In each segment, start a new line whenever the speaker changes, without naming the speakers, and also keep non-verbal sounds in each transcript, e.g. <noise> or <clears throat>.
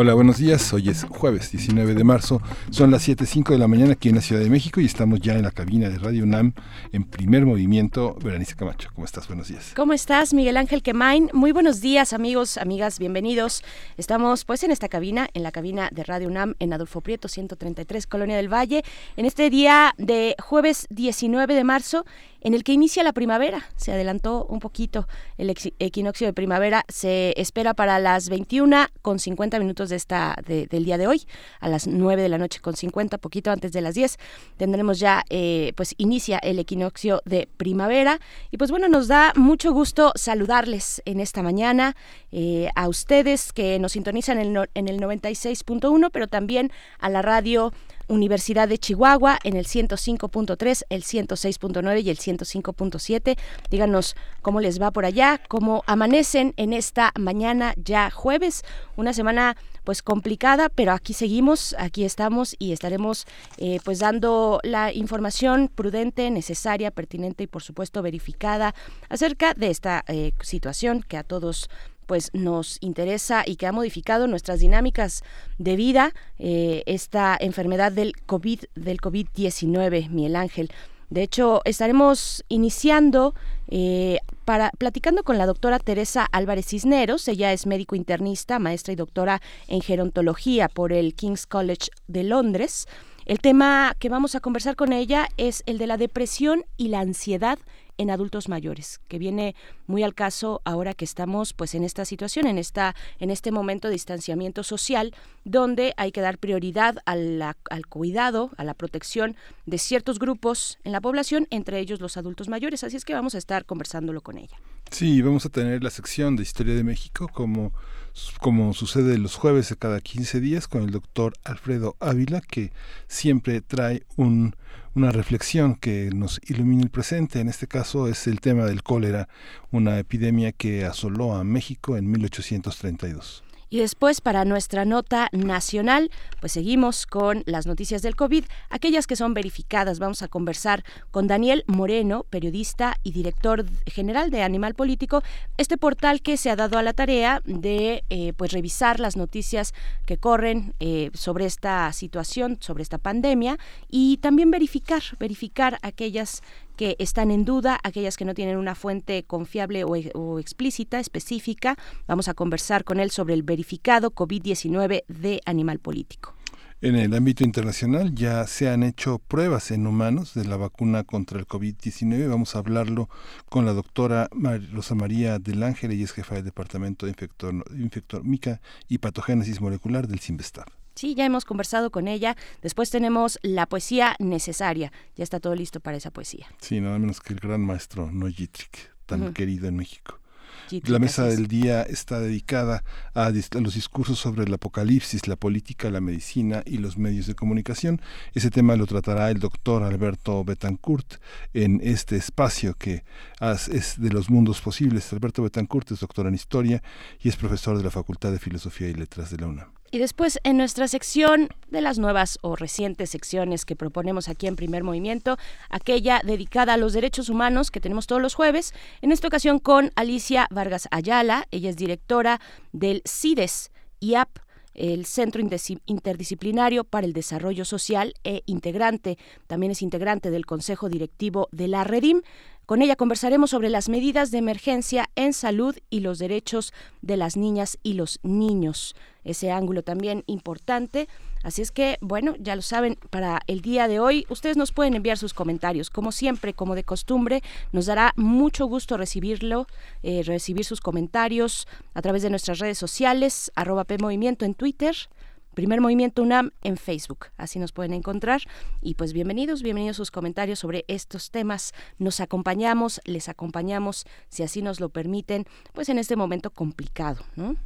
Hola, buenos días. Hoy es jueves 19 de marzo. Son las 7.05 de la mañana aquí en la Ciudad de México y estamos ya en la cabina de Radio UNAM en primer movimiento. Berenice Camacho, ¿cómo estás? Buenos días.
¿Cómo estás, Miguel Ángel Quemain? Muy buenos días, amigos, amigas, bienvenidos. Estamos pues en esta cabina, en la cabina de Radio UNAM en Adolfo Prieto 133, Colonia del Valle, en este día de jueves 19 de marzo en el que inicia la primavera. Se adelantó un poquito el equinoccio de primavera. Se espera para las 21 con 50 minutos de esta, del día de hoy, a las 9 de la noche con 50, poquito antes de las 10. Tendremos ya, eh, pues inicia el equinoccio de primavera. Y pues bueno, nos da mucho gusto saludarles en esta mañana eh, a ustedes que nos sintonizan en el, en el 96.1, pero también a la radio Universidad de Chihuahua en el 105.3, el 106.9 y el 105.7. Díganos cómo les va por allá, cómo amanecen en esta mañana ya jueves, una semana pues complicada, pero aquí seguimos, aquí estamos y estaremos eh, pues dando la información prudente, necesaria, pertinente y por supuesto verificada acerca de esta eh, situación que a todos pues nos interesa y que ha modificado nuestras dinámicas de vida eh, esta enfermedad del COVID del COVID-19, Miguel Ángel. De hecho, estaremos iniciando eh, para platicando con la doctora Teresa Álvarez Cisneros. Ella es médico internista, maestra y doctora en gerontología por el King's College de Londres. El tema que vamos a conversar con ella es el de la depresión y la ansiedad en adultos mayores, que viene muy al caso ahora que estamos pues en esta situación, en esta en este momento de distanciamiento social donde hay que dar prioridad al cuidado, a la protección de ciertos grupos en la población, entre ellos los adultos mayores, así es que vamos a estar conversándolo con ella.
Sí, vamos a tener la sección de Historia de México como como sucede los jueves de cada 15 días con el doctor Alfredo Ávila, que siempre trae un, una reflexión que nos ilumina el presente. En este caso es el tema del cólera, una epidemia que asoló a México en 1832.
Y después, para nuestra nota nacional, pues seguimos con las noticias del COVID, aquellas que son verificadas. Vamos a conversar con Daniel Moreno, periodista y director general de Animal Político, este portal que se ha dado a la tarea de eh, pues revisar las noticias que corren eh, sobre esta situación, sobre esta pandemia y también verificar, verificar aquellas que están en duda, aquellas que no tienen una fuente confiable o, explícita, específica. Vamos a conversar con él sobre el verificado COVID-19 de animal político.
En el ámbito internacional ya se han hecho pruebas en humanos de la vacuna contra el COVID-19. Vamos a hablarlo con la doctora Rosa María del Ángel, ella es jefa del Departamento de Infector, Mica y Patogénesis Molecular del CIMBESTAR.
Sí, ya hemos conversado con ella. Después tenemos la poesía necesaria. Ya está todo listo para esa poesía.
Sí, nada menos que el gran maestro Noyitric, tan querido en México. La mesa del día está dedicada a, los discursos sobre el apocalipsis, la política, la medicina y los medios de comunicación. Ese tema lo tratará el doctor Alberto Betancourt en este espacio que es de los mundos posibles. Alberto Betancourt es doctor en historia y es profesor de la Facultad de Filosofía y Letras de la UNAM.
Y después en nuestra sección de las nuevas o recientes secciones que proponemos aquí en Primer Movimiento, aquella dedicada a los derechos humanos que tenemos todos los jueves, en esta ocasión con Alicia Vargas Ayala, ella es directora del CIDES IAP el Centro Interdisciplinario para el Desarrollo Social e integrante, también es integrante del Consejo Directivo de la Redim. Con ella conversaremos sobre las medidas de emergencia en salud y los derechos de las niñas y los niños. Ese ángulo también importante. Así es que, bueno, ya lo saben, para el día de hoy ustedes nos pueden enviar sus comentarios. Como siempre, como de costumbre, nos dará mucho gusto recibirlo, eh, recibir sus comentarios a través de nuestras redes sociales, arroba PMovimiento en Twitter, Primer Movimiento UNAM en Facebook. Así nos pueden encontrar. Y pues bienvenidos, bienvenidos sus comentarios sobre estos temas. Nos acompañamos, les acompañamos, si así nos lo permiten, pues en este momento complicado, ¿no?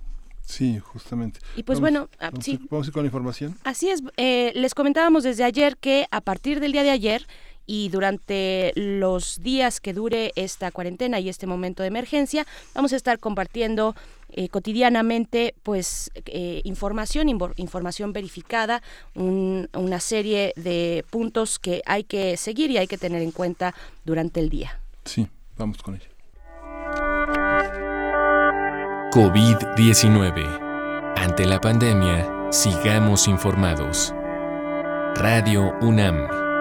Sí, justamente.
Y pues bueno, ah,
vamos,
sí.
Vamos a ir con la información.
Así es, eh, les comentábamos desde ayer que a partir del día de ayer y durante los días que dure esta cuarentena y este momento de emergencia vamos a estar compartiendo eh, cotidianamente pues eh, información información verificada una serie de puntos que hay que seguir y hay que tener en cuenta durante el día.
Sí vamos con ello.
COVID-19 ante la pandemia sigamos informados. Radio UNAM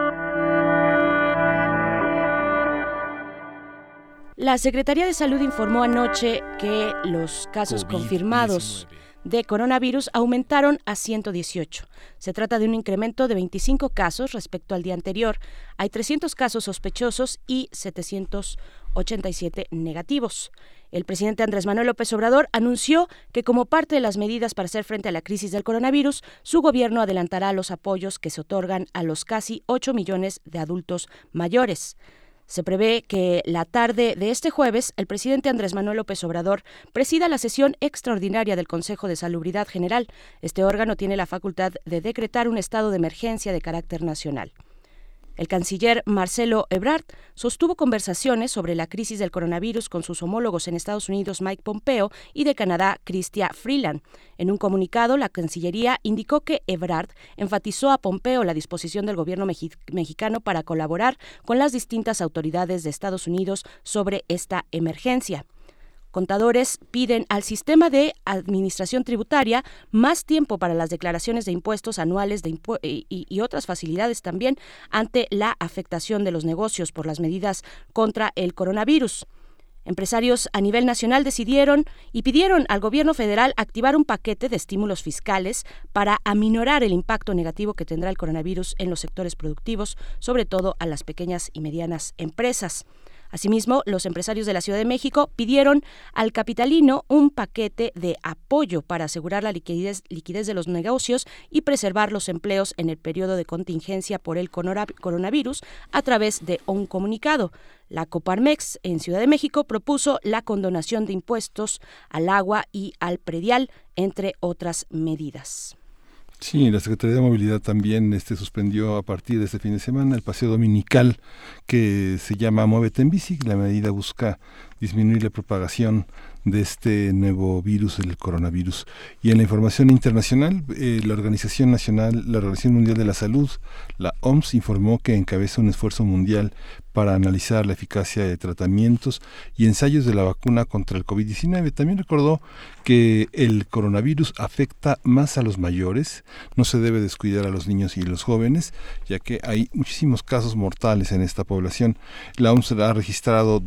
La Secretaría de Salud informó anoche que los casos confirmados de coronavirus aumentaron a 118. Se trata de un incremento de 25 casos respecto al día anterior. Hay 300 casos sospechosos y 787 negativos. El presidente Andrés Manuel López Obrador anunció que como parte de las medidas para hacer frente a la crisis del coronavirus, su gobierno adelantará los apoyos que se otorgan a los casi 8 millones de adultos mayores. Se prevé que la tarde de este jueves el presidente Andrés Manuel López Obrador presida la sesión extraordinaria del Consejo de Salubridad General. Este órgano tiene la facultad de decretar un estado de emergencia de carácter nacional. El canciller Marcelo Ebrard sostuvo conversaciones sobre la crisis del coronavirus con sus homólogos en Estados Unidos Mike Pompeo y de Canadá Chrystia Freeland. En un comunicado, la Cancillería indicó que Ebrard enfatizó a Pompeo la disposición del gobierno mexicano para colaborar con las distintas autoridades de Estados Unidos sobre esta emergencia. Contadores piden al sistema de administración tributaria más tiempo para las declaraciones de impuestos anuales y, y, otras facilidades también ante la afectación de los negocios por las medidas contra el coronavirus. Empresarios a nivel nacional decidieron y pidieron al gobierno federal activar un paquete de estímulos fiscales para aminorar el impacto negativo que tendrá el coronavirus en los sectores productivos, sobre todo a las pequeñas y medianas empresas. Asimismo, los empresarios de la Ciudad de México pidieron al capitalino un paquete de apoyo para asegurar la liquidez, de los negocios y preservar los empleos en el periodo de contingencia por el coronavirus a través de un comunicado. La Coparmex en Ciudad de México propuso la condonación de impuestos al agua y al predial, entre otras medidas.
Sí, la Secretaría de Movilidad también este, suspendió a partir de este fin de semana el paseo dominical que se llama Muévete en Bici. La medida busca disminuir la propagación de este nuevo virus, el coronavirus. Y en la información internacional, eh, la Organización Nacional, la Organización Mundial de la Salud, la OMS, informó que encabeza un esfuerzo mundial para analizar la eficacia de tratamientos y ensayos de la vacuna contra el COVID-19. También recordó que el coronavirus afecta más a los mayores, no se debe descuidar a los niños y los jóvenes, ya que hay muchísimos casos mortales en esta población. La OMS ha registrado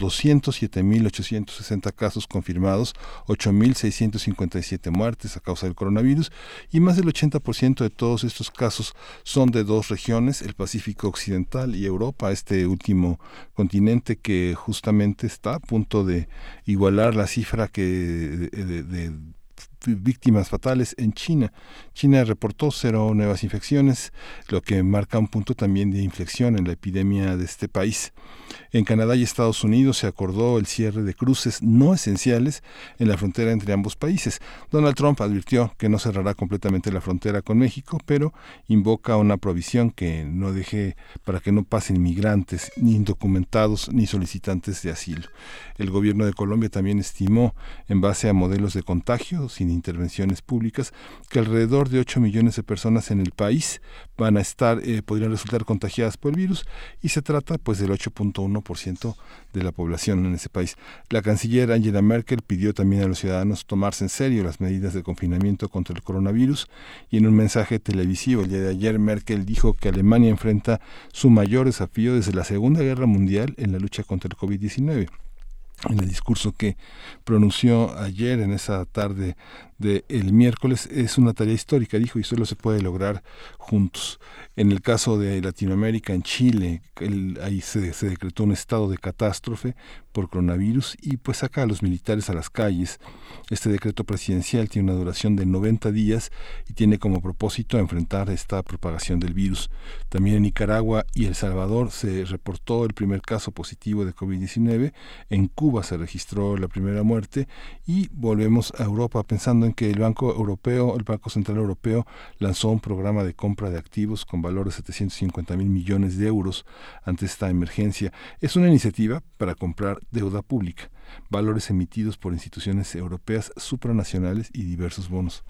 207.860 casos confirmados, 8.657 muertes a causa del coronavirus y más del 80% de todos estos casos son de dos regiones, el Pacífico Occidental y Europa, este último continente que justamente está a punto de igualar la cifra que de, víctimas fatales en China. China reportó cero nuevas infecciones, lo que marca un punto también de inflexión en la epidemia de este país. En Canadá y Estados Unidos se acordó el cierre de cruces no esenciales en la frontera entre ambos países. Donald Trump advirtió que no cerrará completamente la frontera con México, pero invoca una provisión que no deje para que no pasen migrantes, ni indocumentados, ni solicitantes de asilo. El gobierno de Colombia también estimó, en base a modelos de contagio sin intervenciones públicas, que alrededor de 8 millones de personas en el país van a estar, eh, podrían resultar contagiadas por el virus, y se trata pues del 8.1% de la población en ese país. La canciller Angela Merkel pidió también a los ciudadanos tomarse en serio las medidas de confinamiento contra el coronavirus y en un mensaje televisivo el día de ayer Merkel dijo que Alemania enfrenta su mayor desafío desde la Segunda Guerra Mundial en la lucha contra el COVID-19 en el discurso que pronunció ayer en esa tarde del el miércoles es una tarea histórica, dijo, y solo se puede lograr juntos. En el caso de Latinoamérica, en Chile, ahí se, se, decretó un estado de catástrofe por coronavirus y pues saca a los militares a las calles. Este decreto presidencial tiene una duración de 90 días y tiene como propósito enfrentar esta propagación del virus. También en Nicaragua y El Salvador se reportó el primer caso positivo de COVID-19. En Cuba se registró la primera muerte y volvemos a Europa pensando en que el Banco Europeo, el Banco Central Europeo lanzó un programa de compra de activos con valor de 750 mil millones de euros ante esta emergencia. Es una iniciativa para comprar deuda pública, valores emitidos por instituciones europeas supranacionales y diversos bonos.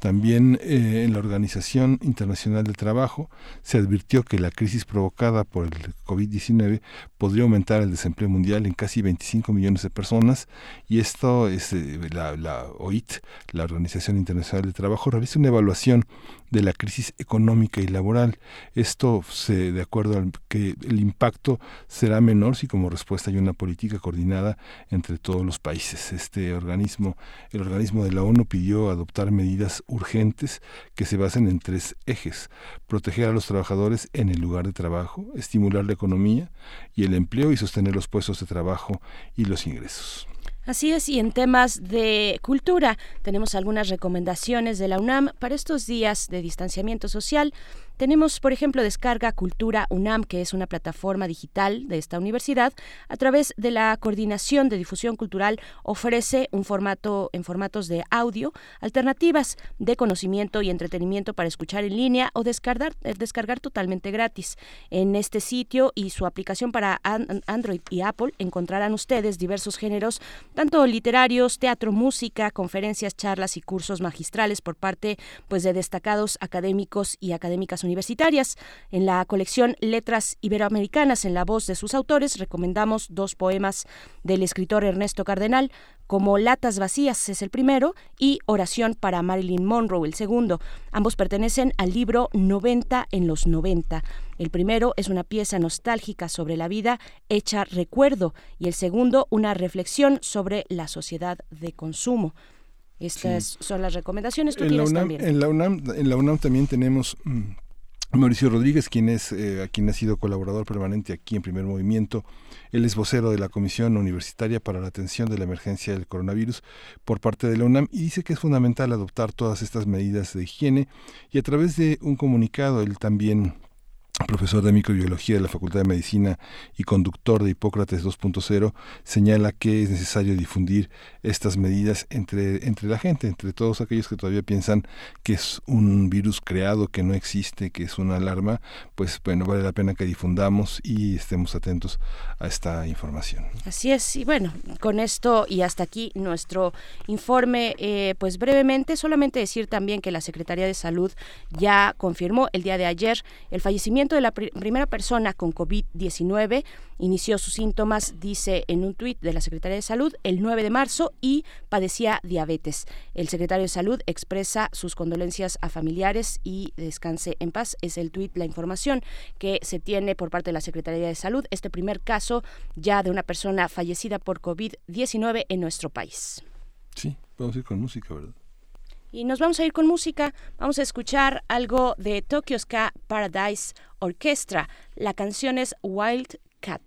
También eh, en la Organización Internacional del Trabajo se advirtió que la crisis provocada por el COVID-19 podría aumentar el desempleo mundial en casi 25 millones de personas y esto es eh, la, la OIT, la Organización Internacional del Trabajo, realiza una evaluación de la crisis económica y laboral. Esto, se, de acuerdo al que el impacto será menor si como respuesta hay una política coordinada entre todos los países. Este organismo, el organismo de la ONU pidió adoptar medidas urgentes que se basen en tres ejes. Proteger a los trabajadores en el lugar de trabajo, estimular la economía y el empleo y sostener los puestos de trabajo y los ingresos.
Así es, y en temas de cultura tenemos algunas recomendaciones de la UNAM para estos días de distanciamiento social. Tenemos, por ejemplo, Descarga Cultura UNAM, que es una plataforma digital de esta universidad, a través de la Coordinación de Difusión Cultural ofrece un formato en formatos de audio, alternativas de conocimiento y entretenimiento para escuchar en línea o descargar, eh, descargar totalmente gratis. En este sitio y su aplicación para Android y Apple encontrarán ustedes diversos géneros, tanto literarios, teatro, música, conferencias, charlas y cursos magistrales por parte pues de destacados académicos y académicas universitarias. En la colección Letras Iberoamericanas, en la voz de sus autores, recomendamos dos poemas del escritor Ernesto Cardenal, como Latas Vacías es el primero y Oración para Marilyn Monroe el segundo. Ambos pertenecen al libro 90 en los 90. El primero es una pieza nostálgica sobre la vida hecha recuerdo y el segundo una reflexión sobre la sociedad de consumo. Estas son las recomendaciones. ¿Tú
en, la UNAM, en la UNAM, en la UNAM también tenemos mm, Mauricio Rodríguez, quien es eh, quien ha sido colaborador permanente aquí en Primer Movimiento, él es vocero de la Comisión Universitaria para la Atención de la Emergencia del Coronavirus por parte de la UNAM y dice que es fundamental adoptar todas estas medidas de higiene y a través de un comunicado él también profesor de microbiología de la Facultad de Medicina y conductor de Hipócrates 2.0, señala que es necesario difundir estas medidas entre, entre la gente, entre todos aquellos que todavía piensan que es un virus creado, que no existe, que es una alarma, pues bueno, vale la pena que difundamos y estemos atentos a esta información.
Así es, y bueno, con esto y hasta aquí nuestro informe, eh, pues brevemente, solamente decir también que la Secretaría de Salud ya confirmó el día de ayer el fallecimiento de la primera persona con COVID-19 inició sus síntomas, dice en un tuit de la Secretaría de Salud, el 9 de marzo y padecía diabetes. El secretario de Salud expresa sus condolencias a familiares y descanse en paz. Es el tuit, la información que se tiene por parte de la Secretaría de Salud. Este primer caso ya de una persona fallecida por COVID-19 en nuestro país.
Sí, vamos a ir con música, ¿verdad?
Y nos vamos a ir con música. Vamos a escuchar algo de Tokyo Ska Paradise Orchestra. La canción es Wild Cat.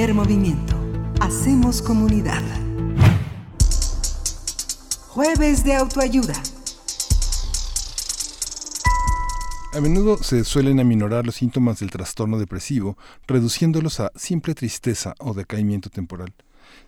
Primer movimiento. Hacemos comunidad. Jueves de autoayuda.
A menudo se suelen aminorar los síntomas del trastorno depresivo, reduciéndolos a simple tristeza o decaimiento temporal.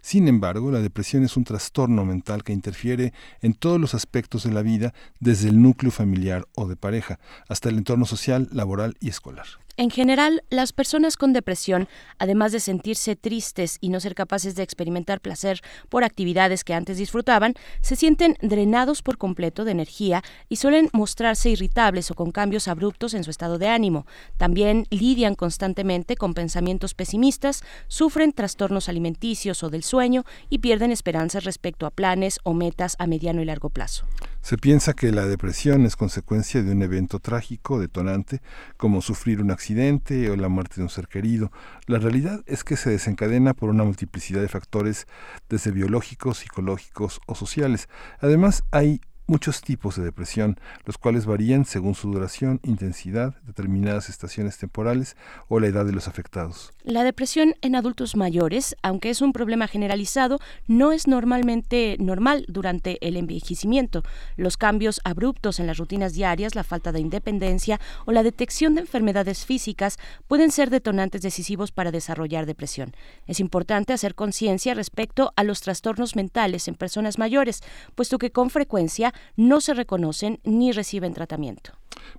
Sin embargo, la depresión es un trastorno mental que interfiere en todos los aspectos de la vida, desde el núcleo familiar o de pareja hasta el entorno social, laboral y escolar.
En general, las personas con depresión, además de sentirse tristes y no ser capaces de experimentar placer por actividades que antes disfrutaban, se sienten drenados por completo de energía y suelen mostrarse irritables o con cambios abruptos en su estado de ánimo. También lidian constantemente con pensamientos pesimistas, sufren trastornos alimenticios o del sueño y pierden esperanzas respecto a planes o metas a mediano y largo plazo.
Se piensa que la depresión es consecuencia de un evento trágico, detonante, como sufrir un accidente o la muerte de un ser querido. La realidad es que se desencadena por una multiplicidad de factores, desde biológicos, psicológicos o sociales. Además, hay muchos tipos de depresión, los cuales varían según su duración, intensidad, determinadas estaciones temporales o la edad de los afectados.
La depresión en adultos mayores, aunque es un problema generalizado, no es normalmente normal durante el envejecimiento. Los cambios abruptos en las rutinas diarias, la falta de independencia o la detección de enfermedades físicas pueden ser detonantes decisivos para desarrollar depresión. Es importante hacer conciencia respecto a los trastornos mentales en personas mayores, puesto que con frecuencia no se reconocen ni reciben tratamiento.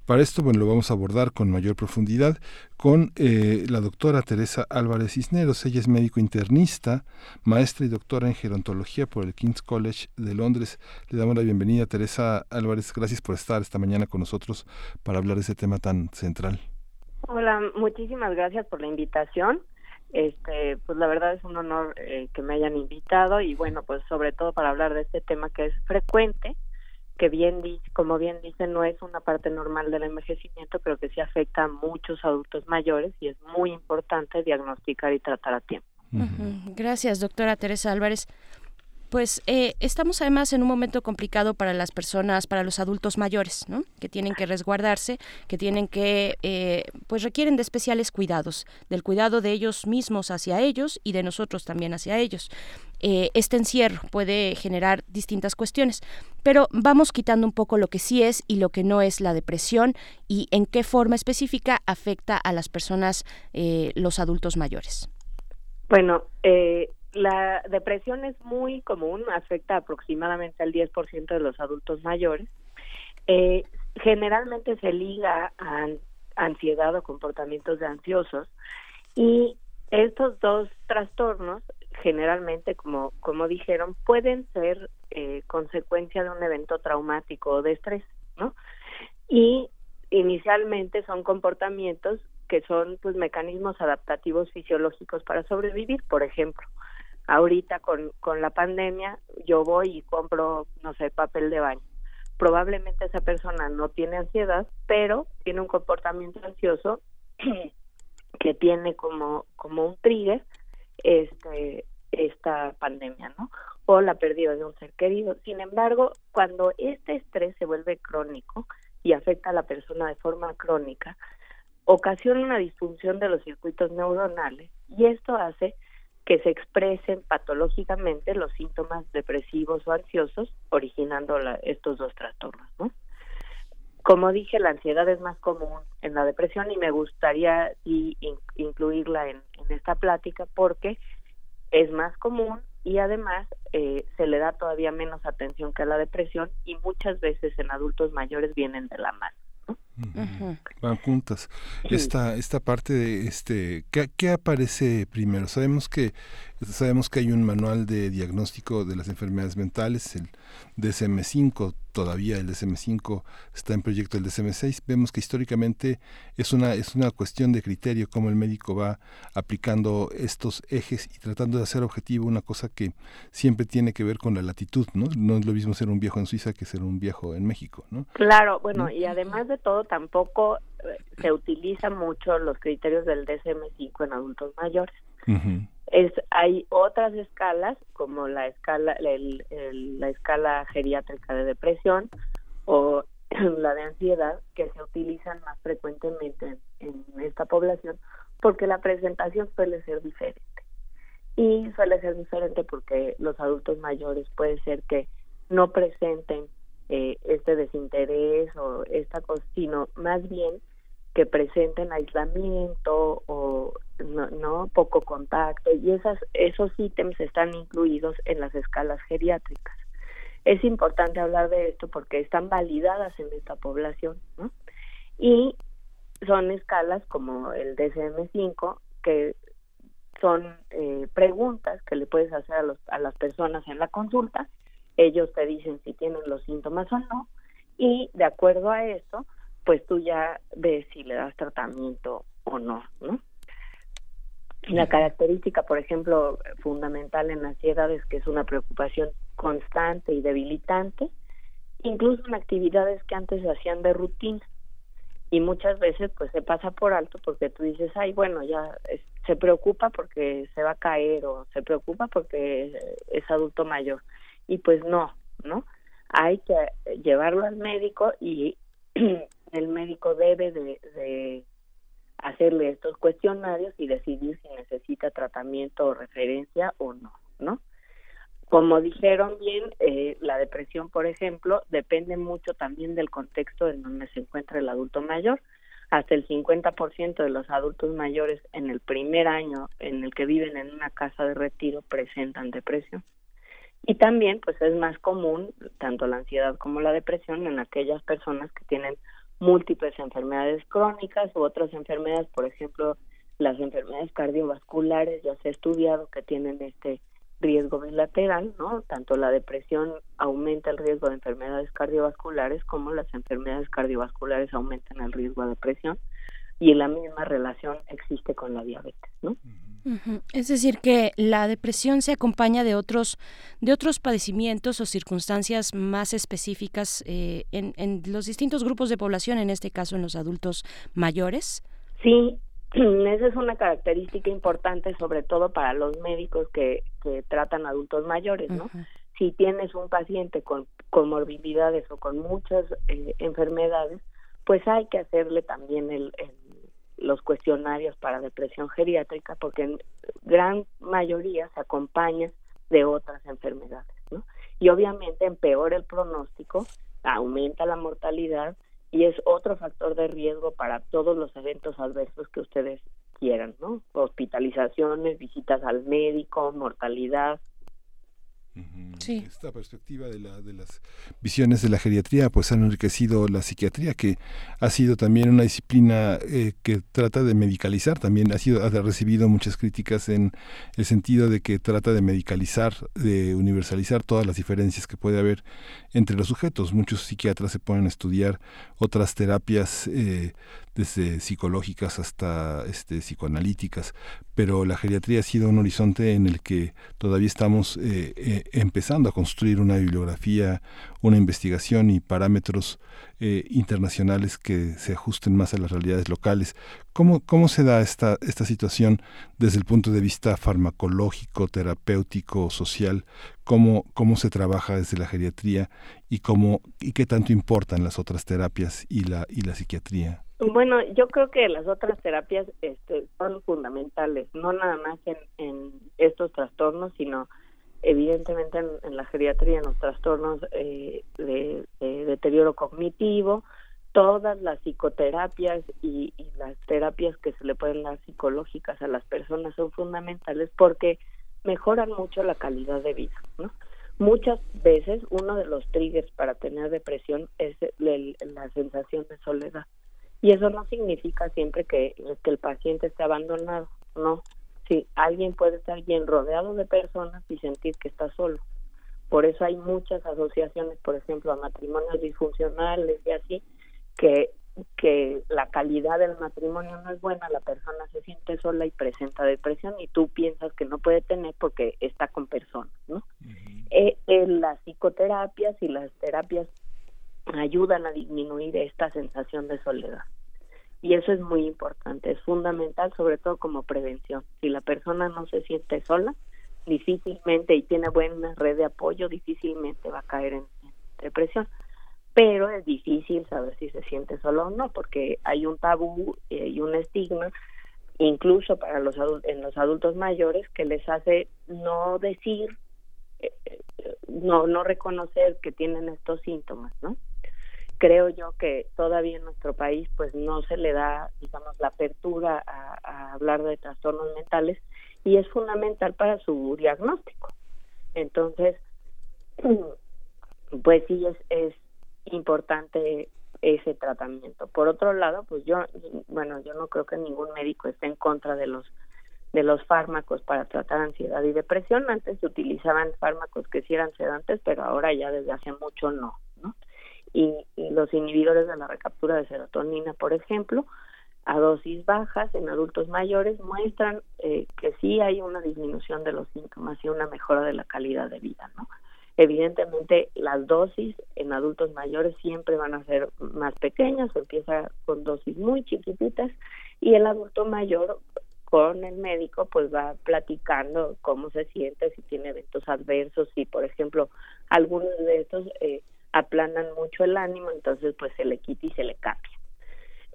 Para esto, bueno, lo vamos a abordar con mayor profundidad con eh, la doctora Teresa Álvarez Cisneros. Ella es médico internista, maestra y doctora en gerontología por el King's College de Londres. Le damos la bienvenida, Teresa Álvarez. Gracias por estar esta mañana con nosotros para hablar de ese tema tan central.
Hola, muchísimas gracias por la invitación. Este, pues la verdad es un honor eh, que me hayan invitado y bueno, pues sobre todo para hablar de este tema que es frecuente que bien como bien dice, no es una parte normal del envejecimiento, pero que sí afecta a muchos adultos mayores y es muy importante diagnosticar y tratar a tiempo.
Gracias, doctora Teresa Álvarez. Pues eh, estamos además en un momento complicado para las personas, para los adultos mayores, ¿no? Que tienen que resguardarse, que tienen que, eh, pues requieren de especiales cuidados, del cuidado de ellos mismos hacia ellos y de nosotros también hacia ellos. Eh, este encierro puede generar distintas cuestiones, pero vamos quitando un poco lo que sí es y lo que no es la depresión y en qué forma específica afecta a las personas, los adultos mayores.
Bueno, eh, la depresión es muy común, afecta aproximadamente al 10% de los adultos mayores. Eh, generalmente se liga a ansiedad o comportamientos de ansiosos. Y estos dos trastornos generalmente como como dijeron pueden ser eh, consecuencia de un evento traumático o de estrés no y inicialmente son comportamientos que son pues mecanismos adaptativos fisiológicos para sobrevivir por ejemplo ahorita con, con la pandemia yo voy y compro, no sé, papel de baño. Probablemente esa persona no tiene ansiedad, pero tiene un comportamiento ansioso <clears throat> que tiene como, como un trigger este, esta pandemia, ¿no? O la pérdida de un ser querido. Sin embargo, cuando este estrés se vuelve crónico y afecta a la persona de forma crónica, ocasiona una disfunción de los circuitos neuronales y esto hace que se expresen patológicamente los síntomas depresivos o ansiosos, originando estos dos trastornos. ¿no? Como dije, la ansiedad es más común en la depresión y me gustaría incluirla en, esta plática porque es más común y además eh, se le da todavía menos atención que a la depresión y muchas veces en adultos mayores vienen de la mano.
Van juntas. Esta, esta parte de este, ¿qué, ¿qué, aparece primero? Sabemos que sabemos que hay un manual de diagnóstico de las enfermedades mentales, el DSM5, todavía el DSM5 está en proyecto el DSM6. Vemos que históricamente es una es una cuestión de criterio cómo el médico va aplicando estos ejes y tratando de hacer objetivo una cosa que siempre tiene que ver con la latitud, ¿no? No es lo mismo ser un viejo en Suiza que ser un viejo en México, ¿no?
Claro, bueno, y además de todo tampoco eh, se utilizan mucho los criterios del DSM5 en adultos mayores. Es, hay otras escalas como la escala la escala geriátrica de depresión o <clears throat> la de ansiedad que se utilizan más frecuentemente en, esta población porque la presentación suele ser diferente. y suele ser diferente porque los adultos mayores puede ser que no presenten eh, este desinterés o esta cosa, sino más bien que presenten aislamiento o no, poco contacto y esas esos ítems están incluidos en las escalas geriátricas. Es importante hablar de esto porque están validadas en esta población, ¿no? Y son escalas como el DSM-5 que son eh, preguntas que le puedes hacer a, los, a las personas en la consulta. Ellos te dicen si tienen los síntomas o no y de acuerdo a eso, pues tú ya ves si le das tratamiento o no, ¿no? La característica, por ejemplo, fundamental en la ansiedad es que es una preocupación constante y debilitante, incluso en actividades que antes se hacían de rutina y muchas veces pues se pasa por alto porque tú dices, ay, bueno, ya se preocupa porque se va a caer o se preocupa porque es adulto mayor. Y pues no, ¿no? Hay que llevarlo al médico y <clears throat> el médico debe de, hacerle estos cuestionarios y decidir si necesita tratamiento o referencia o no, ¿no? Como dijeron bien, eh, la depresión, por ejemplo, depende mucho también del contexto en donde se encuentra el adulto mayor. Hasta el 50% de los adultos mayores en el primer año en el que viven en una casa de retiro presentan depresión. Y también, pues es más común tanto la ansiedad como la depresión en aquellas personas que tienen múltiples enfermedades crónicas u otras enfermedades, por ejemplo, las enfermedades cardiovasculares, ya se ha estudiado que tienen este riesgo bilateral, ¿no? Tanto la depresión aumenta el riesgo de enfermedades cardiovasculares como las enfermedades cardiovasculares aumentan el riesgo de depresión y la misma relación existe con la diabetes, ¿no?
Es decir, que la depresión se acompaña de otros, de otros padecimientos o circunstancias más específicas eh, en, en los distintos grupos de población, en este caso en los adultos mayores.
Sí, <clears throat> esa es una característica importante, sobre todo para los médicos que, que tratan adultos mayores, ¿no? Si tienes un paciente con comorbilidades o con muchas eh, enfermedades, pues hay que hacerle también el, los cuestionarios para depresión geriátrica, porque en gran mayoría se acompaña de otras enfermedades, ¿no? Y obviamente empeora el pronóstico, aumenta la mortalidad y es otro factor de riesgo para todos los eventos adversos que ustedes quieran, ¿no? Hospitalizaciones, visitas al médico, mortalidad,
esta perspectiva de, la, de las visiones de la geriatría pues han enriquecido la psiquiatría que ha sido también una disciplina eh, que trata de medicalizar, también ha, sido, ha recibido muchas críticas en el sentido de que trata de medicalizar, de universalizar todas las diferencias que puede haber entre los sujetos. Muchos psiquiatras se ponen a estudiar otras terapias eh, desde psicológicas hasta este, psicoanalíticas, pero la geriatría ha sido un horizonte en el que todavía estamos eh, eh, empezando a construir una bibliografía, una investigación y parámetros eh, internacionales que se ajusten más a las realidades locales. ¿Cómo, cómo se da esta, esta situación desde el punto de vista farmacológico, terapéutico, social? ¿Cómo, cómo se trabaja desde la geriatría y, cómo, y qué tanto importan las otras terapias y la, y la psiquiatría?
Bueno, yo creo que las otras terapias este, son fundamentales, no nada más en, estos trastornos, sino evidentemente en, la geriatría, en los trastornos eh, de, deterioro cognitivo, todas las psicoterapias y, y, las terapias que se le pueden dar psicológicas a las personas son fundamentales porque mejoran mucho la calidad de vida, ¿no? Muchas veces uno de los triggers para tener depresión es la sensación de soledad. Y eso no significa siempre que, que el paciente esté abandonado, no. Sí, alguien puede estar bien rodeado de personas y sentir que está solo. Por eso hay muchas asociaciones, por ejemplo, a matrimonios disfuncionales y así, que, que la calidad del matrimonio no es buena, la persona se siente sola y presenta depresión y tú piensas que no puede tener porque está con personas, ¿no? Eh, eh, las psicoterapias y las terapias ayudan a disminuir esta sensación de soledad. Y eso es muy importante, es fundamental, sobre todo como prevención. Si la persona no se siente sola, difícilmente y tiene buena red de apoyo, difícilmente va a caer en, depresión. Pero es difícil saber si se siente sola o no, porque hay un tabú y un estigma incluso para los en los adultos mayores que les hace no decir eh, eh, no no reconocer que tienen estos síntomas no creo yo que todavía en nuestro país pues no se le da digamos la apertura a, hablar de trastornos mentales y es fundamental para su diagnóstico entonces <clears throat> pues sí es, es importante ese tratamiento. Por otro lado, pues yo, bueno, yo no creo que ningún médico esté en contra de los de los fármacos para tratar ansiedad y depresión. Antes se utilizaban fármacos que sí eran sedantes, pero ahora ya desde hace mucho no, Y, los inhibidores de la recaptura de serotonina, por ejemplo, a dosis bajas en adultos mayores muestran eh, que sí hay una disminución de los síntomas y una mejora de la calidad de vida, ¿no? Evidentemente, las dosis en adultos mayores siempre van a ser más pequeñas, empieza con dosis muy chiquititas y el adulto mayor con el médico pues va platicando cómo se siente, si tiene eventos adversos, si por ejemplo algunos de estos eh, aplanan mucho el ánimo, entonces pues se le quita y se le cambia.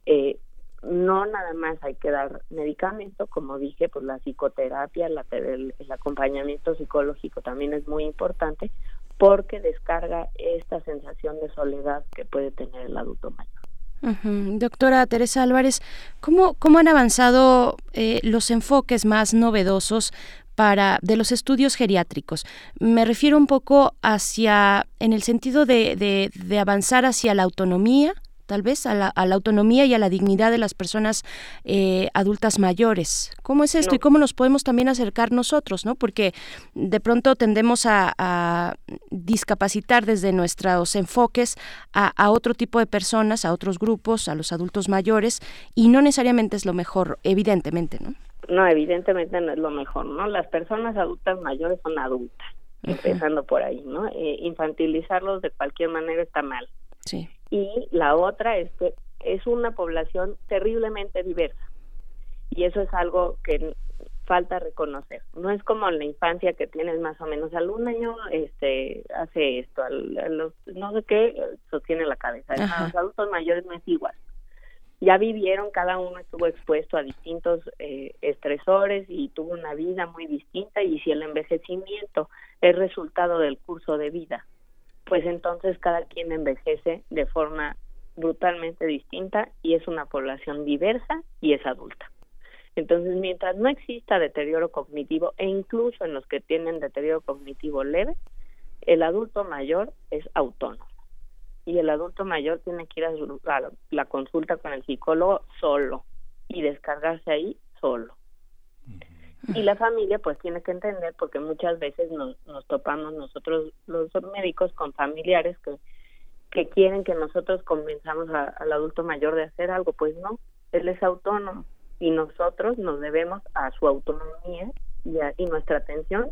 Eh, no nada más hay que dar medicamento, como dije, pues la psicoterapia, el, acompañamiento psicológico también es muy importante porque descarga esta sensación de soledad que puede tener el adulto mayor.
Doctora Teresa Álvarez, ¿cómo, cómo han avanzado eh, los enfoques más novedosos para de los estudios geriátricos? Me refiero un poco hacia, en el sentido de, de, de avanzar hacia la autonomía, tal vez a la, autonomía y a la dignidad de las personas eh, adultas mayores. ¿Cómo es esto y cómo nos podemos también acercar nosotros? ¿no? Porque de pronto tendemos a, discapacitar desde nuestros enfoques a, otro tipo de personas, a otros grupos, a los adultos mayores, y no necesariamente es lo mejor, evidentemente, ¿no?
No, evidentemente no es lo mejor, ¿no? Las personas adultas mayores son adultas, empezando por ahí, ¿no? Eh, infantilizarlos de cualquier manera está mal.
Sí
y la otra es que es una población terriblemente diversa y eso es algo que falta reconocer. No es como en la infancia que tienes más o menos al un año este hace esto, al, no sé qué sostiene la cabeza. A los adultos mayores no es igual. Ya vivieron, cada uno estuvo expuesto a distintos eh, estresores y tuvo una vida muy distinta y si el envejecimiento es resultado del curso de vida pues entonces cada quien envejece de forma brutalmente distinta y es una población diversa y es adulta. Entonces, mientras no exista deterioro cognitivo e incluso en los que tienen deterioro cognitivo leve, el adulto mayor es autónomo. Y el adulto mayor tiene que ir a, la, la consulta con el psicólogo solo y descargarse ahí solo. Y la familia pues tiene que entender porque muchas veces nos, nos topamos nosotros los médicos con familiares que, que quieren que nosotros convenzamos al adulto mayor de hacer algo, pues no, él es autónomo y nosotros nos debemos a su autonomía y, y nuestra atención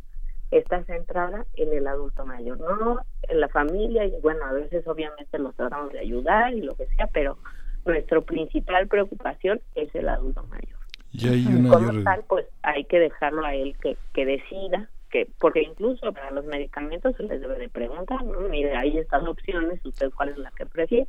está centrada en el adulto mayor, no en la familia y bueno, a veces obviamente los tratamos de ayudar y lo que sea, pero nuestra principal preocupación es el adulto mayor.
Y hay una
como tal, pues hay que dejarlo a él que, que decida, que porque incluso para los medicamentos se les debe de preguntar, ¿no? Mire, hay estas opciones, usted cuál es la que prefiere.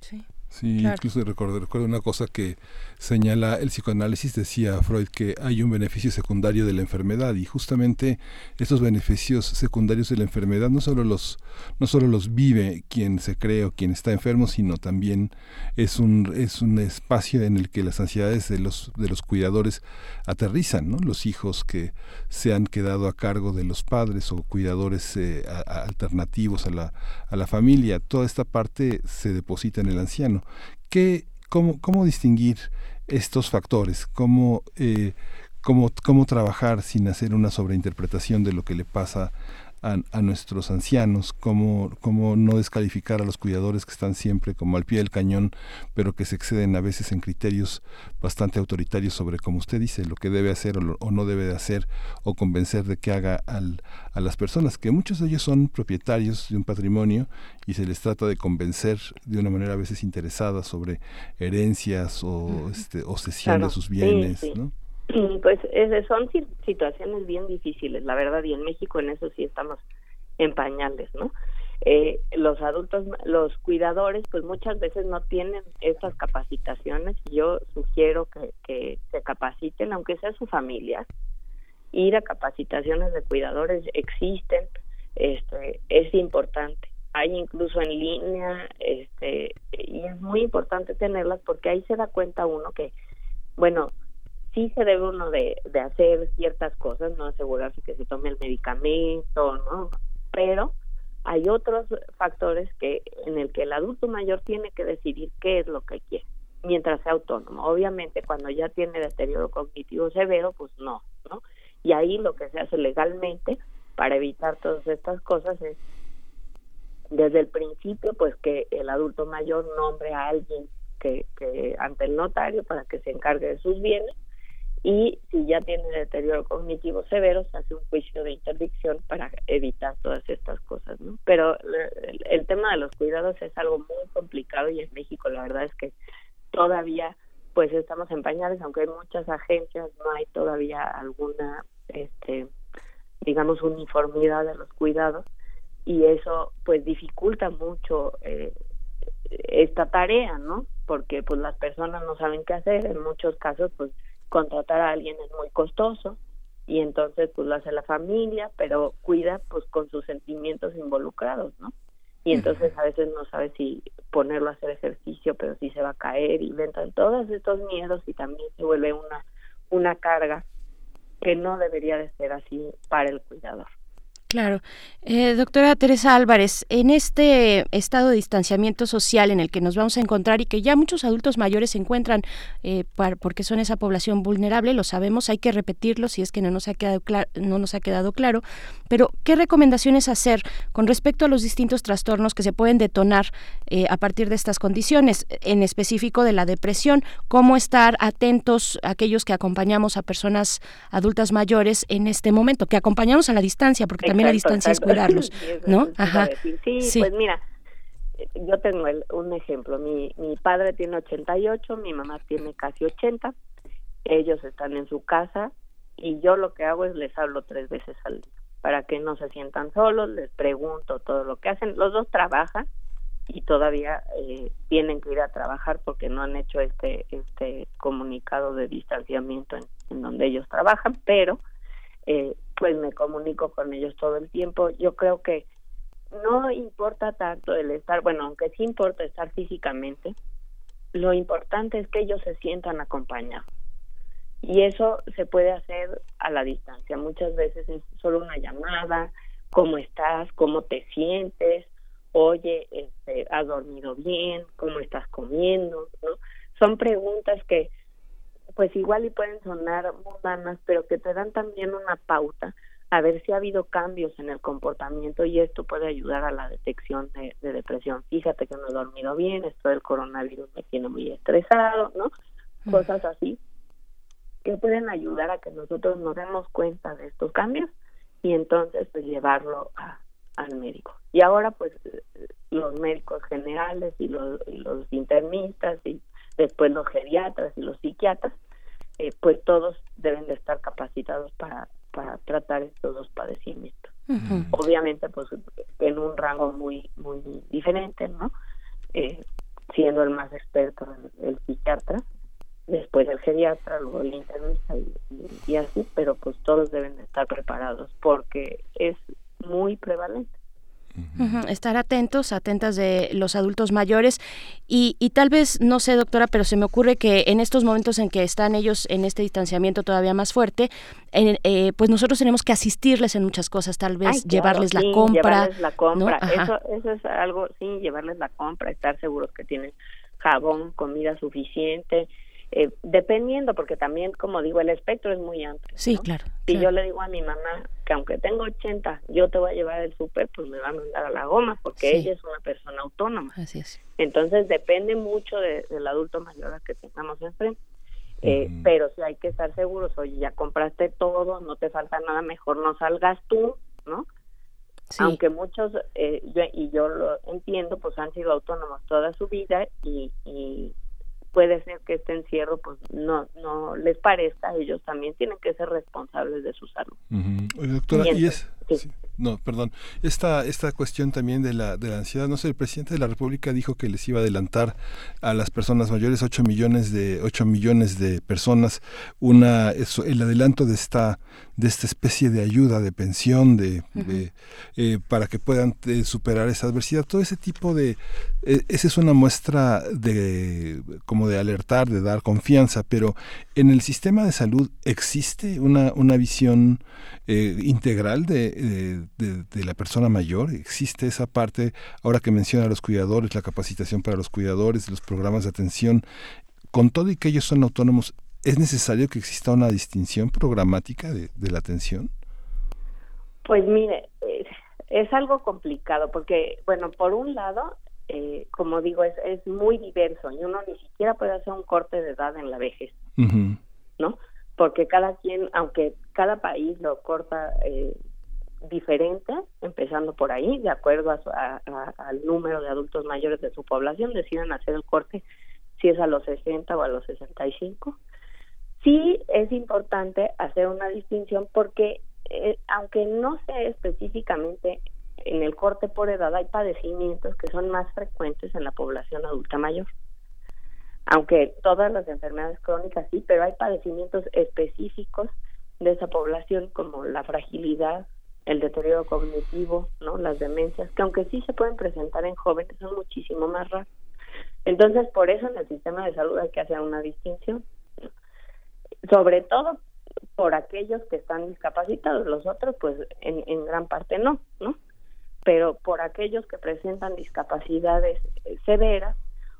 Sí.
Sí, incluso recuerdo, recuerdo una cosa que señala el psicoanálisis, decía Freud que hay un beneficio secundario de la enfermedad y justamente estos beneficios secundarios de la enfermedad no solo los, no solo los vive quien se cree o quien está enfermo, sino también es un, es un espacio en el que las ansiedades de los, de los cuidadores aterrizan, ¿no? los hijos que se han quedado a cargo de los padres o cuidadores eh, alternativos a la, a la familia, toda esta parte se deposita en el anciano ¿Qué, cómo, ¿Cómo distinguir estos factores? ¿Cómo, eh, cómo, cómo trabajar sin hacer una sobreinterpretación de lo que le pasa a, nuestros ancianos, cómo, cómo no descalificar a los cuidadores que están siempre como al pie del cañón, pero que se exceden a veces en criterios bastante autoritarios sobre, como usted dice, lo que debe hacer o, no debe de hacer, o convencer de que haga al, a las personas, que muchos de ellos son propietarios de un patrimonio y se les trata de convencer de una manera a veces interesada sobre herencias o, este, o cesión de sus bienes, ¿no?
Pues son situaciones bien difíciles, la verdad, y en México en eso sí estamos en pañales, ¿no? eh, los adultos, los cuidadores, pues muchas veces no tienen estas capacitaciones. Yo sugiero que, que se capaciten, aunque sea su familia. Ir a capacitaciones de cuidadores existen, este, es importante. Hay incluso en línea, este, y es muy importante tenerlas porque ahí se da cuenta uno que, bueno, sí se debe uno de, de hacer ciertas cosas, no asegurarse que se tome el medicamento, ¿no? Pero hay otros factores que en el que el adulto mayor tiene que decidir qué es lo que quiere mientras sea autónomo. Obviamente cuando ya tiene deterioro cognitivo severo, pues no, ¿no? Y ahí lo que se hace legalmente para evitar todas estas cosas es desde el principio pues que el adulto mayor nombre a alguien que, que ante el notario para que se encargue de sus bienes y si ya tiene deterioro cognitivo severo se hace un juicio de interdicción para evitar todas estas cosas no pero el, tema de los cuidados es algo muy complicado y en México la verdad es que todavía pues estamos en pañales aunque hay muchas agencias no hay todavía alguna este digamos uniformidad de los cuidados y eso pues dificulta mucho eh, esta tarea no porque pues las personas no saben qué hacer en muchos casos pues contratar a alguien es muy costoso y entonces pues lo hace la familia, pero cuida pues con sus sentimientos involucrados, ¿no? Y entonces a veces no sabe si ponerlo a hacer ejercicio, pero si se va a caer y entran todos estos miedos y también se vuelve una una carga que no debería de ser así para el cuidador.
Claro. Eh, doctora Teresa Álvarez, en este estado de distanciamiento social en el que nos vamos a encontrar y que ya muchos adultos mayores se encuentran eh, porque son esa población vulnerable, lo sabemos, hay que repetirlo si es que no nos ha quedado, no nos ha quedado claro, pero ¿qué recomendaciones hacer con respecto a los distintos trastornos que se pueden detonar eh, a partir de estas condiciones, en específico de la depresión? ¿Cómo estar atentos a aquellos que acompañamos a personas adultas mayores en este momento, que acompañamos a la distancia, porque también la distancia <laughs> es cuidarlos, ¿no?
Ajá. Sí, pues mira, yo tengo un ejemplo. Mi, mi padre tiene 88, mi mamá tiene casi 80. Ellos están en su casa y yo lo que hago es les hablo tres veces al día para que no se sientan solos, les pregunto todo lo que hacen. Los dos trabajan y todavía eh, tienen que ir a trabajar porque no han hecho este este comunicado de distanciamiento en, en donde ellos trabajan, pero eh, pues me comunico con ellos todo el tiempo. Yo creo que no importa tanto el estar, bueno, aunque sí importa estar físicamente, lo importante es que ellos se sientan acompañados. Y eso se puede hacer a la distancia. Muchas veces es solo una llamada, cómo estás, cómo te sientes, oye, este, has dormido bien, cómo estás comiendo, ¿no? Son preguntas que pues igual y pueden sonar mundanas, pero que te dan también una pauta a ver si ha habido cambios en el comportamiento y esto puede ayudar a la detección de, depresión. Fíjate que no he dormido bien, esto del coronavirus me tiene muy estresado, ¿no? Cosas así que pueden ayudar a que nosotros nos demos cuenta de estos cambios y entonces pues llevarlo al médico. Y ahora pues los médicos generales y los, y los internistas y después los geriatras y los psiquiatras eh, pues todos deben de estar capacitados para, para tratar estos dos padecimientos. Obviamente, pues en un rango muy, muy diferente, ¿no? Eh, siendo el más experto el, psiquiatra, después el geriatra, luego el internista y, y, así, pero pues todos deben de estar preparados porque es muy prevalente.
Estar atentos, atentas de los adultos mayores. Y, y, tal vez, no sé doctora, pero se me ocurre que en estos momentos en que están ellos en este distanciamiento todavía más fuerte, eh, pues nosotros tenemos que asistirles en muchas cosas, tal vez llevarles la compra.
Llevarles la compra, eso, eso es algo, sí, llevarles la compra, estar seguros que tienen jabón, comida suficiente, eh, dependiendo, porque también, como digo, el espectro es muy amplio.
Sí, claro.
Si yo le digo a mi mamá que aunque tengo 80, yo te voy a llevar el súper, pues me va a mandar a la goma, porque ella es una persona autónoma.
Así es.
Entonces depende mucho del adulto mayor que tengamos enfrente. Eh, Pero si hay que estar seguros, oye, ya compraste todo, no te falta nada, mejor no salgas tú, ¿no? Aunque muchos, eh, y yo lo entiendo, pues han sido autónomos toda su vida y, y puede ser que este encierro pues no no les parezca ellos también tienen que ser responsables de su salud
doctora y, es
sí.
No, perdón. Esta, esta cuestión también de la, de la ansiedad, no sé, el presidente de la República dijo que les iba a adelantar a las personas mayores 8 millones de 8 millones de personas una el adelanto de esta de esta especie de ayuda de pensión de, eh, para que puedan eh, superar esa adversidad. Todo ese tipo de eh, esa es una muestra de como de alertar de dar confianza pero en el sistema de salud existe una una visión integral de de, la persona mayor, existe esa parte, ahora que menciona a los cuidadores, la capacitación para los cuidadores, los programas de atención, con todo y que ellos son autónomos, ¿es necesario que exista una distinción programática de, la atención?
Pues mire, es, algo complicado porque, bueno, por un lado, eh, como digo, es, es muy diverso y uno ni siquiera puede hacer un corte de edad en la vejez, ¿no? Porque cada quien, aunque cada país lo corta eh, diferente, empezando por ahí, de acuerdo a, al número de adultos mayores de su población, deciden hacer el corte si es a los 60 o a los 65. Sí es importante hacer una distinción porque eh, aunque no sea específicamente en el corte por edad, hay padecimientos que son más frecuentes en la población adulta mayor. Aunque todas las enfermedades crónicas sí, pero hay padecimientos específicos de esa población como la fragilidad, el deterioro cognitivo, ¿no? Las demencias, que aunque sí se pueden presentar en jóvenes, son muchísimo más raras. Entonces, por eso en el sistema de salud hay que hacer una distinción. Sobre todo por aquellos que están discapacitados, los otros pues en, en gran parte no, ¿no? Pero por aquellos que presentan discapacidades eh, severas,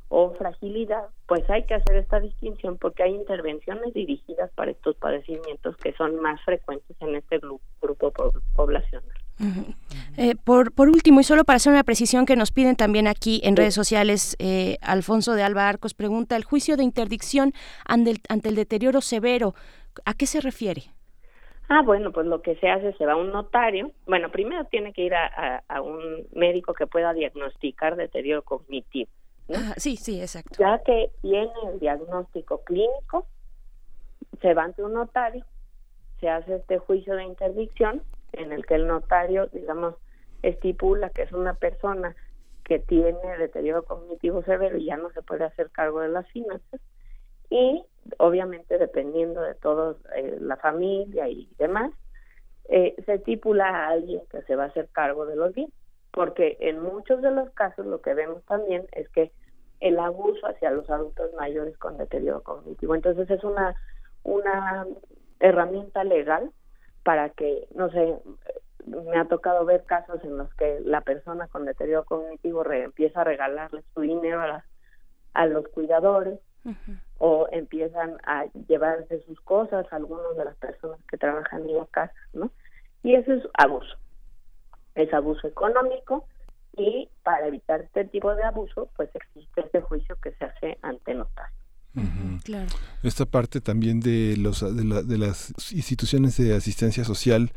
o fragilidad, pues hay que hacer esta distinción porque hay intervenciones dirigidas para estos padecimientos que son más frecuentes en este grupo, poblacional.
Eh, por, por último, y solo para hacer una precisión que nos piden también aquí en redes sociales, eh, Alfonso de Alba Arcos pregunta, ¿el juicio de interdicción ante el, ante el deterioro severo, a qué se refiere?
Ah, bueno, pues lo que se hace, se va a un notario. Bueno, primero tiene que ir a, a un médico que pueda diagnosticar deterioro cognitivo
sí, sí, exacto.
Ya que tiene el diagnóstico clínico, se va ante un notario, se hace este juicio de interdicción en el que el notario, digamos, estipula que es una persona que tiene deterioro cognitivo severo y ya no se puede hacer cargo de las finanzas y obviamente dependiendo de todos eh, la familia y demás eh, se estipula a alguien que se va a hacer cargo de los bienes porque en muchos de los casos lo que vemos también es que el abuso hacia los adultos mayores con deterioro cognitivo. Entonces es una, una herramienta legal para que, no sé, me ha tocado ver casos en los que la persona con deterioro cognitivo empieza a regalarle su dinero a, a los cuidadores o empiezan a llevarse sus cosas a algunas de las personas que trabajan en la casa, ¿no? Y eso es abuso es abuso económico y para evitar este tipo de abuso, pues existe este juicio que se hace ante notario.
Esta parte también de, los, de, las instituciones de asistencia social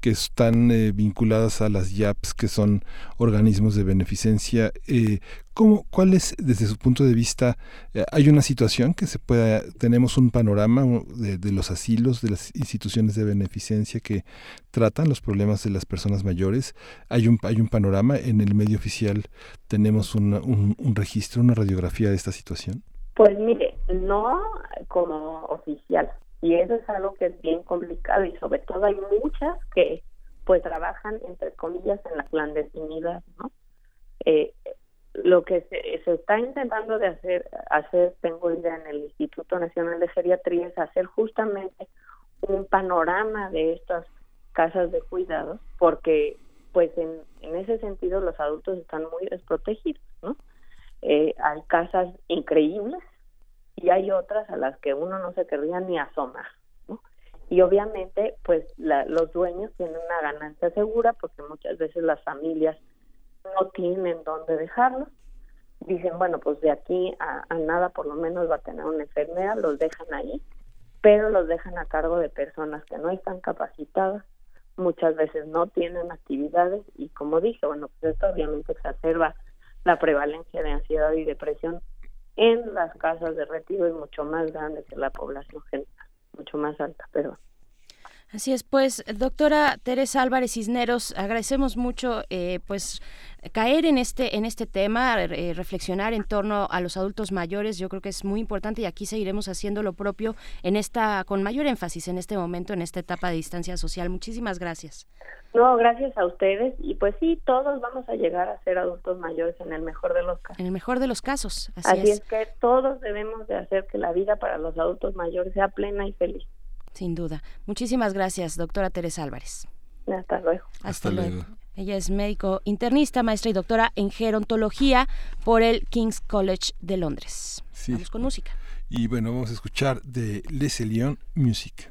que están eh, vinculadas a las YAPs, que son organismos de beneficencia, eh, ¿cómo, ¿cuál es, desde su punto de vista, eh, hay una situación que se pueda, tenemos un panorama de, de, los asilos, de las instituciones de beneficencia que tratan los problemas de las personas mayores? ¿Hay un, hay un panorama en el medio oficial? ¿Tenemos un, un registro, una radiografía de esta situación?
Pues mire, no como oficial. Y eso es algo que es bien complicado y sobre todo hay muchas que pues trabajan entre comillas en la clandestinidad, ¿no? Eh, lo que se, está intentando de hacer, hacer, tengo idea en el Instituto Nacional de Geriatría, es hacer justamente un panorama de estas casas de cuidado, porque pues en, en ese sentido los adultos están muy desprotegidos, ¿no? Eh, hay casas increíbles y hay otras a las que uno no se querría ni asomar. ¿no? Y obviamente, pues los dueños tienen una ganancia segura porque muchas veces las familias no tienen dónde dejarlos. Dicen, bueno, pues de aquí a, nada por lo menos va a tener una enfermera, los dejan ahí, pero los dejan a cargo de personas que no están capacitadas, muchas veces no tienen actividades y como dije, bueno, pues esto obviamente exacerba la prevalencia de ansiedad y depresión en las casas de retiro es mucho más grande que la población general, mucho más alta, perdón.
Así es, pues, doctora Teresa Álvarez Cisneros, agradecemos mucho, eh, pues, caer en este en este tema, eh, reflexionar en torno a los adultos mayores, yo creo que es muy importante y aquí seguiremos haciendo lo propio en esta con mayor énfasis en este momento, en esta etapa de distancia social. Muchísimas gracias.
No, gracias a ustedes y pues sí, todos vamos a llegar a ser adultos mayores en el mejor de los casos.
En el mejor de los casos,
así, así es. es que todos debemos de hacer que la vida para los adultos mayores sea plena y feliz.
Sin duda. Muchísimas gracias, doctora Teresa Álvarez.
Hasta luego.
Hasta, luego. Ella es médico internista, maestra y doctora en gerontología por el King's College de Londres. Vamos con música.
Y bueno, vamos a escuchar de Les Lyon Music.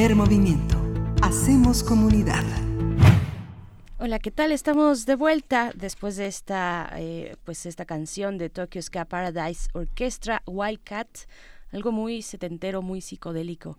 Primer movimiento. Hacemos comunidad.
Hola, ¿qué tal? Estamos de vuelta después de esta, eh, pues esta canción de Tokyo Ska Paradise Orchestra Wildcat, algo muy setentero, muy psicodélico.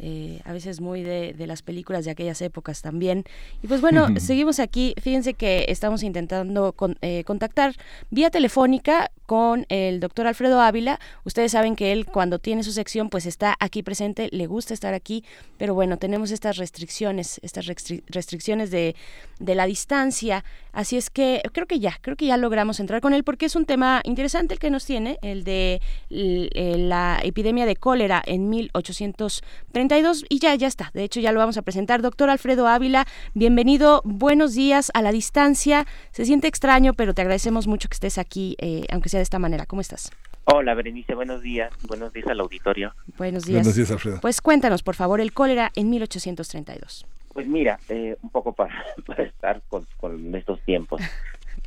Eh, a veces muy de, las películas de aquellas épocas también. Y pues bueno, seguimos aquí. Fíjense que estamos intentando eh, contactar vía telefónica con el doctor Alfredo Ávila. Ustedes saben que él cuando tiene su sección pues está aquí presente, le gusta estar aquí, pero bueno, tenemos estas restricciones, estas restricciones de, de la distancia. Así es que creo que ya, creo que ya logramos entrar con él porque es un tema interesante el que nos tiene, el de la epidemia de cólera en 1830 y ya, ya está. De hecho, ya lo vamos a presentar. Doctor Alfredo Ávila, bienvenido. Buenos días a la distancia. Se siente extraño, pero te agradecemos mucho que estés aquí, eh, aunque sea de esta manera. ¿Cómo estás?
Hola, Berenice. Buenos días. Buenos días al auditorio.
Buenos días.
Buenos días, Alfredo.
Pues cuéntanos, por favor, el cólera en 1832.
Pues mira, eh, un poco para, <laughs> estar con, estos tiempos. <laughs>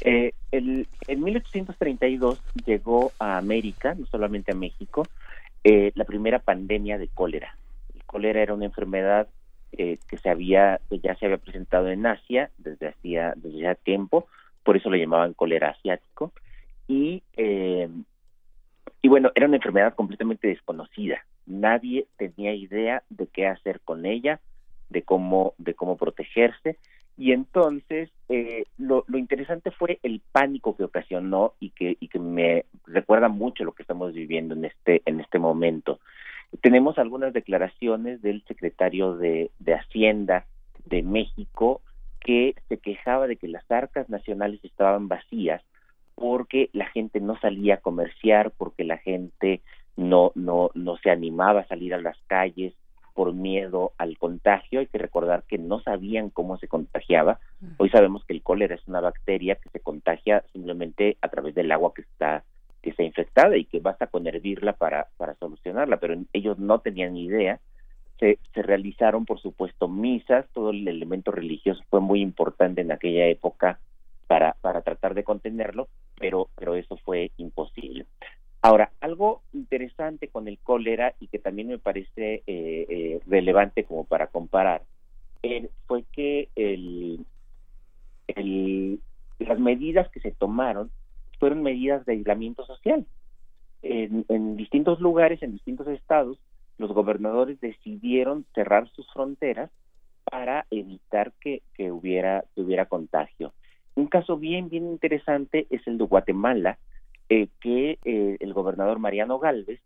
Eh, el, en 1832 llegó a América, no solamente a México, la primera pandemia de cólera cólera era una enfermedad eh, que se había ya se había presentado en Asia desde hacía desde ya tiempo por eso lo llamaban cólera asiático y eh, y bueno era una enfermedad completamente desconocida. Nadie tenía idea de qué hacer con ella de cómo de cómo protegerse y entonces eh, lo, lo interesante fue el pánico que ocasionó y que y que me recuerda mucho lo que estamos viviendo en este en este momento tenemos algunas declaraciones del secretario de, Hacienda de México que se quejaba de que las arcas nacionales estaban vacías porque la gente no salía a comerciar, porque la gente no, no, no se animaba a salir a las calles por miedo al contagio. Hay que recordar que no sabían cómo se contagiaba. Hoy sabemos que el cólera es una bacteria que se contagia simplemente a través del agua que está que está infectada y que basta con hervirla para, para solucionarla, pero ellos no tenían ni idea. Se, se realizaron, por supuesto, misas, todo el elemento religioso fue muy importante en aquella época para, para tratar de contenerlo, pero, pero eso fue imposible. Ahora, algo interesante con el cólera y que también me parece eh, eh, relevante como para comparar, eh, fue que el, el, las medidas que se tomaron fueron medidas de aislamiento social. En, distintos lugares, en distintos estados, los gobernadores decidieron cerrar sus fronteras para evitar que, hubiera, que hubiera contagio. Un caso bien, bien interesante es el de Guatemala, eh, que eh, el gobernador Mariano Galvez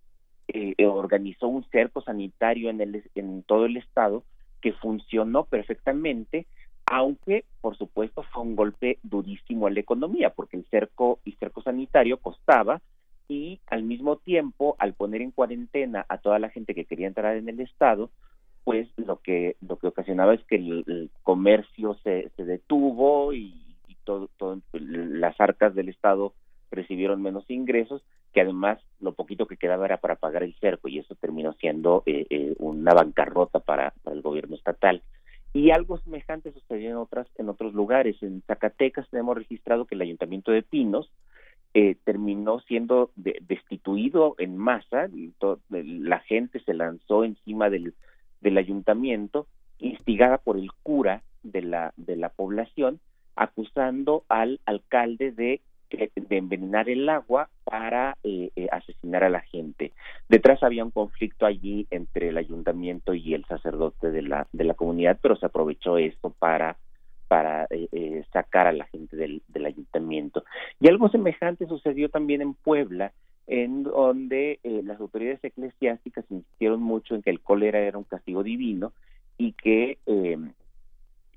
eh, organizó un cerco sanitario en, el, en todo el estado que funcionó perfectamente aunque por supuesto fue un golpe durísimo a la economía, porque el cerco y cerco sanitario costaba y al mismo tiempo, al poner en cuarentena a toda la gente que quería entrar en el estado, pues lo que lo que ocasionaba es que el, comercio se, se detuvo y, todo, las arcas del estado recibieron menos ingresos que además lo poquito que quedaba era para pagar el cerco y eso terminó siendo eh, eh, una bancarrota para el gobierno estatal y algo semejante sucedió en otras en otros lugares en Zacatecas tenemos registrado que el ayuntamiento de Pinos eh, terminó siendo destituido en masa y la gente se lanzó encima del, del ayuntamiento instigada por el cura de la de la población acusando al alcalde de de envenenar el agua para eh, eh, asesinar a la gente. Detrás había un conflicto allí entre el ayuntamiento y el sacerdote de la, de la comunidad, pero se aprovechó esto para para eh, sacar a la gente del, del, ayuntamiento. Y algo semejante sucedió también en Puebla, en donde las autoridades eclesiásticas insistieron mucho en que el cólera era un castigo divino y que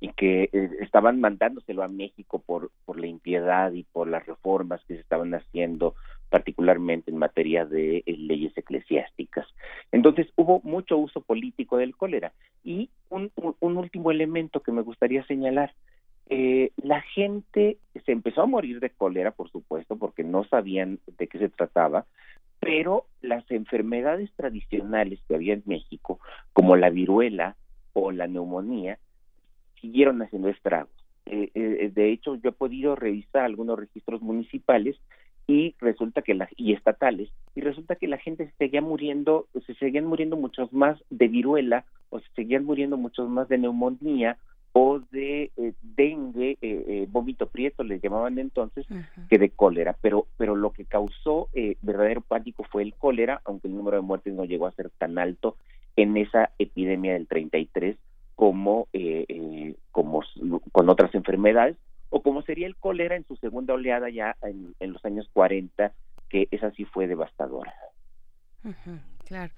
y que eh, estaban mandándoselo a México por, por la impiedad y por las reformas que se estaban haciendo, particularmente en materia de eh, leyes eclesiásticas. Entonces hubo mucho uso político del cólera. Y un, último elemento que me gustaría señalar, eh, la gente se empezó a morir de cólera, por supuesto, porque no sabían de qué se trataba, pero las enfermedades tradicionales que había en México, como la viruela o la neumonía, siguieron haciendo estragos. Eh, eh, de hecho, yo he podido revisar algunos registros municipales y resulta que las y estatales y resulta que la gente se seguía muriendo se seguían muriendo muchos más de viruela o se seguían muriendo muchos más de neumonía o de eh, dengue eh, eh, vómito prieto les llamaban entonces que de cólera. Pero pero lo que causó verdadero pánico fue el cólera aunque el número de muertes no llegó a ser tan alto en esa epidemia del 33 como como con otras enfermedades o como sería el cólera en su segunda oleada ya en, los años 40, que esa sí fue devastadora.
claro.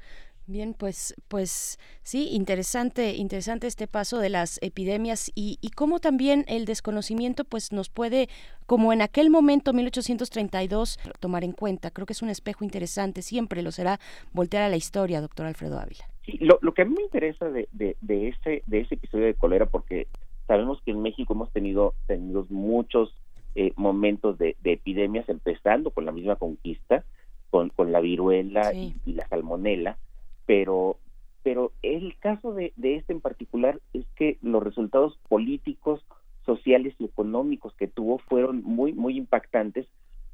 Bien, pues, pues sí, interesante, interesante este paso de las epidemias y, y cómo también el desconocimiento, pues, nos puede, como en aquel momento, 1832, tomar en cuenta. Creo que es un espejo interesante, siempre lo será voltear a la historia, doctor Alfredo Ávila.
Sí, lo, lo que a mí me interesa de, de, de ese de ese episodio de cólera, porque Sabemos que en México hemos tenido, tenido muchos eh, momentos de, epidemias, empezando con la misma conquista, con, con la viruela y, la salmonela, pero, pero el caso de, de este en particular es que los resultados políticos, sociales y económicos que tuvo fueron muy, muy impactantes,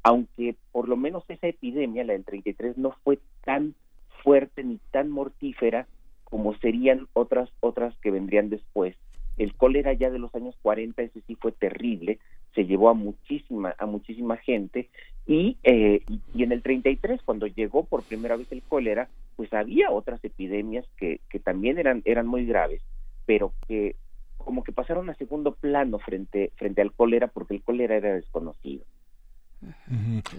aunque por lo menos esa epidemia, la del 33, no fue tan fuerte ni tan mortífera como serían otras otras que vendrían después el cólera ya de los años 40, ese sí fue terrible, se llevó a muchísima, a muchísima gente y, eh, y en el 33, cuando llegó por primera vez el cólera, pues había otras epidemias que, que también eran, eran muy graves, pero que como que pasaron a segundo plano frente, frente al cólera porque el cólera era desconocido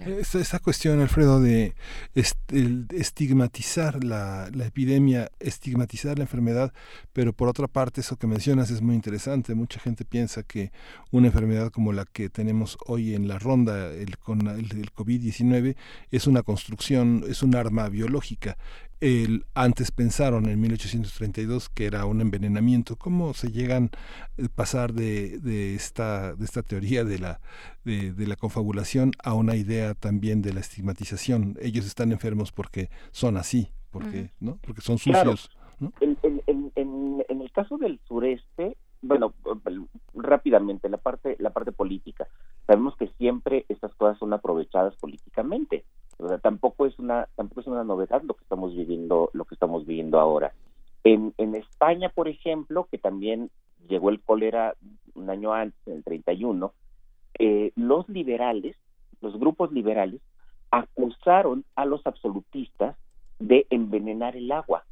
esa, cuestión, Alfredo, de estigmatizar la, epidemia, estigmatizar la enfermedad, pero por otra parte, eso que mencionas es muy interesante. Mucha gente piensa que una enfermedad como la que tenemos hoy en la ronda el, con el, el COVID-19 es una construcción, es un arma biológica. El, antes pensaron en 1832 que era un envenenamiento. ¿Cómo se llegan a pasar de, de, esta, de esta teoría de la, de, la confabulación a una idea también de la estigmatización? Ellos están enfermos porque son así, porque, ¿no? porque son sucios.
En, en, el caso del sureste, bueno, rápidamente, la parte, la parte política. Sabemos que siempre estas cosas son aprovechadas políticamente tampoco es una tampoco es una novedad lo que estamos viviendo lo que estamos viviendo ahora. En, en España, por ejemplo, que también llegó el cólera un año antes, en el 31, eh, los liberales, los grupos liberales, acusaron a los absolutistas de envenenar el agua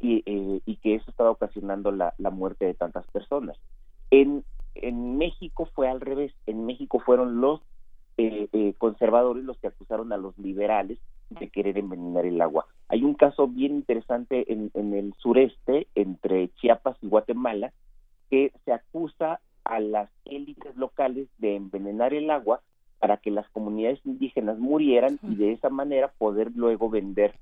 y, eh, y que eso estaba ocasionando la, la, muerte de tantas personas. En, en México fue al revés, en México fueron los eh, eh, conservadores los que acusaron a los liberales de querer envenenar el agua. Hay un caso bien interesante en, el sureste, entre Chiapas y Guatemala, que se acusa a las élites locales de envenenar el agua para que las comunidades indígenas murieran y de esa manera poder luego vender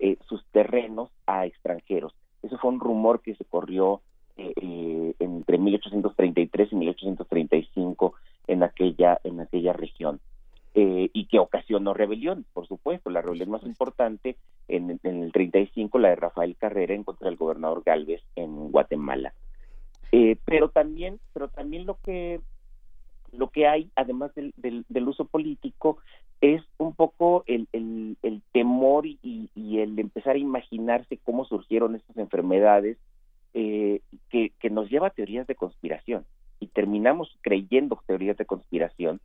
eh, sus terrenos a extranjeros. Eso fue un rumor que se corrió entre 1833 y 1835 en aquella, en aquella región. Eh, y que ocasionó rebelión, por supuesto. La rebelión más importante en, en, el 35, la de Rafael Carrera en contra del gobernador Galvez en Guatemala. Eh, pero también, pero también lo que lo que hay, además del, del, uso político, es un poco el, el, el temor y, y, el empezar a imaginarse cómo surgieron estas enfermedades eh, que, que nos lleva a teorías de conspiración y terminamos creyendo teorías de conspiración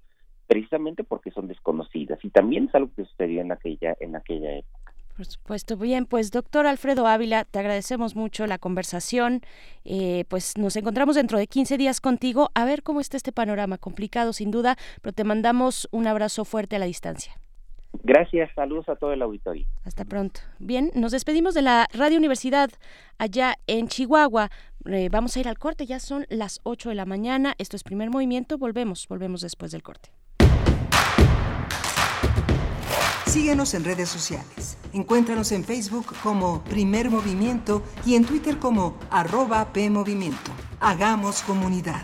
precisamente porque son desconocidas y también es algo que sucedió en aquella en aquella época.
Por supuesto. Bien, pues doctor Alfredo Ávila, te agradecemos mucho la conversación. Eh, pues nos encontramos dentro de 15 días contigo a ver cómo está este panorama. Complicado, sin duda, pero te mandamos un abrazo fuerte a la distancia.
Gracias, saludos a todo el auditorio.
Hasta pronto. Bien, nos despedimos de la Radio Universidad allá en Chihuahua. Eh, vamos a ir al corte, ya son las 8 de la mañana. Esto es primer movimiento, volvemos, volvemos después del corte.
Síguenos en redes sociales. Encuéntranos en Facebook como Primer Movimiento y en Twitter como arroba PMovimiento. Hagamos comunidad.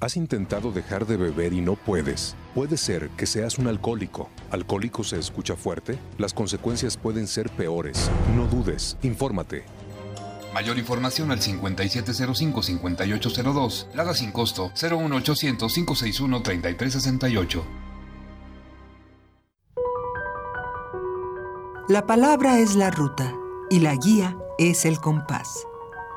¿Has intentado dejar de beber y no puedes? Puede ser que seas un alcohólico. ¿Alcohólico se escucha fuerte? Las consecuencias pueden ser peores. No dudes, infórmate.
Mayor información al 5705-5802. Lada sin costo 01800-561-3368.
La palabra es la ruta y la guía es el compás.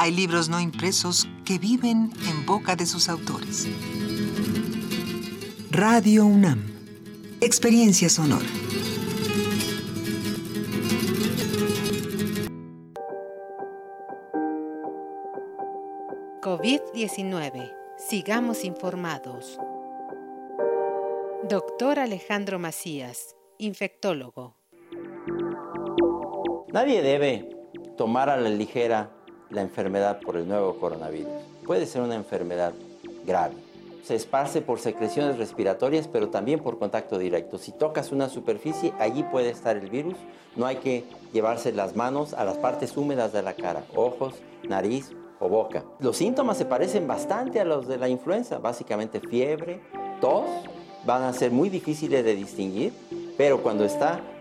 Hay libros no impresos que viven en boca de sus autores. Radio UNAM. Experiencia sonora.
COVID-19. Sigamos informados. Doctor Alejandro Macías, infectólogo.
Nadie debe tomar a la ligera la enfermedad por el nuevo coronavirus. Puede ser una enfermedad grave. Se esparce por secreciones respiratorias, pero también por contacto directo. Si tocas una superficie, allí puede estar el virus. No hay que llevarse las manos a las partes húmedas de la cara, ojos, nariz o boca. Los síntomas se parecen bastante a los de la influenza, básicamente fiebre, tos, van a ser muy difíciles de distinguir, pero cuando está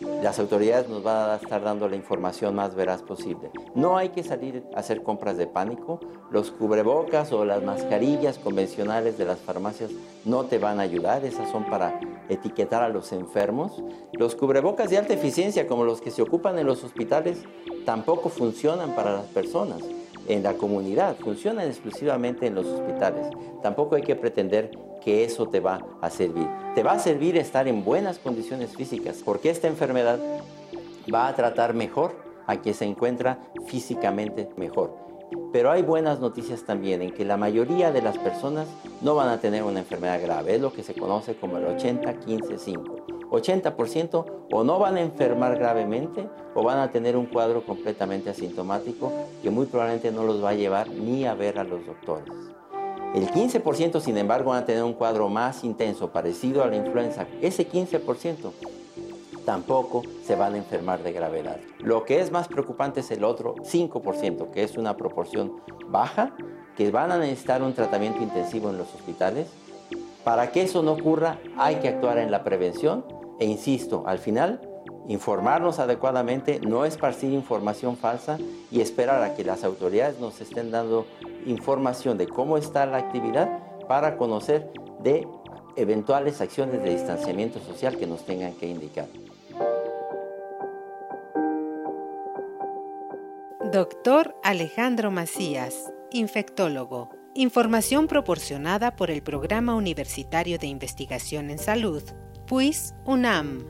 las autoridades nos van a estar dando la información más veraz posible. No hay que salir a hacer compras de pánico. Los cubrebocas o las mascarillas convencionales de las farmacias no te van a ayudar. Esas son para etiquetar a los enfermos. Los cubrebocas de alta eficiencia, como los que se ocupan en los hospitales, tampoco funcionan para las personas en la comunidad, funcionan exclusivamente en los hospitales. Tampoco hay que pretender que eso te va a servir. Te va a servir estar en buenas condiciones físicas, porque esta enfermedad va a tratar mejor a quien se encuentra físicamente mejor. Pero hay buenas noticias también en que la mayoría de las personas no van a tener una enfermedad grave, es lo que se conoce como el 80-15-5. 80% o no van a enfermar gravemente o van a tener un cuadro completamente asintomático que muy probablemente no los va a llevar ni a ver a los doctores. El 15% sin embargo van a tener un cuadro más intenso, parecido a la influenza. Ese 15% tampoco se van a enfermar de gravedad. Lo que es más preocupante es el otro 5%, que es una proporción baja, que van a necesitar un tratamiento intensivo en los hospitales. Para que eso no ocurra hay que actuar en la prevención e insisto, al final informarnos adecuadamente, no esparcir información falsa y esperar a que las autoridades nos estén dando información de cómo está la actividad para conocer de eventuales acciones de distanciamiento social que nos tengan que indicar.
Doctor Alejandro Macías, infectólogo. Información proporcionada por el Programa Universitario de Investigación en Salud, PUIS UNAM.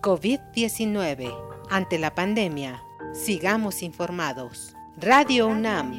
COVID-19. Ante la pandemia, Sigamos informados. Radio UNAM,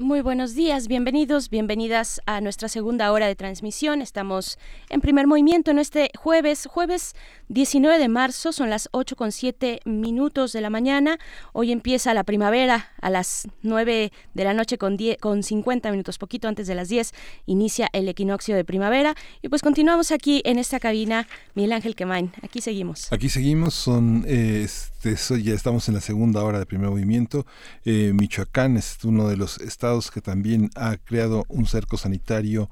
Muy buenos días, bienvenidos, bienvenidas a nuestra segunda hora de transmisión. Estamos en primer movimiento en este jueves, jueves 19 de marzo, son las 8 con 7 minutos de la mañana. Hoy empieza la primavera a las 9 de la noche con, 10, con 50 minutos, poquito antes de las 10, inicia el equinoccio de primavera. Y pues continuamos aquí en esta cabina, Miguel Ángel Quemain. Aquí seguimos.
Aquí seguimos, son, eh, este, ya estamos en la segunda hora de primer movimiento. Eh, Michoacán es uno de los estados que también ha creado un cerco sanitario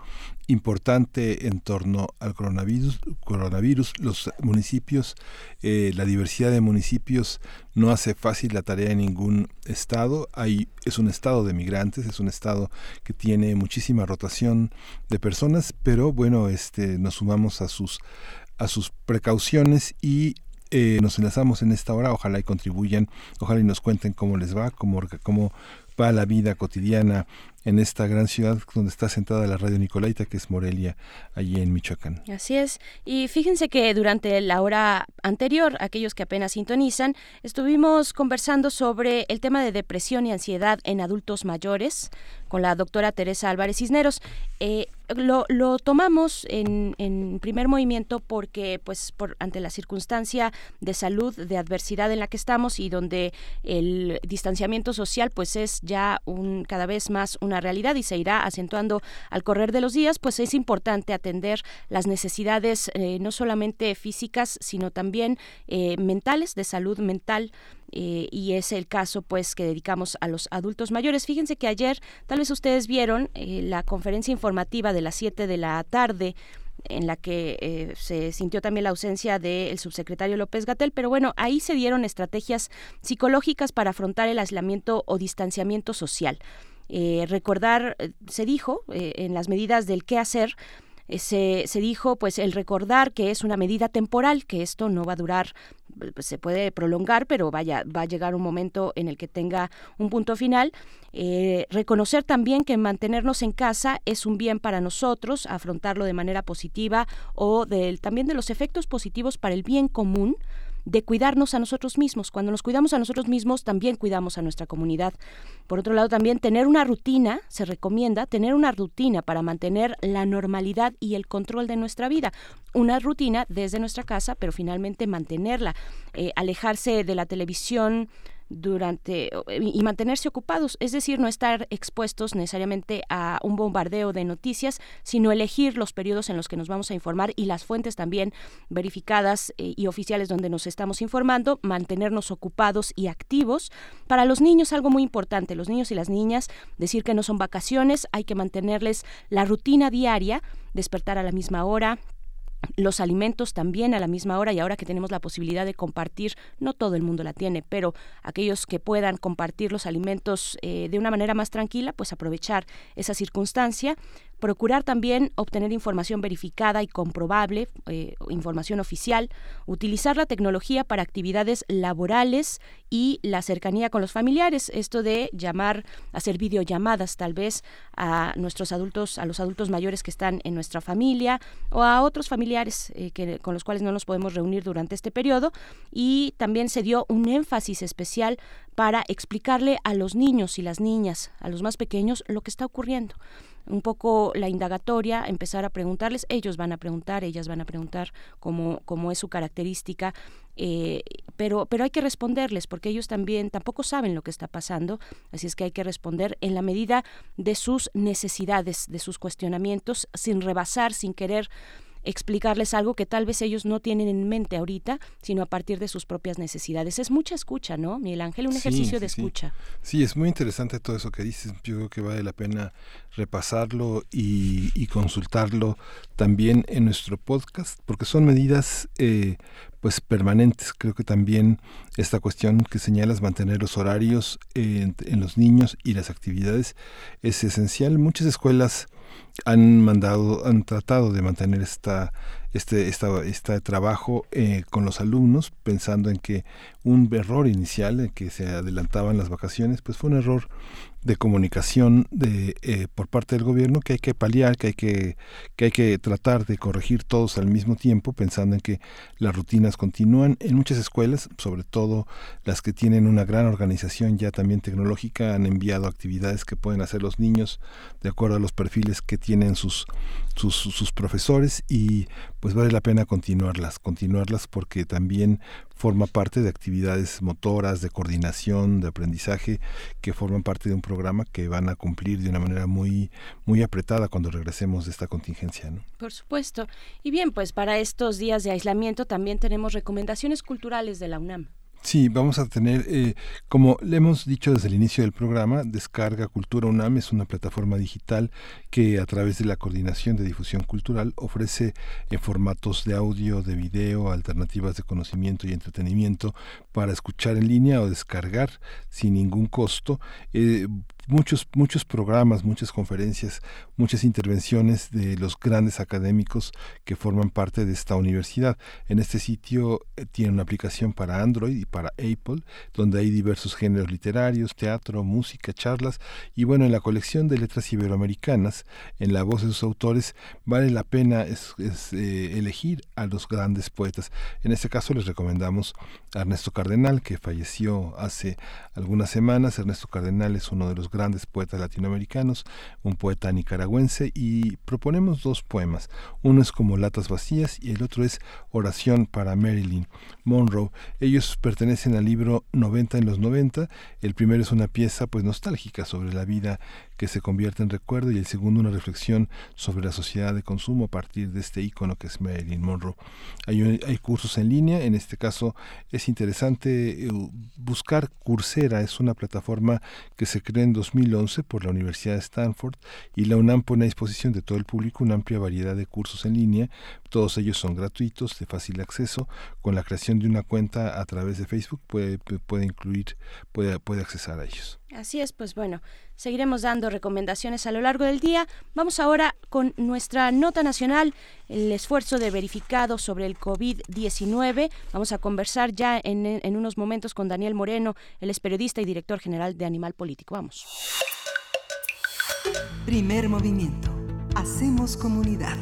importante en torno al coronavirus. Los municipios, eh, la diversidad de municipios no hace fácil la tarea en ningún estado. Hay, es un estado de migrantes, es un estado que tiene muchísima rotación de personas, pero bueno, este, nos sumamos a sus a sus precauciones y eh, nos enlazamos en esta hora, ojalá y contribuyan, ojalá y nos cuenten cómo les va, cómo, cómo, va la vida cotidiana en esta gran ciudad donde está sentada la radio Nicolaita, que es Morelia, allí en Michoacán.
Así es. Y fíjense que durante la hora anterior, aquellos que apenas sintonizan, estuvimos conversando sobre el tema de depresión y ansiedad en adultos mayores con la doctora Teresa Álvarez Cisneros. Eh, lo, lo, tomamos en, en, primer movimiento porque, pues, por, ante la circunstancia de salud, de adversidad en la que estamos y donde el distanciamiento social, pues, es ya un cada vez más una realidad y se irá acentuando al correr de los días, pues es importante atender las necesidades eh, no solamente físicas, sino también eh, mentales, de salud mental eh, y es el caso pues que dedicamos a los adultos mayores. Fíjense que ayer tal vez ustedes vieron la conferencia informativa de las 7 de la tarde en la que se sintió también la ausencia del subsecretario López Gatel, pero bueno, ahí se dieron estrategias psicológicas para afrontar el aislamiento o distanciamiento social. Recordar, se dijo en las medidas del qué hacer, se, se, dijo pues el recordar que es una medida temporal, que esto no va a durar se puede prolongar, pero vaya, va a llegar un momento en el que tenga un punto final. Eh, reconocer también que mantenernos en casa es un bien para nosotros, afrontarlo de manera positiva o también de los efectos positivos para el bien común de cuidarnos a nosotros mismos. Cuando nos cuidamos a nosotros mismos, también cuidamos a nuestra comunidad. Por otro lado, también tener una rutina, se recomienda tener una rutina para mantener la normalidad y el control de nuestra vida. Una rutina desde nuestra casa, pero finalmente mantenerla. Eh, alejarse de la televisión, durante y mantenerse ocupados, es decir, no estar expuestos necesariamente a un bombardeo de noticias, sino elegir los periodos en los que nos vamos a informar y las fuentes también verificadas eh, y oficiales donde nos estamos informando, mantenernos ocupados y activos. Para los niños algo muy importante, los niños y las niñas, decir que no son vacaciones, hay que mantenerles la rutina diaria, despertar a la misma hora, los alimentos también a la misma hora y ahora que tenemos la posibilidad de compartir, no todo el mundo la tiene, pero aquellos que puedan compartir los alimentos eh, de una manera más tranquila, pues aprovechar esa circunstancia procurar también obtener información verificada y comprobable, eh, información oficial, utilizar la tecnología para actividades laborales y la cercanía con los familiares, esto de llamar, hacer videollamadas tal vez a nuestros adultos, a los adultos mayores que están en nuestra familia o a otros familiares eh, que, con los cuales no nos podemos reunir durante este periodo. Y también se dio un énfasis especial para explicarle a los niños y las niñas, a los más pequeños, lo que está ocurriendo un poco la indagatoria, empezar a preguntarles, ellos van a preguntar, ellas van a preguntar cómo, cómo es su característica, eh, pero, pero hay que responderles porque ellos también tampoco saben lo que está pasando, así es que hay que responder en la medida de sus necesidades, de sus cuestionamientos, sin rebasar, sin querer explicarles algo que tal vez ellos no tienen en mente ahorita, sino a partir de sus propias necesidades. Es mucha escucha, ¿no, Miguel Ángel? Un ejercicio de escucha.
Sí. es muy interesante todo eso que dices. Yo creo que vale la pena repasarlo y, consultarlo también en nuestro podcast, porque son medidas eh, pues permanentes. Creo que también esta cuestión que señalas, mantener los horarios en, en los niños y las actividades, es esencial. Muchas escuelas han mandado, han tratado de mantener esta este, este trabajo eh, con los alumnos, pensando en que un error inicial, en que se adelantaban las vacaciones, pues fue un error de comunicación de, eh, por parte del gobierno que hay que paliar, que hay que, que hay que tratar de corregir todos al mismo tiempo, pensando en que las rutinas continúan. En muchas escuelas, sobre todo las que tienen una gran organización ya también tecnológica, han enviado actividades que pueden hacer los niños de acuerdo a los perfiles que tienen sus, sus, sus profesores y pues vale la pena continuarlas, continuarlas porque también forma parte de actividades motoras, de coordinación, de aprendizaje, que forman parte de un programa que van a cumplir de una manera muy, muy apretada cuando regresemos de esta contingencia. ¿no?
Por supuesto. Y bien, pues para estos días de aislamiento también tenemos recomendaciones culturales de la UNAM.
Sí, vamos a tener, eh, como le hemos dicho desde el inicio del programa, Descarga Cultura UNAM es una plataforma digital que a través de la Coordinación de Difusión Cultural ofrece en formatos de audio, de video, alternativas de conocimiento y entretenimiento para escuchar en línea o descargar sin ningún costo. Eh, muchos, muchos programas, muchas conferencias, muchas intervenciones de los grandes académicos que forman parte de esta universidad. En este sitio eh, tiene una aplicación para Android y para Apple, donde hay diversos géneros literarios, teatro, música, charlas, y bueno, en la colección de letras iberoamericanas, en la voz de sus autores, vale la pena es, eh, elegir a los grandes poetas. En este caso les recomendamos a Ernesto Cardenal, que falleció hace algunas semanas. Ernesto Cardenal es uno de los grandes poetas latinoamericanos, un poeta nicaragüense, y proponemos dos poemas. Uno es como Latas Vacías y el otro es Oración para Marilyn Monroe. Ellos pertenecen al libro 90 en los 90. El primero es una pieza pues nostálgica sobre la vida que se convierte en recuerdo y el segundo una reflexión sobre la sociedad de consumo a partir de este icono que es Marilyn Monroe. Hay, hay cursos en línea, en este caso es interesante eh, buscar Coursera, es una plataforma que se creó en 2011 por la Universidad de Stanford y la UNAM pone a disposición de todo el público una amplia variedad de cursos en línea, todos ellos son gratuitos, de fácil acceso, con la creación de una cuenta a través de Facebook puede, puede incluir, puede, puede accesar a ellos.
Así es, pues bueno, seguiremos dando recomendaciones a lo largo del día. Vamos ahora con nuestra nota nacional, el esfuerzo de verificado sobre el COVID-19. Vamos a conversar ya en, en unos momentos con Daniel Moreno, él es periodista y director general de Animal Político. Vamos.
Primer movimiento. Hacemos comunidad.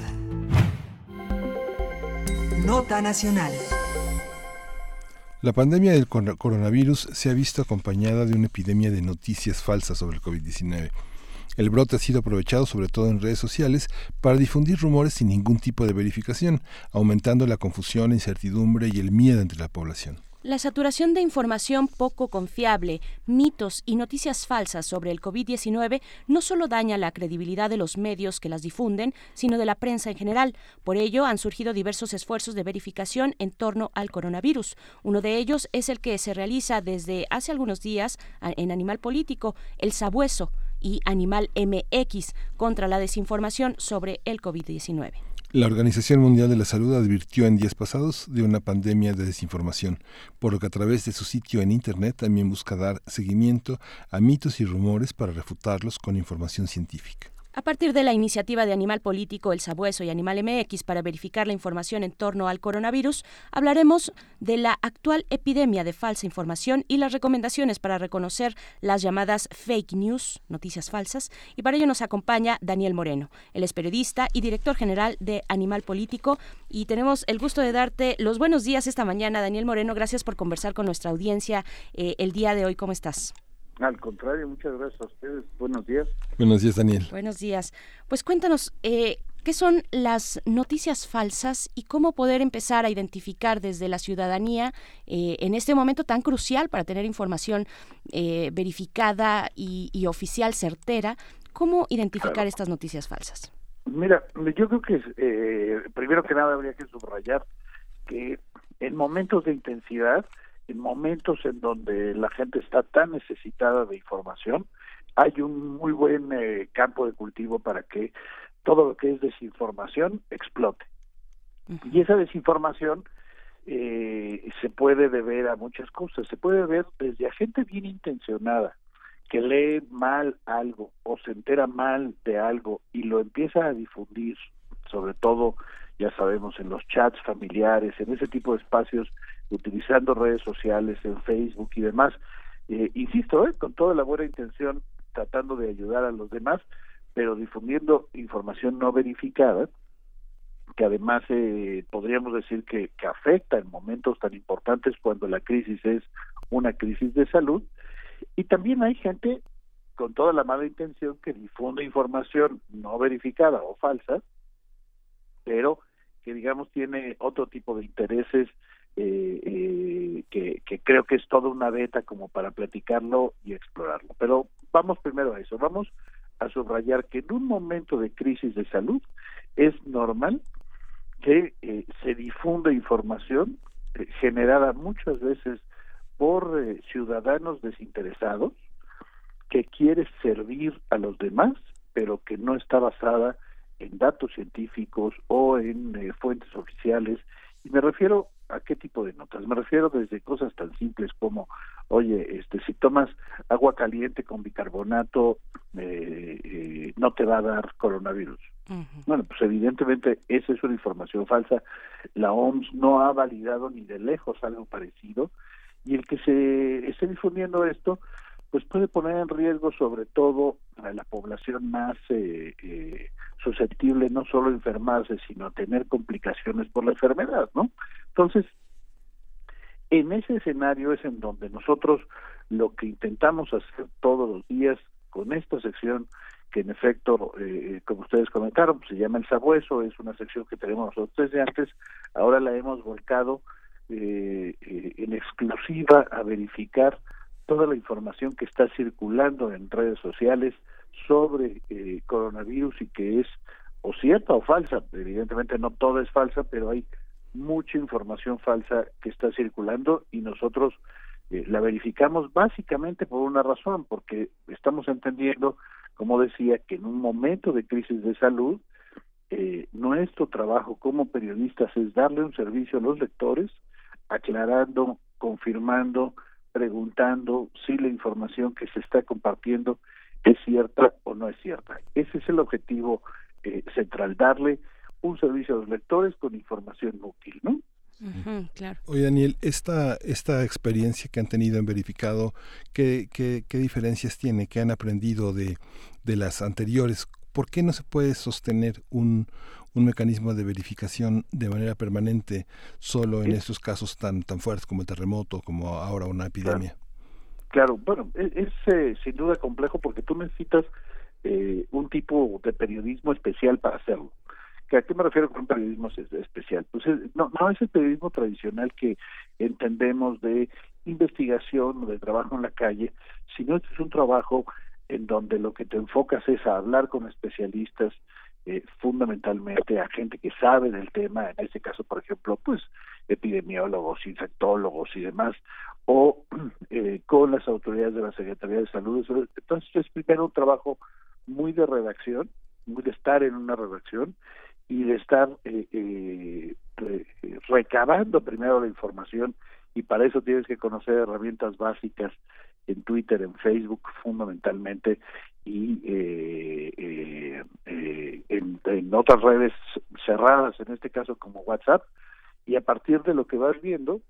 Nota nacional.
La pandemia del coronavirus se ha visto acompañada de una epidemia de noticias falsas sobre el COVID-19. El brote ha sido aprovechado sobre todo en redes sociales para difundir rumores sin ningún tipo de verificación, aumentando la confusión, incertidumbre y el miedo entre la población.
La saturación de información poco confiable, mitos y noticias falsas sobre el COVID-19 no solo daña la credibilidad de los medios que las difunden, sino de la prensa en general. Por ello, han surgido diversos esfuerzos de verificación en torno al coronavirus. Uno de ellos es el que se realiza desde hace algunos días en Animal Político, el Sabueso y Animal MX contra la desinformación sobre el COVID-19.
La Organización Mundial de la Salud advirtió en días pasados de una pandemia de desinformación, por lo que a través de su sitio en Internet también busca dar seguimiento a mitos y rumores para refutarlos con información científica.
A partir de la iniciativa de Animal Político, El Sabueso y Animal MX para verificar la información en torno al coronavirus, hablaremos de la actual epidemia de falsa información y las recomendaciones para reconocer las llamadas fake news, noticias falsas, y para ello nos acompaña Daniel Moreno. Él es periodista y director general de Animal Político y tenemos el gusto de darte los buenos días esta mañana, Daniel Moreno. Gracias por conversar con nuestra audiencia eh, el día de hoy. ¿Cómo estás?
Al contrario, muchas gracias a ustedes. Buenos días.
Buenos días, Daniel.
Buenos días. Pues cuéntanos, eh, ¿qué son las noticias falsas y cómo poder empezar a identificar desde la ciudadanía eh, en este momento tan crucial para tener información eh, verificada y, oficial certera? ¿Cómo identificar estas noticias falsas?
Mira, yo creo que primero que nada habría que subrayar que en momentos de intensidad, en momentos en donde la gente está tan necesitada de información, hay un muy buen eh, campo de cultivo para que todo lo que es desinformación explote. Y esa desinformación eh, se puede deber a muchas cosas. Se puede ver desde a gente bien intencionada que lee mal algo o se entera mal de algo y lo empieza a difundir, sobre todo, ya sabemos, en los chats familiares, en ese tipo de espacios, utilizando redes sociales, en Facebook y demás, eh, insisto, eh, con toda la buena intención, tratando de ayudar a los demás, pero difundiendo información no verificada, que además eh, podríamos decir que, que afecta en momentos tan importantes cuando la crisis es una crisis de salud, y también hay gente con toda la mala intención que difunde información no verificada o falsa, pero que digamos tiene otro tipo de intereses eh, eh, que, que creo que es toda una beta como para platicarlo y explorarlo. Pero vamos primero a eso, vamos a subrayar que en un momento de crisis de salud es normal que eh, se difunda información eh, generada muchas veces por eh, ciudadanos desinteresados que quiere servir a los demás, pero que no está basada en datos científicos o en eh, fuentes oficiales. Y me refiero a qué tipo de notas. Me refiero desde cosas tan simples como, oye, este, si tomas agua caliente con bicarbonato, eh, eh no te va a dar coronavirus. Bueno, pues evidentemente esa es una información falsa. La OMS no ha validado ni de lejos algo parecido y el que se esté difundiendo esto pues puede poner en riesgo sobre todo a la población más eh, eh, susceptible no solo enfermarse sino tener complicaciones por la enfermedad no entonces en ese escenario es en donde nosotros lo que intentamos hacer todos los días con esta sección que en efecto, eh, como ustedes comentaron, pues se llama El Sabueso, es una sección que tenemos nosotros desde antes, ahora la hemos volcado eh, eh, en exclusiva a verificar toda la información que está circulando en redes sociales sobre eh, coronavirus y que es o cierta o falsa. Evidentemente no toda es falsa, pero hay mucha información falsa que está circulando y nosotros eh, la verificamos básicamente por una razón, porque estamos entendiendo, como decía, que en un momento de crisis de salud, eh, nuestro trabajo como periodistas es darle un servicio a los lectores, aclarando, confirmando, preguntando si la información que se está compartiendo es cierta o no es cierta. Ese es el objetivo eh, central, darle un servicio a los lectores con información útil, ¿no?
claro.
Oye, Daniel, esta, esta experiencia que han tenido en verificado, ¿qué, qué, qué diferencias tiene? ¿Qué han aprendido de, de las anteriores? ¿Por qué no se puede sostener un, un mecanismo de verificación de manera permanente solo en estos casos tan tan fuertes como el terremoto, como ahora una epidemia.
Claro, bueno, e-, es, eh, sin duda complejo porque tú necesitas eh, un tipo de periodismo especial para hacerlo. ¿A qué me refiero con un periodismo especial? Pues no, no es el periodismo tradicional que entendemos de investigación o de trabajo en la calle, sino este es un trabajo en donde lo que te enfocas es a hablar con especialistas, eh, fundamentalmente a gente que sabe del tema, en este caso, por ejemplo, pues epidemiólogos, infectólogos y demás, o <clears throat> eh, con las autoridades de la Secretaría de Salud. Entonces es primero un trabajo muy de redacción, muy de estar en una redacción y de estar eh, eh, recabando primero la información y para eso tienes que conocer herramientas básicas en Twitter, en Facebook fundamentalmente y eh, eh, eh, en, en, otras redes cerradas, en este caso como WhatsApp, y a partir de lo que vas viendo,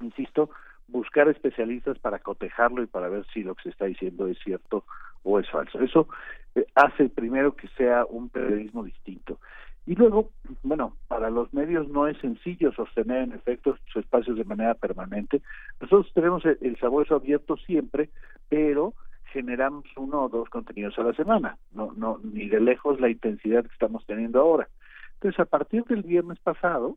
insisto, buscar especialistas para cotejarlo y para ver si lo que se está diciendo es cierto o es falso. Eso eh, hace primero que sea un periodismo distinto. Y luego, bueno, para los medios no es sencillo sostener en efecto sus espacios de manera permanente. Nosotros tenemos el, el sabueso abierto siempre, pero generamos uno o dos contenidos a la semana, no, no, ni de lejos la intensidad que estamos teniendo ahora. Entonces, a partir del viernes pasado,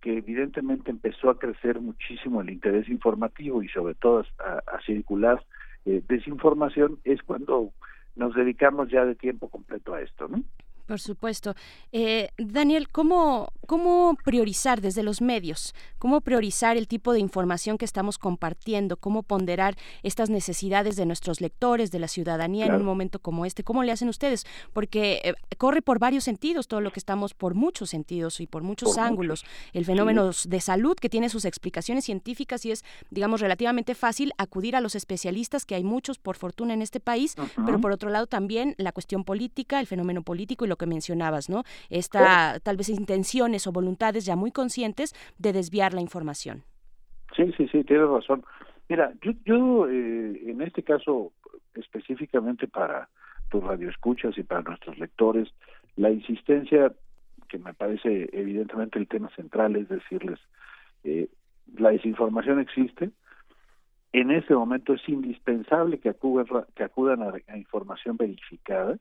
que evidentemente empezó a crecer muchísimo el interés informativo y sobre todo a, circular eh, desinformación, es cuando nos dedicamos ya de tiempo completo a esto, ¿no?
Por supuesto. Eh, Daniel, ¿cómo, ¿cómo priorizar desde los medios? ¿Cómo priorizar el tipo de información que estamos compartiendo? ¿Cómo ponderar estas necesidades de nuestros lectores, de la ciudadanía en un momento como este? ¿Cómo le hacen ustedes? Porque eh, corre por varios sentidos todo lo que estamos, por muchos sentidos y por muchos ángulos. El fenómeno de salud que tiene sus explicaciones científicas y es, digamos, relativamente fácil acudir a los especialistas, que hay muchos por fortuna en este país, pero por otro lado también la cuestión política, el fenómeno político y lo que mencionabas, ¿no? Esta tal vez intenciones o voluntades ya muy conscientes de desviar la información.
Sí, sí, sí, tienes razón. Mira, yo, yo eh, en este caso específicamente para tus radioescuchas y para nuestros lectores, la insistencia que me parece evidentemente el tema central es decirles, eh, la desinformación existe, en este momento es indispensable que acudan, que acudan a información verificada,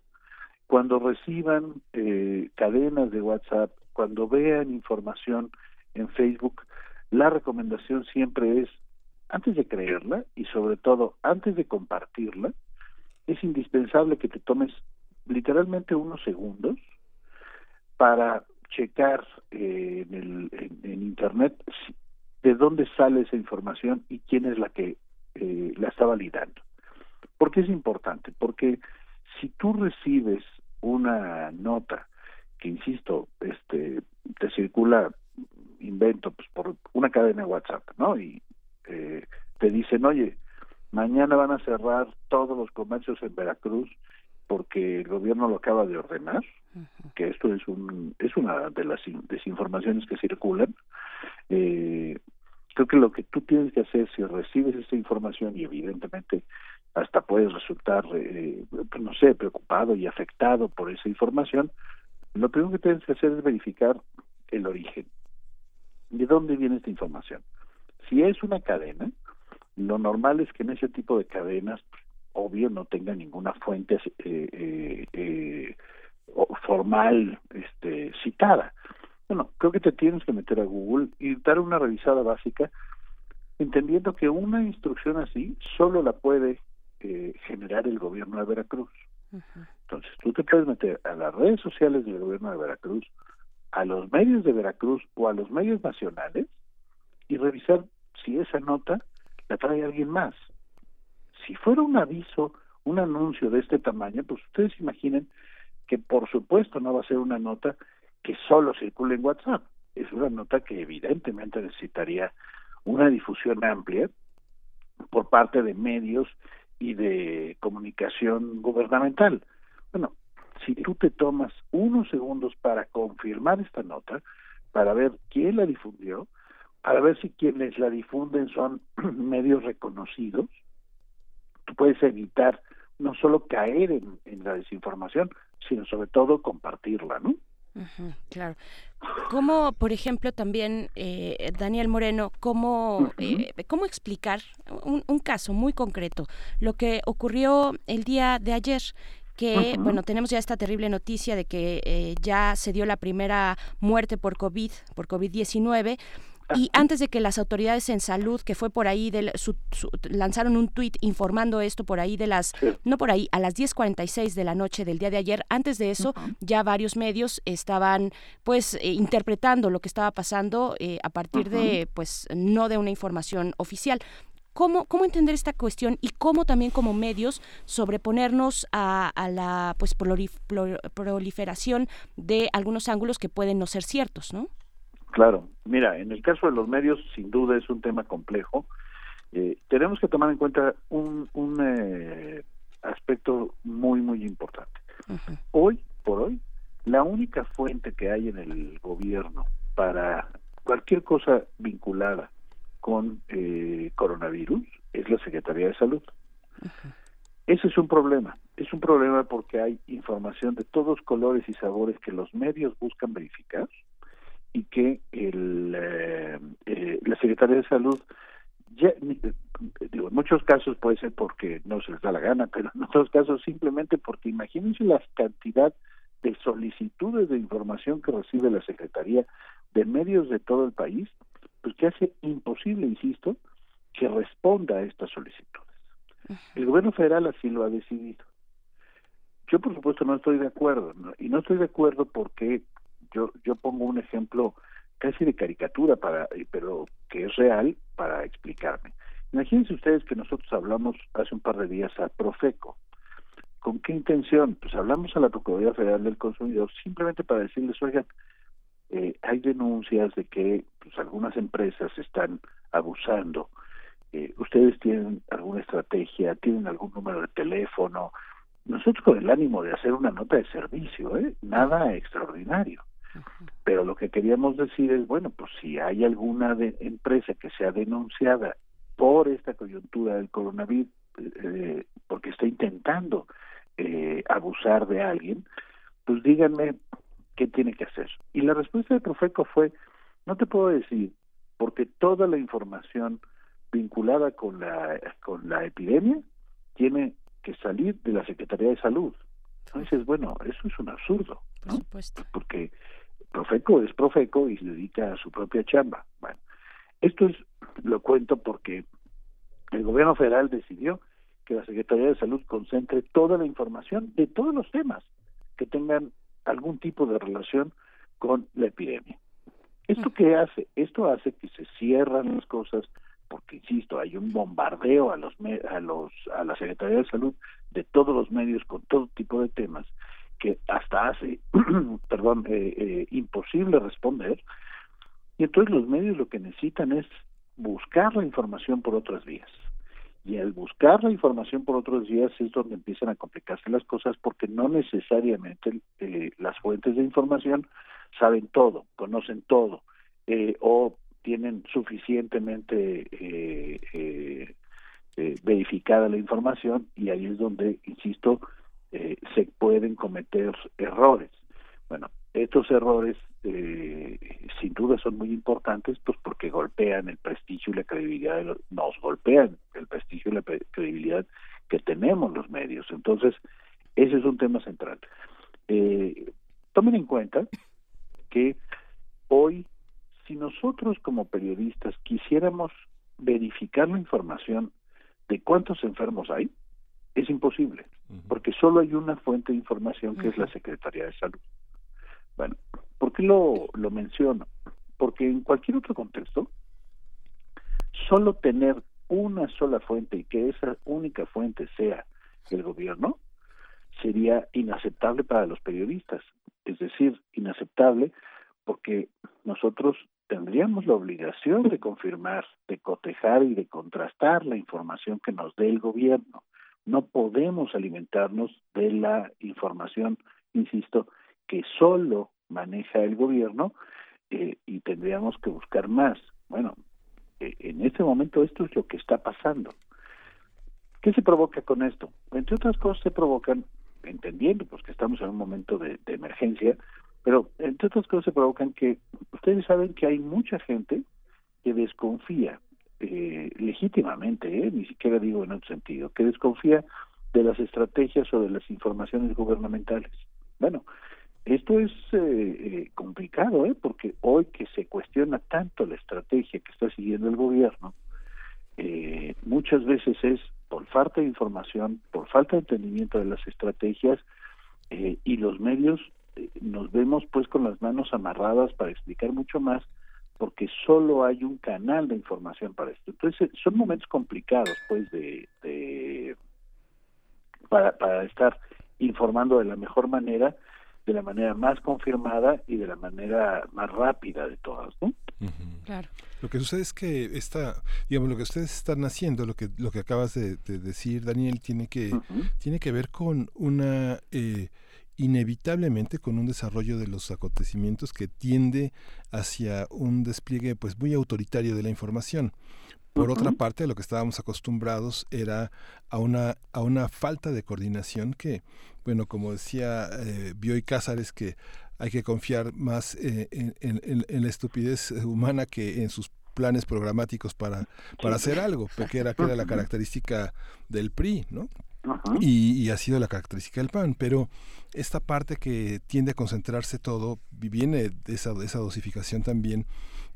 cuando reciban eh, cadenas de WhatsApp, cuando vean información en Facebook, la recomendación siempre es, antes de creerla y sobre todo antes de compartirla, es indispensable que te tomes literalmente unos segundos para checar eh, en, el, en, Internet de dónde sale esa información y quién es la que eh, la está validando. ¿Por qué es importante? Porque si tú recibes una nota que insisto este te circula invento pues por una cadena de WhatsApp no y eh, te dicen oye mañana van a cerrar todos los comercios en Veracruz porque el gobierno lo acaba de ordenar que esto es un es una de las desinformaciones que circulan. Eh, creo que lo que tú tienes que hacer si recibes esta información y evidentemente hasta puedes resultar, eh, pues, no sé, preocupado y afectado por esa información, lo primero que tienes que hacer es verificar el origen. ¿De dónde viene esta información? Si es una cadena, lo normal es que en ese tipo de cadenas, obvio, no tenga ninguna fuente eh, eh, eh, formal este, citada. Bueno, creo que te tienes que meter a Google y dar una revisada básica, entendiendo que una instrucción así solo la puede eh, generar el gobierno de Veracruz. Entonces, tú te puedes meter a las redes sociales del gobierno de Veracruz, a los medios de Veracruz o a los medios nacionales y revisar si esa nota la trae alguien más. Si fuera un aviso, un anuncio de este tamaño, pues ustedes imaginen que por supuesto no va a ser una nota que solo circule en WhatsApp. Es una nota que evidentemente necesitaría una difusión amplia por parte de medios y de comunicación gubernamental. Bueno, si tú te tomas unos segundos para confirmar esta nota, para ver quién la difundió, para ver si quienes la difunden son <clears throat> medios reconocidos, tú puedes evitar no solo caer en, en la desinformación, sino sobre todo compartirla, ¿no?
Claro. ¿Cómo, por ejemplo, también, eh, Daniel Moreno, cómo, eh, cómo explicar un, un, caso muy concreto, lo que ocurrió el día de ayer? que, bueno, tenemos ya esta terrible noticia de que eh, ya se dio la primera muerte por COVID, por COVID-19, y antes de que las autoridades en salud, que fue por ahí, de lanzaron un tuit informando esto por ahí de las, no por ahí, a las 10.46 de la noche del día de ayer, antes de eso ya varios medios estaban pues eh, interpretando lo que estaba pasando eh, a partir de pues no de una información oficial. ¿Cómo, ¿Cómo, entender esta cuestión y cómo también como medios sobreponernos a, a la pues proliferación de algunos ángulos que pueden no ser ciertos, ¿no?
Claro, mira, en el caso de los medios, sin duda es un tema complejo. Eh, tenemos que tomar en cuenta un, un eh, aspecto muy, muy importante. Hoy, por hoy, la única fuente que hay en el gobierno para cualquier cosa vinculada con eh, coronavirus es la Secretaría de Salud. Ese es un problema. Es un problema porque hay información de todos colores y sabores que los medios buscan verificar y que el, eh, eh, la Secretaría de Salud, ya, digo, en muchos casos puede ser porque no se les da la gana, <laughs> pero en otros casos simplemente porque imagínense la cantidad de solicitudes de información que recibe la Secretaría de medios de todo el país, pues que hace imposible, insisto, que responda a estas solicitudes. El gobierno federal así lo ha decidido. yo por supuesto no estoy de acuerdo, y no estoy de acuerdo porque yo, yo pongo un ejemplo casi de caricatura, para, pero que es real para explicarme. Imagínense ustedes que nosotros hablamos hace un par de días a Profeco. ¿Con qué intención? Pues hablamos a la Procuraduría Federal del Consumidor simplemente para decirles, oigan, eh, hay denuncias de que pues, algunas empresas están abusando. Eh, ustedes tienen alguna estrategia, tienen algún número de teléfono. Nosotros con el ánimo de hacer una nota de servicio, ¿eh? nada extraordinario. Pero lo que queríamos decir es, bueno, pues si hay alguna empresa que sea denunciada por esta coyuntura del coronavirus, eh, porque está intentando eh, abusar de alguien, pues díganme qué tiene que hacer. Y la respuesta de Profeco fue, no te puedo decir, porque toda la información vinculada con la, con la epidemia tiene que salir de la Secretaría de Salud. Entonces, bueno, eso es un absurdo, ¿no? Porque Profeco es Profeco y se dedica a su propia chamba. Bueno, esto es, lo cuento porque el gobierno federal decidió que la Secretaría de Salud concentre toda la información de todos los temas que tengan algún tipo de relación con la epidemia. ¿Esto qué hace? Esto hace que se cierran las cosas porque insisto, hay un bombardeo a los a los a la Secretaría de Salud de todos los medios con todo tipo de temas que hasta hace, <clears throat> perdón, eh, eh, imposible responder. Y entonces los medios lo que necesitan es buscar la información por otras vías. Y al buscar la información por otros vías es donde empiezan a complicarse las cosas porque no necesariamente eh, las fuentes de información saben todo, conocen todo o tienen suficientemente verificada la información y ahí es donde, insisto, se pueden cometer errores. Bueno, estos errores eh, sin duda son muy importantes pues porque golpean el prestigio y la credibilidad de nos golpean el prestigio y la credibilidad que tenemos los medios. Entonces ese es un tema central. Eh, tomen en cuenta que hoy si nosotros como periodistas quisiéramos verificar la información de cuántos enfermos hay es imposible porque solo hay una fuente de información que es la Secretaría de Salud bueno, ¿por qué lo, lo menciono? Porque en cualquier otro contexto, solo tener una sola fuente y que esa única fuente sea el gobierno sería inaceptable para los periodistas. Es decir, inaceptable porque nosotros tendríamos la obligación de confirmar, de cotejar y de contrastar la información que nos dé el gobierno. No podemos alimentarnos de la información, insisto, que solo maneja el gobierno eh, y tendríamos que buscar más. Bueno, eh, en este momento esto es lo que está pasando. ¿Qué se provoca con esto? Entre otras cosas se provocan, entendiendo pues que estamos en un momento de, emergencia, pero entre otras cosas se provocan que ustedes saben que hay mucha gente que desconfía eh, legítimamente, ni siquiera digo en otro sentido, que desconfía de las estrategias o de las informaciones gubernamentales. Bueno, esto es eh, eh, complicado, ¿eh? porque hoy que se cuestiona tanto la estrategia que está siguiendo el gobierno, eh, muchas veces es por falta de información, por falta de entendimiento de las estrategias y los medios nos vemos pues con las manos amarradas para explicar mucho más porque solo hay un canal de información para esto. Entonces son momentos complicados pues de, de para, para estar informando de la mejor manera de la manera más confirmada y de la manera más rápida de todas, ¿no?
Claro. Lo que sucede es que esta, digamos, lo que ustedes están haciendo, lo que lo que acabas de, decir, Daniel, tiene que tiene que ver con una eh, inevitablemente con un desarrollo de los acontecimientos que tiende hacia un despliegue pues muy autoritario de la información. Por otra parte, a lo que estábamos acostumbrados era a una, a una falta de coordinación que, bueno, como decía eh, Bioy Cázares, que hay que confiar más eh, en, la estupidez humana que en sus planes programáticos para, para hacer algo, porque era, que era la característica del PRI, ¿no? Y, ha sido la característica del PAN, pero esta parte que tiende a concentrarse todo viene de esa, de esa dosificación también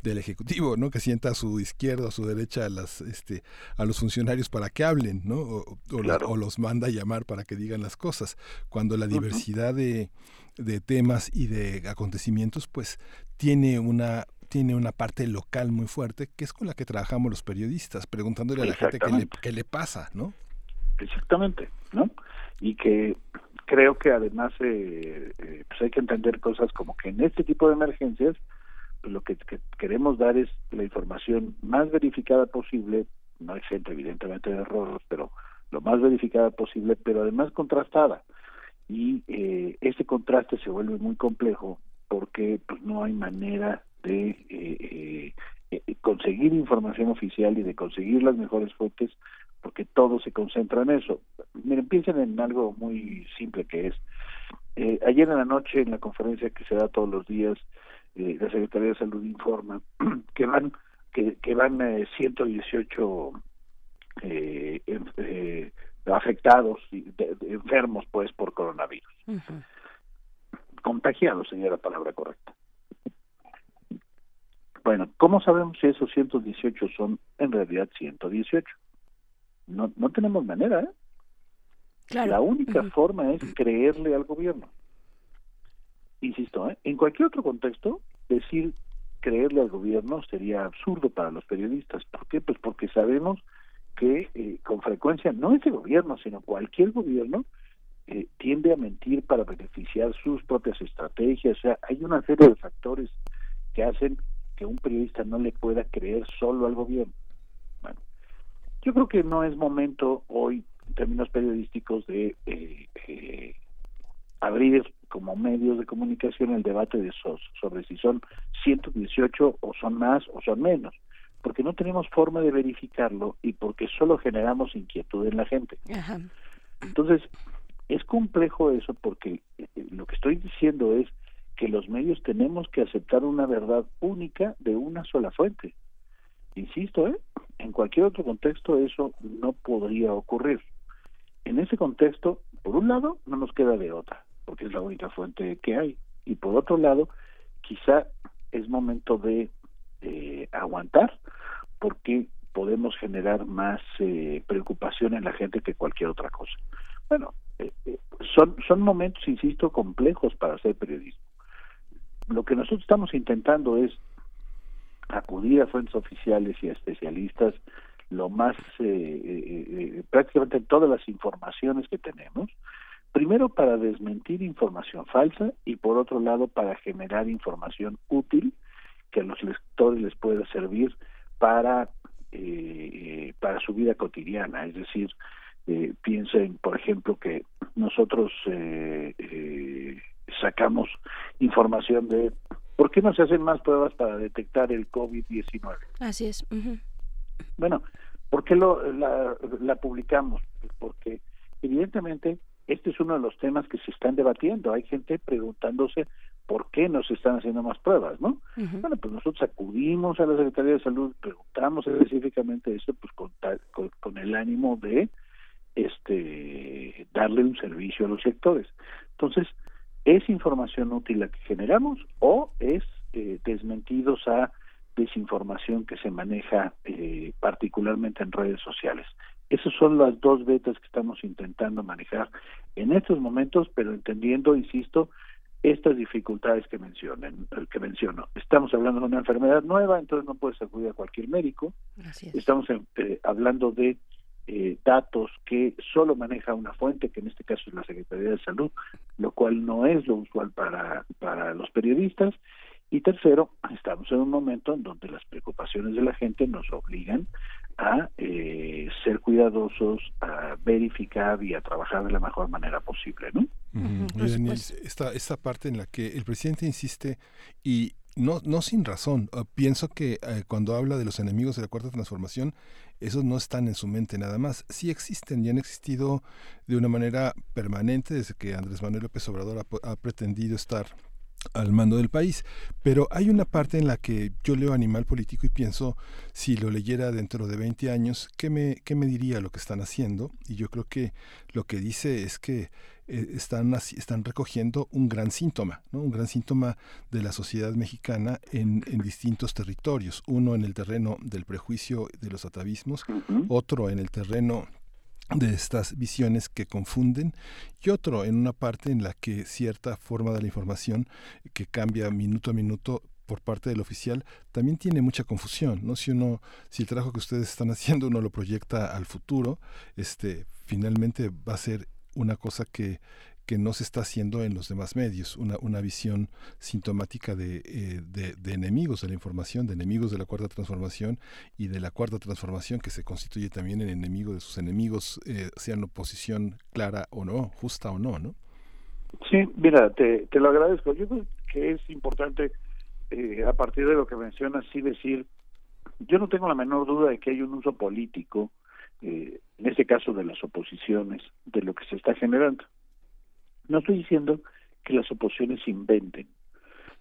del ejecutivo, ¿no? Que sienta a su izquierda a su derecha a las, este, a los funcionarios para que hablen, ¿no? O, los manda a llamar para que digan las cosas. Cuando la diversidad de, de temas y de acontecimientos, pues tiene una tiene una parte local muy fuerte, que es con la que trabajamos los periodistas, preguntándole a la gente qué le, qué le pasa, ¿no?
Exactamente, ¿no? Y que creo que además eh, eh, pues hay que entender cosas como que en este tipo de emergencias pues lo que, queremos dar es la información más verificada posible, no exenta evidentemente de errores, pero lo más verificada posible, pero además contrastada. Y eh, ese contraste se vuelve muy complejo porque pues no hay manera de eh, eh, conseguir información oficial y de conseguir las mejores fuentes porque todo se concentra en eso. Miren, piensen en algo muy simple que es, eh, ayer en la noche en la conferencia que se da todos los días, eh, la Secretaría de Salud informa <clears throat> que van que, que van 118 eh, afectados, enfermos pues por coronavirus. Contagiados sería la palabra correcta. Bueno, ¿cómo sabemos si esos 118 son en realidad 118? No, no tenemos manera, ¿eh? La única forma es creerle al gobierno. Insisto, ¿eh? en cualquier otro contexto, decir creerle al gobierno sería absurdo para los periodistas. ¿Por qué? Pues porque sabemos que eh, con frecuencia no ese gobierno, sino cualquier gobierno eh, tiende a mentir para beneficiar sus propias estrategias. O sea, hay una serie de factores que hacen que un periodista no le pueda creer solo al gobierno. Bueno, yo creo que no es momento hoy, en términos periodísticos, de eh, eh, abrir como medios de comunicación el debate de SOS sobre si son 118 o son más o son menos, porque no tenemos forma de verificarlo y porque solo generamos inquietud en la gente. Entonces, es complejo eso porque eh, lo que estoy diciendo es que los medios tenemos que aceptar una verdad única de una sola fuente. Insisto, ¿eh? en cualquier otro contexto eso no podría ocurrir. En ese contexto, por un lado, no nos queda de otra, porque es la única fuente que hay. Y por otro lado, quizá es momento de eh, aguantar, porque podemos generar más eh, preocupación en la gente que cualquier otra cosa. Bueno, eh, son, son momentos, insisto, complejos para hacer periodismo lo que nosotros estamos intentando es acudir a fuentes oficiales y a especialistas lo más eh, eh, eh, prácticamente todas las informaciones que tenemos. Primero para desmentir información falsa y por otro lado para generar información útil que a los lectores les pueda servir para para su vida cotidiana. Es decir piensen por ejemplo que nosotros sacamos información de por qué no se hacen más pruebas para detectar el COVID-19.
Así es.
Bueno, ¿por qué lo, la, publicamos? Porque evidentemente este es uno de los temas que se están debatiendo. Hay gente preguntándose por qué no se están haciendo más pruebas, ¿no? Bueno, pues nosotros acudimos a la Secretaría de Salud, preguntamos específicamente eso, pues con, con, con, el ánimo de este darle un servicio a los sectores. Entonces, ¿Es información útil la que generamos o es eh, desmentidos a desinformación que se maneja eh, particularmente en redes sociales? Esas son las dos vetas que estamos intentando manejar en estos momentos, pero entendiendo, insisto, estas dificultades que mencionen, que menciono. Estamos hablando de una enfermedad nueva, entonces no puedes acudir a cualquier médico. Estamos eh, hablando de eh, datos que solo maneja una fuente, que en este caso es la Secretaría de Salud, lo cual no es lo usual para, para los periodistas. Y tercero, estamos en un momento en donde las preocupaciones de la gente nos obligan a eh, ser cuidadosos, a verificar y a trabajar de la mejor manera posible, ¿no?
esta, esta parte en la que el presidente insiste y no, no sin razón. Ah, pienso que eh, cuando habla de los enemigos de la cuarta transformación, esos no están en su mente nada más. Sí existen y han existido de una manera permanente desde que Andrés Manuel López Obrador ha, pretendido estar al mando del país. Pero hay una parte en la que yo leo Animal Político y pienso, si lo leyera dentro de 20 años, ¿qué me, qué me diría lo que están haciendo? Y yo creo que lo que dice es que eh, están, están recogiendo un gran síntoma, ¿no? un gran síntoma de la sociedad mexicana en, en distintos territorios. Uno en el terreno del prejuicio de los atavismos, otro en el terreno de estas visiones que confunden y otro en una parte en la que cierta forma de la información que cambia minuto a minuto por parte del oficial también tiene mucha confusión, ¿no? Si uno, si el trabajo que ustedes están haciendo uno lo proyecta al futuro, este, finalmente va a ser una cosa que, que no se está haciendo en los demás medios, una, una visión sintomática de, eh, de, de, enemigos de la información, de enemigos de la cuarta transformación y de la cuarta transformación que se constituye también en enemigo de sus enemigos, eh, sean oposición clara o no, justa o no, ¿no?
Sí, mira, te, te lo agradezco. Yo creo que es importante eh, a partir de lo que mencionas, sí decir, yo no tengo la menor duda de que hay un uso político, eh, en este caso de las oposiciones, de lo que se está generando. No estoy diciendo que las oposiciones inventen,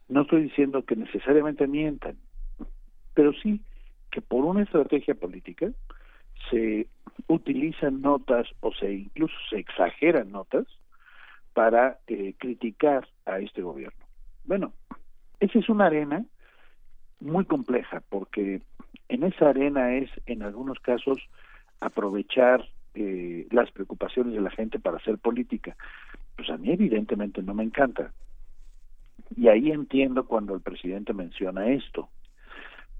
no estoy diciendo que necesariamente mientan, pero sí que por una estrategia política se utilizan notas o se incluso se exageran notas para eh, criticar a este gobierno. Bueno, esa es una arena muy compleja porque en esa arena es en algunos casos aprovechar eh, las preocupaciones de la gente para hacer política. Pues a mí evidentemente no me encanta. Y ahí entiendo cuando el presidente menciona esto.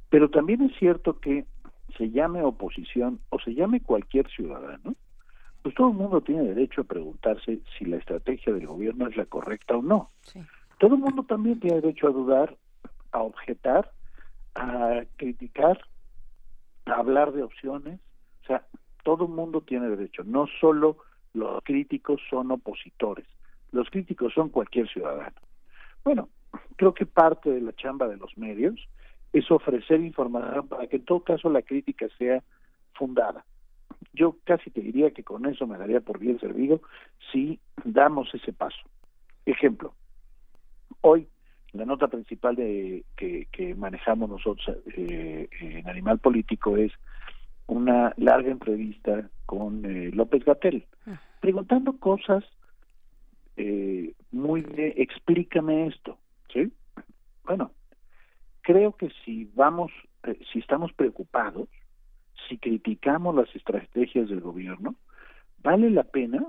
Pero también es cierto que se llame oposición o se llame cualquier ciudadano, pues todo el mundo tiene derecho a preguntarse si la estrategia del gobierno es la correcta o no. Sí todo el mundo también tiene derecho a dudar, a objetar, a criticar, a hablar de opciones. Sea, todo el mundo tiene derecho. No solo los críticos son opositores. Los críticos son cualquier ciudadano. Bueno, creo que parte de la chamba de los medios es ofrecer información para que en todo caso la crítica sea fundada. Yo casi te diría que con eso me daría por bien servido si damos ese paso. Ejemplo, Hoy, la nota principal de que, manejamos nosotros eh, en Animal Político es una larga entrevista con eh, López Gatel, ah. preguntando cosas eh, muy de explícame esto, ¿sí? Bueno, creo que si vamos, si estamos preocupados, si criticamos las estrategias del gobierno, vale la pena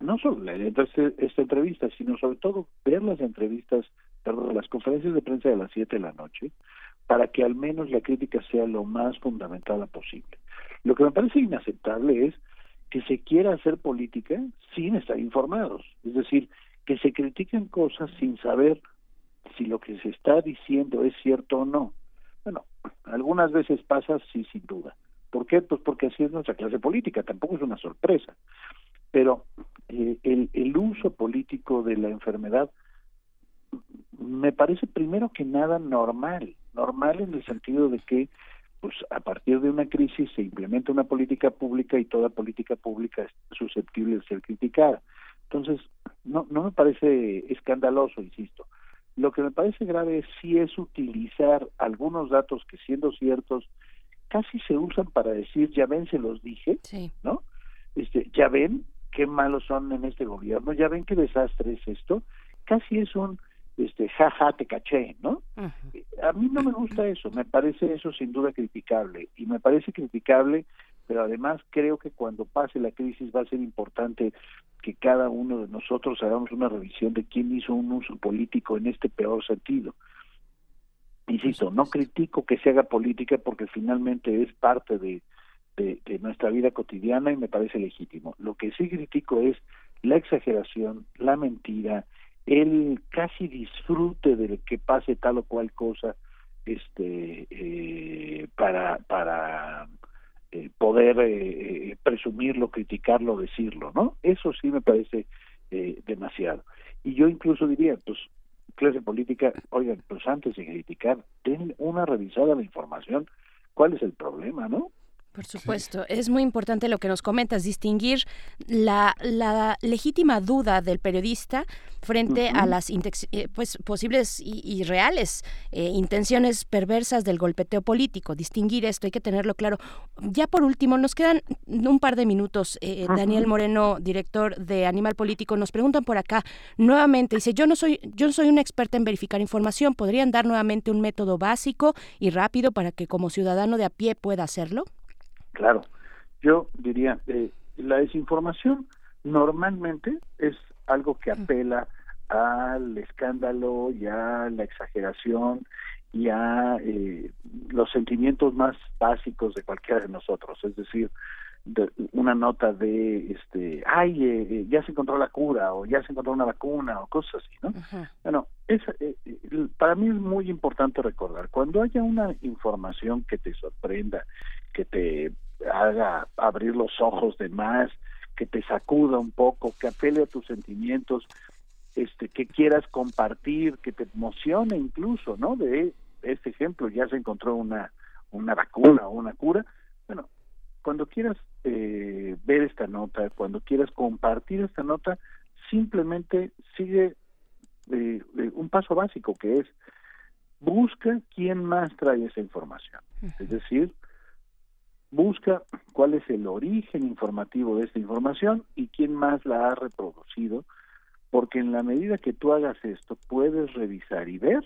no solo leer esta entrevista, sino sobre todo ver las entrevistas, perdón, las conferencias de prensa de las 7 de la noche, para que al menos la crítica sea lo más fundamental posible. Lo que me parece inaceptable es que se quiera hacer política sin estar informados, es decir, que se critiquen cosas sin saber si lo que se está diciendo es cierto o no. Bueno, algunas veces pasa sí, sin duda. ¿Por qué? Pues porque así es nuestra clase política, tampoco es una sorpresa. Pero eh, el uso político de la enfermedad me parece primero que nada normal, normal en el sentido de que pues a partir de una crisis se implementa una política pública y toda política pública es susceptible de ser criticada. Entonces, no, no me parece escandaloso, insisto. Lo que me parece grave es si es utilizar algunos datos que siendo ciertos casi se usan para decir, ya ven, se los dije, ¿no? Este, ya ven, qué malos son en este gobierno, ya ven qué desastre es esto, casi es un este jaja te caché, ¿no? A mí no me gusta eso, me parece eso sin duda criticable y me parece criticable, pero además creo que cuando pase la crisis va a ser importante que cada uno de nosotros hagamos una revisión de quién hizo un uso político en este peor sentido. Insisto, no critico que se haga política porque finalmente es parte de, de, nuestra vida cotidiana y me parece legítimo. Lo que sí critico es la exageración, la mentira, el casi disfrute de que pase tal o cual cosa este eh, para para eh, poder eh, presumirlo, criticarlo, decirlo, ¿no? Eso sí me parece demasiado. Y yo incluso diría, pues clase política, oigan, pues antes de criticar, den una revisada la información, ¿cuál es el problema, no?
Por supuesto, es muy importante lo que nos comentas, distinguir la, legítima duda del periodista frente a las eh, pues, posibles y, reales eh, intenciones perversas del golpeteo político. Distinguir esto, hay que tenerlo claro. Ya por último, nos quedan un par de minutos. Eh, Daniel Moreno, director de Animal Político, nos preguntan por acá nuevamente, dice, yo no soy, yo no soy una experta en verificar información, ¿podrían dar nuevamente un método básico y rápido para que como ciudadano de a pie pueda hacerlo?
Claro, yo diría, eh, la desinformación normalmente es algo que apela al escándalo y a la exageración y a eh, los sentimientos más básicos de cualquiera de nosotros, es decir, una nota de este ay eh, eh, ya se encontró la cura o ya se encontró una vacuna o cosas así no bueno es, eh, para mí es muy importante recordar cuando haya una información que te sorprenda que te haga abrir los ojos de más que te sacuda un poco que apele a tus sentimientos este que quieras compartir que te emocione incluso no de este ejemplo ya se encontró una una vacuna o una cura. Bueno cuando quieras eh, ver esta nota, cuando quieras compartir esta nota, simplemente sigue eh, un paso básico que es busca quién más trae esa información. Es decir, busca cuál es el origen informativo de esta información y quién más la ha reproducido, porque en la medida que tú hagas esto, puedes revisar y ver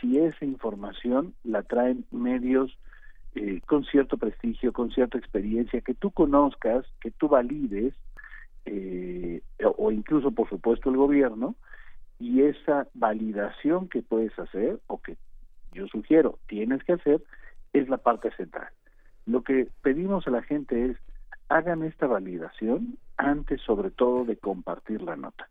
si esa información la traen medios eh, con cierto prestigio, con cierta experiencia, que tú conozcas, que tú valides, eh, o incluso, por supuesto, el gobierno, y esa validación que puedes hacer, o que yo sugiero tienes que hacer, es la parte central. Lo que pedimos a la gente es, hagan esta validación antes sobre todo de compartir la nota.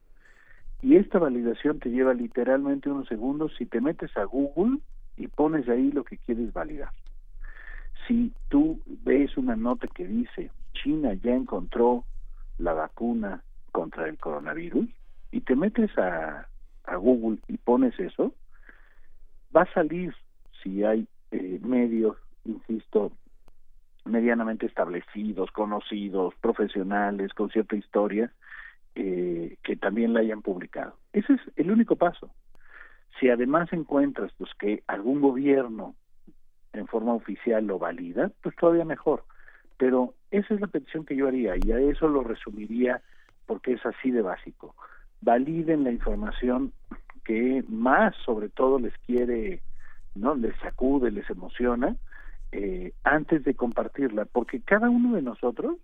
Y esta validación te lleva literalmente unos segundos si te metes a Google y pones ahí lo que quieres validar si tú ves una nota que dice China ya encontró la vacuna contra el coronavirus y te metes a, Google y pones eso, va a salir si hay eh, medios, insisto, medianamente establecidos, conocidos, profesionales, con cierta historia, eh, que también la hayan publicado. Ese es el único paso. Si además encuentras pues, que algún gobierno en forma oficial lo valida, pues todavía mejor. Pero esa es la petición que yo haría y a eso lo resumiría porque es así de básico. Validen la información que más sobre todo les quiere, no les sacude, les emociona, eh, antes de compartirla, porque cada uno de nosotros,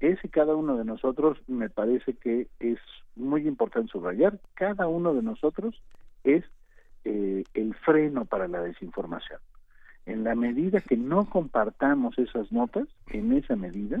ese cada uno de nosotros me parece que es muy importante subrayar, cada uno de nosotros es eh, el freno para la desinformación en la medida que no compartamos esas notas, en esa medida,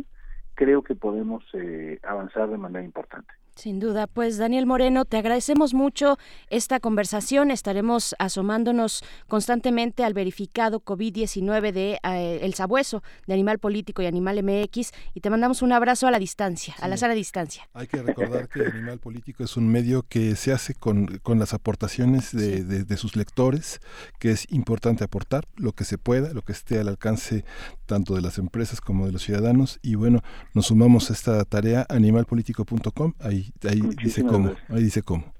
creo que podemos eh, avanzar de manera importante.
Sin duda, pues Daniel Moreno, te agradecemos mucho esta conversación. Estaremos asomándonos constantemente al verificado COVID-19 de eh, El Sabueso, de Animal Político y Animal MX, y te mandamos un abrazo a la distancia, a la sana distancia.
Hay que recordar que Animal Político es un medio que se hace con, las aportaciones de, de, sus lectores, que es importante aportar lo que se pueda, lo que esté al alcance tanto de las empresas como de los ciudadanos, y bueno, nos sumamos a esta tarea animalpolitico.com, ahí ahí, dice cómo, ahí dice cómo.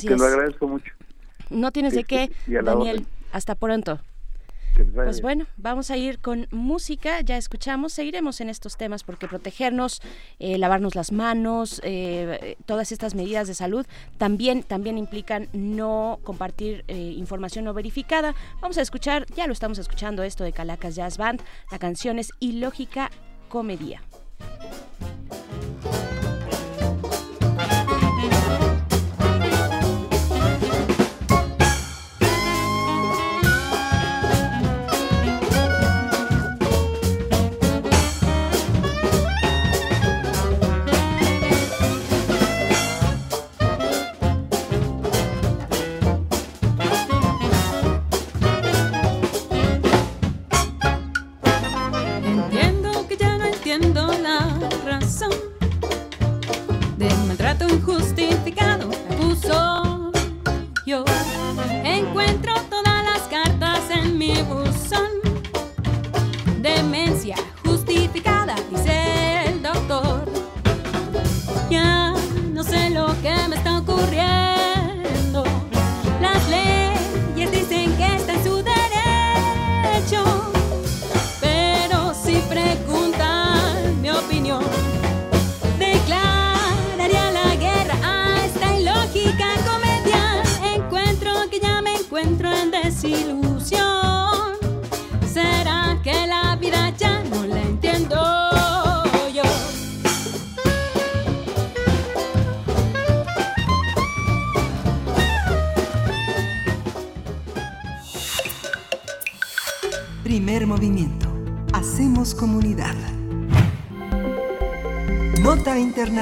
Te lo agradezco mucho.
No tienes de qué, Daniel. Hasta pronto. Pues bueno, vamos a ir con música, ya escuchamos, seguiremos en estos temas porque protegernos, eh, lavarnos las manos, eh, todas estas medidas de salud también, también implican no compartir eh, información no verificada. Vamos a escuchar, ya lo estamos escuchando esto de Calacas Jazz Band, la canción es Ilógica Comedia.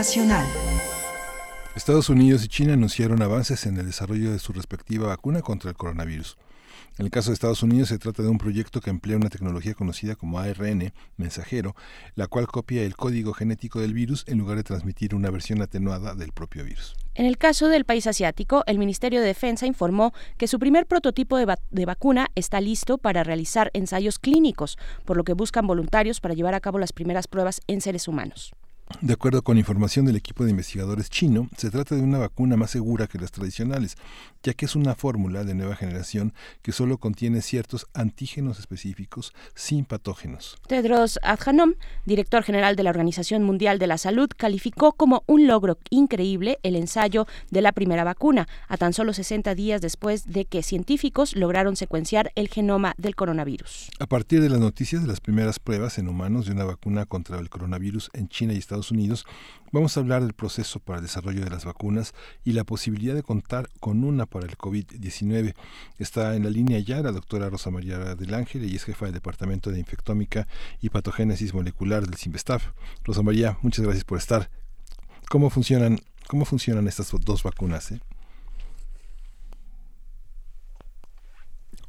Internacional.
Estados Unidos y China anunciaron avances en el desarrollo de su respectiva vacuna contra el coronavirus. En el caso de Estados Unidos se trata de un proyecto que emplea una tecnología conocida como ARN mensajero, la cual copia el código genético del virus en lugar de transmitir una versión atenuada del propio virus.
En el caso del país asiático, el Ministerio de Defensa informó que su primer prototipo de, de, vacuna está listo para realizar ensayos clínicos, por lo que buscan voluntarios para llevar a cabo las primeras pruebas en seres humanos.
De acuerdo con información del equipo de investigadores chino, se trata de una vacuna más segura que las tradicionales, ya que es una fórmula de nueva generación que solo contiene ciertos antígenos específicos sin patógenos.
Tedros Adhanom, director general de la Organización Mundial de la Salud, calificó como un logro increíble el ensayo de la primera vacuna, a tan solo 60 días después de que científicos lograron secuenciar el genoma del coronavirus.
A partir de las noticias de las primeras pruebas en humanos de una vacuna contra el coronavirus en China y Estados Unidos, vamos a hablar del proceso para el desarrollo de las vacunas y la posibilidad de contar con una para el COVID-19. Está en la línea ya la doctora Rosa María del Ángel, y es jefa del Departamento de Infectómica y Patogénesis Molecular del CIMBESTAF. Rosa María, muchas gracias por estar. ¿Cómo funcionan, cómo funcionan estas dos vacunas? Eh?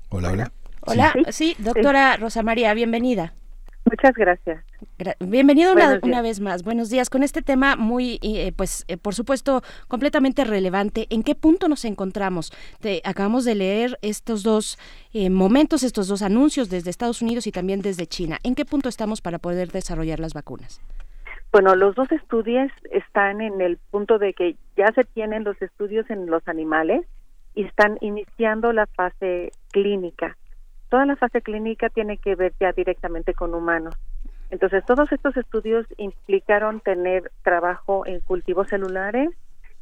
Hola, hola.
Hola, sí, doctora Rosa María, bienvenida.
Muchas gracias.
Bienvenido una, una, vez más. Buenos días. Con este tema muy, eh, pues, eh, por supuesto, completamente relevante. ¿En qué punto nos encontramos? Te, acabamos de leer estos dos eh, momentos, estos dos anuncios desde Estados Unidos y también desde China. ¿En qué punto estamos para poder desarrollar las vacunas?
Bueno, los dos estudios están en el punto de que ya se tienen los estudios en los animales y están iniciando la fase clínica toda la fase clínica tiene que ver ya directamente con humanos. Entonces, todos estos estudios implicaron tener trabajo en cultivos celulares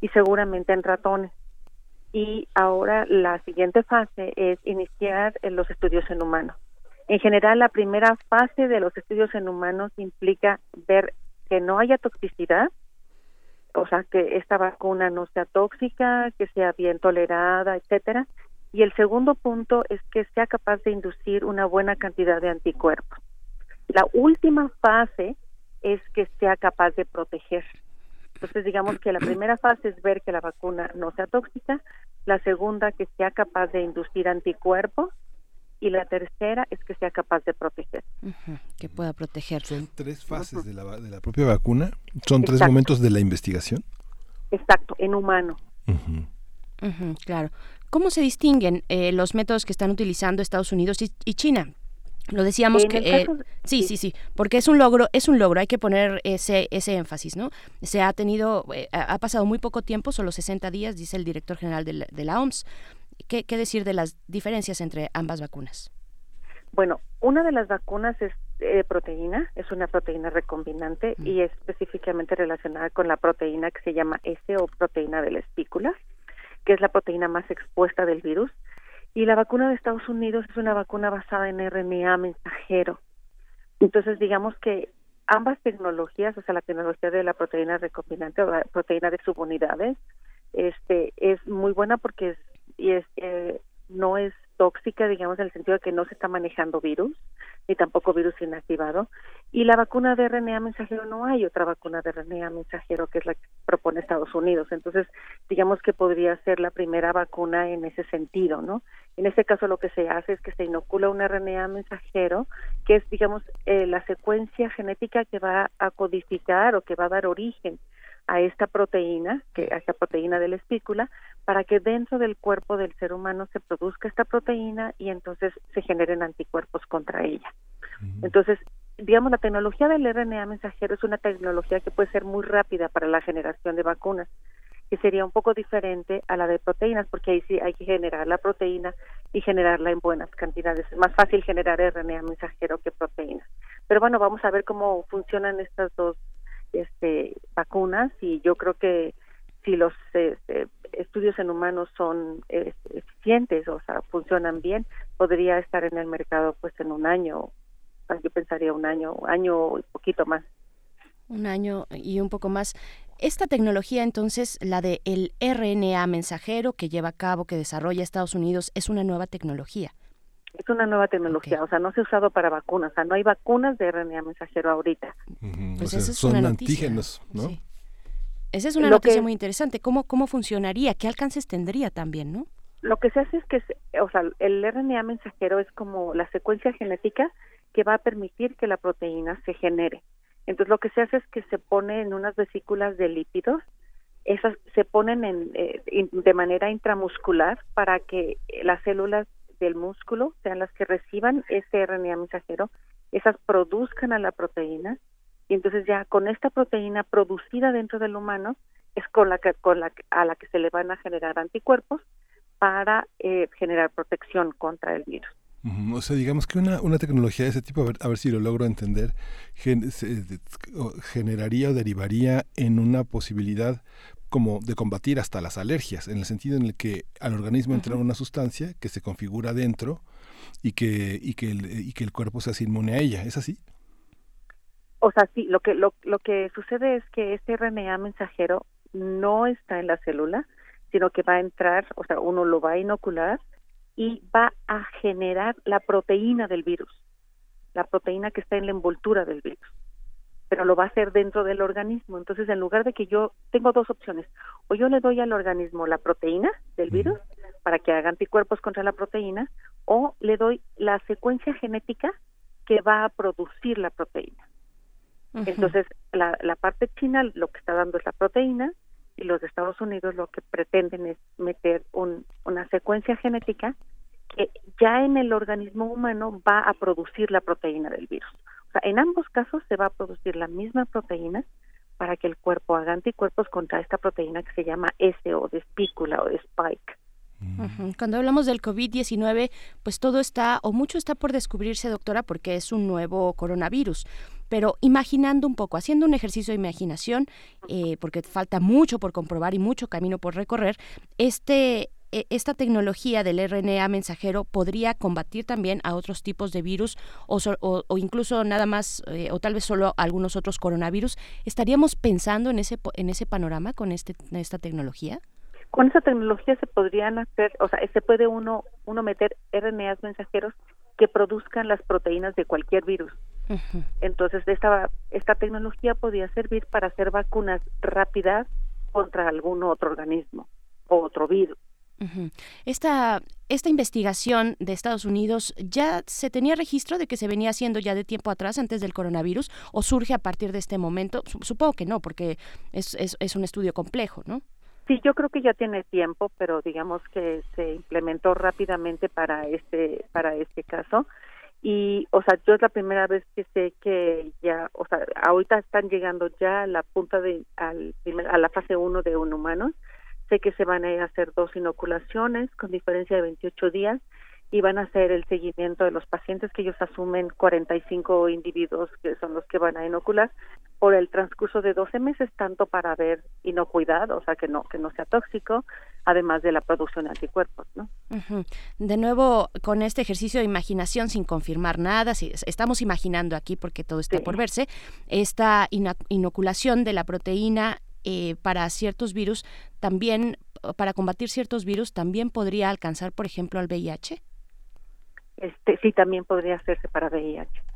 y seguramente en ratones. Y ahora la siguiente fase es iniciar los estudios en humanos. En general, la primera fase de los estudios en humanos implica ver que no haya toxicidad, o sea, que esta vacuna no sea tóxica, que sea bien tolerada, etcétera, y el segundo punto es que sea capaz de inducir una buena cantidad de anticuerpos. La última fase es que sea capaz de proteger. Entonces, digamos que la <clears throat> primera fase es ver que la vacuna no sea tóxica, la segunda que sea capaz de inducir anticuerpos y la tercera es que sea capaz de proteger.
que pueda proteger.
Son tres fases de la, de la propia vacuna, son tres momentos de la investigación.
Exacto, en humano.
Claro. ¿Cómo se distinguen eh, los métodos que están utilizando Estados Unidos y, China? Lo decíamos que eh, sí, sí, sí, porque es un logro, es un logro, hay que poner ese ese énfasis, ¿no? Se ha tenido eh, ha pasado muy poco tiempo, solo 60 días, dice el director general de la, OMS. ¿Qué, decir de las diferencias entre ambas vacunas?
Bueno, una de las vacunas es proteína, es una proteína recombinante y es específicamente relacionada con la proteína que se llama S o proteína de la espícula que es la proteína más expuesta del virus. Y la vacuna de Estados Unidos es una vacuna basada en RNA mensajero. Entonces, digamos que ambas tecnologías, o sea, la tecnología de la proteína recombinante o la proteína de subunidades, este, es muy buena porque es, y es, eh, no es tóxica, digamos, en el sentido de que no se está manejando virus, ni tampoco virus inactivado. Y la vacuna de RNA mensajero no hay otra vacuna de RNA mensajero que es la que propone Estados Unidos. Entonces, digamos que podría ser la primera vacuna en ese sentido, ¿no? En este caso lo que se hace es que se inocula un RNA mensajero, que es, digamos, eh, la secuencia genética que va a codificar o que va a dar origen a esta proteína, que a esta proteína de la espícula, para que dentro del cuerpo del ser humano se produzca esta proteína y entonces se generen anticuerpos contra ella. Entonces, digamos, la tecnología del RNA mensajero es una tecnología que puede ser muy rápida para la generación de vacunas, que sería un poco diferente a la de proteínas, porque ahí sí hay que generar la proteína y generarla en buenas cantidades. Es más fácil generar RNA mensajero que proteínas. Pero bueno, vamos a ver cómo funcionan estas dos este, vacunas y yo creo que si los este, estudios en humanos son eficientes, o sea, funcionan bien, podría estar en el mercado pues en un año, yo pensaría un año, año y poquito más.
Un año y un poco más. Esta tecnología, entonces, la de el RNA mensajero que lleva a cabo, que desarrolla Estados Unidos, es una nueva tecnología.
Es una nueva tecnología, o sea, no se ha usado para vacunas, o sea, no hay vacunas de RNA mensajero ahorita.
Pues es
son antígenos, ¿no?
Sí. Esa es una
Lo
noticia
que-
muy interesante. ¿Cómo, ¿Cómo funcionaría? ¿Qué alcances tendría también, no?
Lo que se hace es que, o sea, el RNA mensajero es como la secuencia genética que va a permitir que la proteína se genere. Entonces, lo que se hace es que se pone en unas vesículas de lípidos, esas se ponen en, eh, in- de manera intramuscular para que las células del músculo sean las que reciban ese RNA mensajero, esas produzcan a la proteína y entonces ya con esta proteína producida dentro del humano es con la que, con la a la que se le van a generar anticuerpos para eh, generar protección contra el virus.
O sea, digamos que una, una tecnología de ese tipo, a ver, a ver si lo logro entender, gen- se- generaría o derivaría en una posibilidad como de combatir hasta las alergias, en el sentido en el que al organismo entra una sustancia que se configura dentro y que, y que, el, y que el cuerpo se hace inmune a ella. ¿Es así?
O sea, sí, lo que lo, lo que sucede es que este RNA mensajero no está en la célula, sino que va a entrar, o sea, uno lo va a inocular y va a generar la proteína del virus, la proteína que está en la envoltura del virus. Pero lo va a hacer dentro del organismo. Entonces, en lugar de que yo tengo dos opciones, o yo le doy al organismo la proteína del virus para que haga anticuerpos contra la proteína, o le doy la secuencia genética que va a producir la proteína. Entonces, la, la parte china lo que está dando es la proteína y los de Estados Unidos lo que pretenden es meter un, una secuencia genética que ya en el organismo humano va a producir la proteína del virus. O sea, en ambos casos se va a producir la misma proteína para que el cuerpo haga anticuerpos contra esta proteína que se llama S o de espícula o de spike.
Cuando hablamos del COVID-19, pues todo está, o mucho está por descubrirse, doctora, porque es un nuevo coronavirus. Pero imaginando un poco, haciendo un ejercicio de imaginación, eh, porque falta mucho por comprobar y mucho camino por recorrer, este, e- esta tecnología del RNA mensajero podría combatir también a otros tipos de virus o, so- o- incluso nada más, eh, o tal vez solo algunos otros coronavirus. ¿Estaríamos pensando en ese, en ese panorama con este, esta tecnología?
Con esa tecnología se podrían hacer, o sea, se puede uno uno meter RNAs mensajeros que produzcan las proteínas de cualquier virus. Entonces, esta esta tecnología podría servir para hacer vacunas rápidas contra algún otro organismo o otro virus.
Esta, esta investigación de Estados Unidos ya se tenía registro de que se venía haciendo ya de tiempo atrás, antes del coronavirus, o surge a partir de este momento. Su- Supongo que no, porque es, es, es un estudio complejo, ¿no?
Sí, yo creo que ya tiene tiempo, pero digamos que se implementó rápidamente para este para este caso y o sea, yo es la primera vez que sé que ya, o sea, ahorita están llegando ya a la punta de al primer- a la fase 1 de un humano. Sé que se van a hacer dos inoculaciones con diferencia de 28 días y van a hacer el seguimiento de los pacientes que ellos asumen 45 individuos que son los que van a inocular por el transcurso de 12 meses tanto para ver inocuidad, o sea que no que no sea tóxico, además de la producción de anticuerpos, ¿no?
De nuevo, con este ejercicio de imaginación sin confirmar nada, si estamos imaginando aquí porque todo está por verse, esta inoculación de la proteína eh, para ciertos virus también, para combatir ciertos virus, también podría alcanzar, por ejemplo, al VIH.
Este sí también podría hacerse para VIH.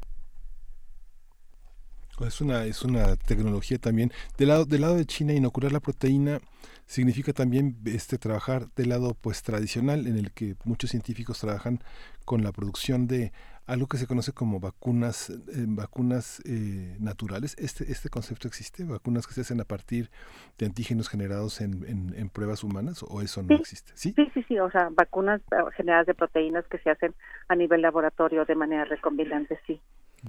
Es una, es una tecnología también. Del lado, del lado de China, inocular la proteína significa también este trabajar del lado pues tradicional, en el que muchos científicos trabajan con la producción de algo que se conoce como vacunas, eh, vacunas eh, naturales. Este, este concepto existe, vacunas que se hacen a partir de antígenos generados en, en, en pruebas humanas, o eso no existe. ¿Sí?
Sí, sí, sí, o sea, vacunas eh, generadas de proteínas que se hacen a nivel laboratorio de manera recombinante, sí.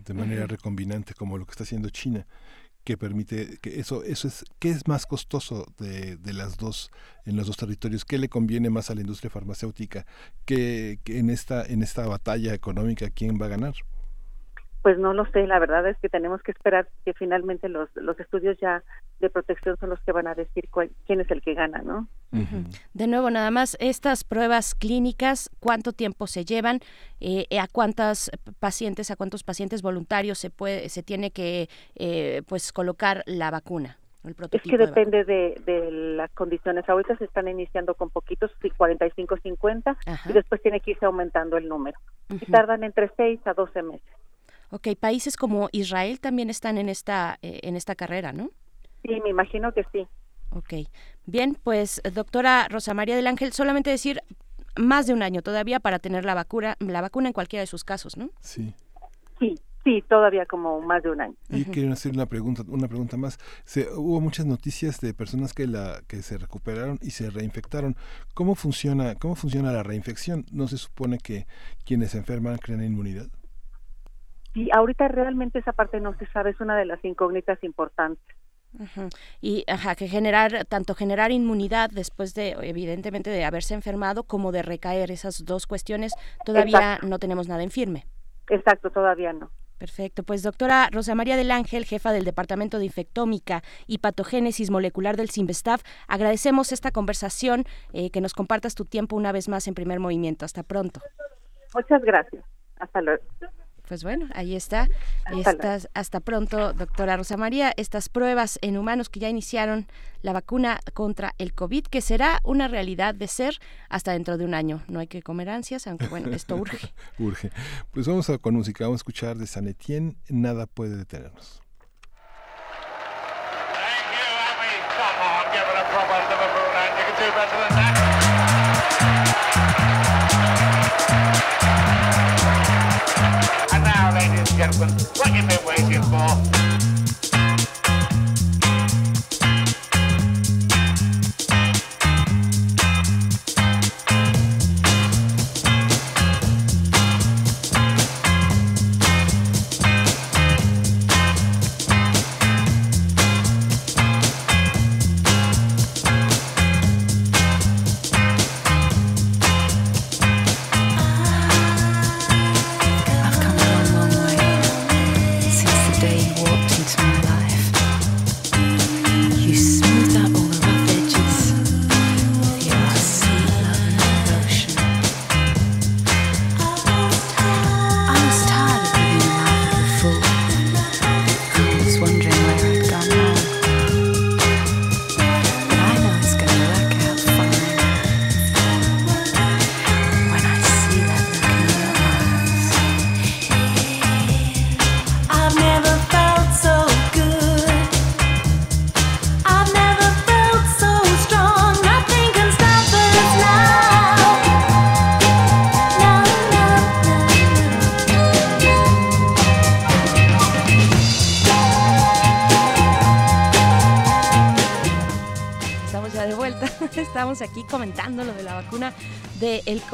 De manera recombinante como lo que está haciendo China que permite que eso eso es qué es más costoso de, de las dos en los dos territorios qué le conviene más a la industria farmacéutica que, que en esta en esta batalla económica quién va a ganar
Pues no lo sé, la verdad es que tenemos que esperar que finalmente los, los estudios ya de protección son los que van a decir cuál- quién es el que gana, ¿no?
De nuevo, nada más, estas pruebas clínicas, ¿cuánto tiempo se llevan? Eh, ¿A cuántas pacientes, a cuántos pacientes voluntarios se puede, se tiene que, eh, pues, colocar la vacuna?
es que depende de, las condiciones. Ahorita se están iniciando con poquitos, 45, 50, y después tiene que irse aumentando el número. Y tardan entre 6 a 12 meses.
Ok, países como Israel también están en esta, eh, en esta carrera, ¿no?
Sí, me imagino que sí.
Ok. Bien, pues doctora Rosa María del Ángel, solamente decir más de un año todavía para tener la vacuna, la vacuna en cualquiera de sus casos, ¿no?
Sí.
Sí, sí, todavía como más de un año.
Y quiero hacer una pregunta, una pregunta más. Se, hubo muchas noticias de personas que la que se recuperaron y se reinfectaron. ¿Cómo funciona, cómo funciona la reinfección? ¿No se supone que quienes se enferman crean inmunidad?
Sí, ahorita realmente esa parte no se sabe, es una de las incógnitas importantes.
Y ajá, que generar, tanto generar inmunidad después de, evidentemente, de haberse enfermado, como de recaer, esas dos cuestiones, todavía no tenemos nada en firme.
Exacto, todavía no.
Perfecto, pues doctora Rosa María del Ángel, jefa del Departamento de Infectómica y Patogénesis Molecular del CIMBESTAF, agradecemos esta conversación, eh, que nos compartas tu tiempo una vez más en primer movimiento. Hasta pronto.
Muchas gracias. Hasta luego.
Pues bueno, ahí está. Hasta, hasta pronto, doctora Rosa María. Estas pruebas en humanos que ya iniciaron la vacuna contra el COVID, que será una realidad de ser hasta dentro de un año. No hay que comer ansias, aunque bueno, esto urge. <laughs>
urge. Pues vamos a, con música, vamos a escuchar de San Etienne, Nada puede detenernos.
Gentlemen, what you've been waiting for?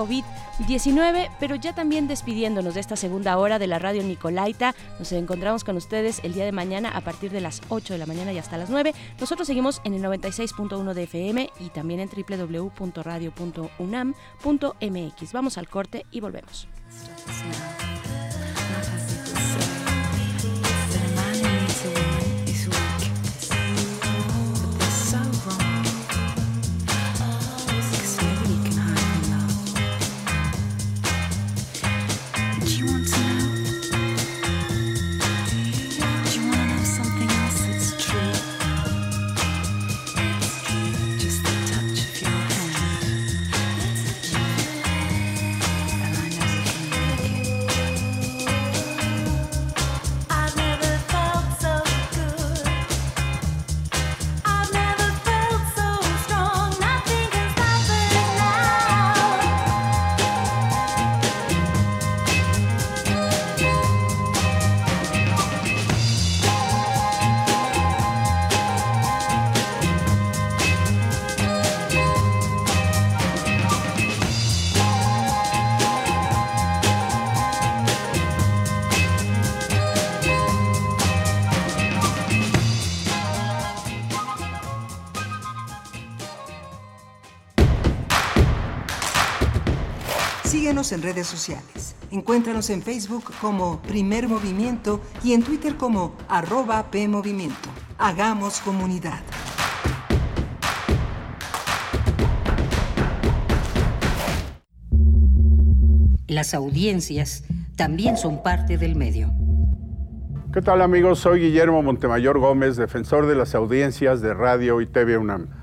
COVID-19, pero ya también despidiéndonos de esta segunda hora de la radio Nicolaita. Nos encontramos con ustedes el día de mañana a partir de las 8 de la mañana y hasta las 9. Nosotros seguimos en el 96.1 de FM y también en www.radio.unam.mx. Vamos al corte y volvemos.
En redes sociales. Encuéntranos en Facebook como Primer Movimiento y en Twitter como arroba PMovimiento. Hagamos comunidad.
Las audiencias también son parte del medio. ¿Qué tal amigos? Soy Guillermo Montemayor Gómez, defensor de las audiencias de Radio y TV UNAM.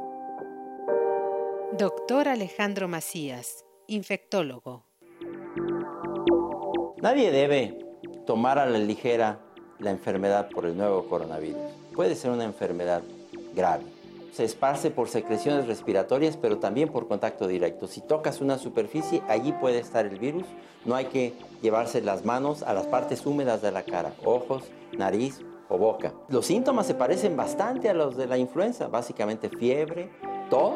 Doctor Alejandro Macías, infectólogo.
Nadie debe tomar a la ligera la enfermedad por el nuevo coronavirus. Puede ser una enfermedad grave. Se esparce por secreciones respiratorias, pero también por contacto directo. Si tocas una superficie, allí puede estar el virus. No hay que llevarse las manos a las partes húmedas de la cara, ojos, nariz o boca. Los síntomas se parecen bastante a los de la influenza, básicamente fiebre, tos,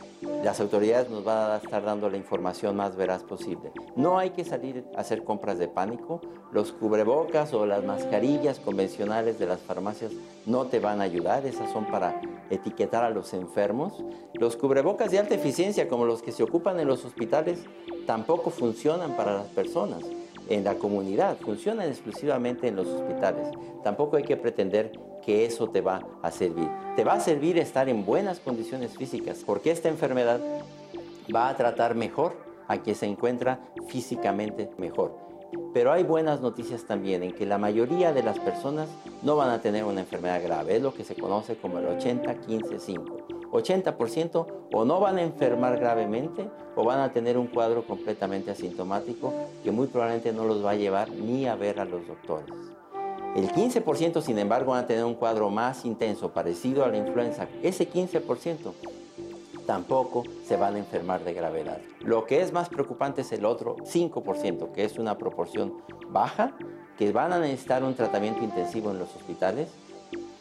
las autoridades nos van a estar dando la información más veraz posible. No hay que salir a hacer compras de pánico. Los cubrebocas o las mascarillas convencionales de las farmacias no te van a ayudar. Esas son para etiquetar a los enfermos. Los cubrebocas de alta eficiencia, como los que se ocupan en los hospitales, tampoco funcionan para las personas en la comunidad, funcionan exclusivamente en los hospitales. Tampoco hay que pretender que eso te va a servir. Te va a servir estar en buenas condiciones físicas, porque esta enfermedad va a tratar mejor a quien se encuentra físicamente mejor. Pero hay buenas noticias también en que la mayoría de las personas no van a tener una enfermedad grave, es lo que se conoce como el 80-15-5. 80% o no van a enfermar gravemente o van a tener un cuadro completamente asintomático que muy probablemente no los va a llevar ni a ver a los doctores. El 15% sin embargo van a tener un cuadro más intenso, parecido a la influenza. Ese 15% tampoco se van a enfermar de gravedad. Lo que es más preocupante es el otro 5%, que es una proporción baja, que van a necesitar un tratamiento intensivo en los hospitales.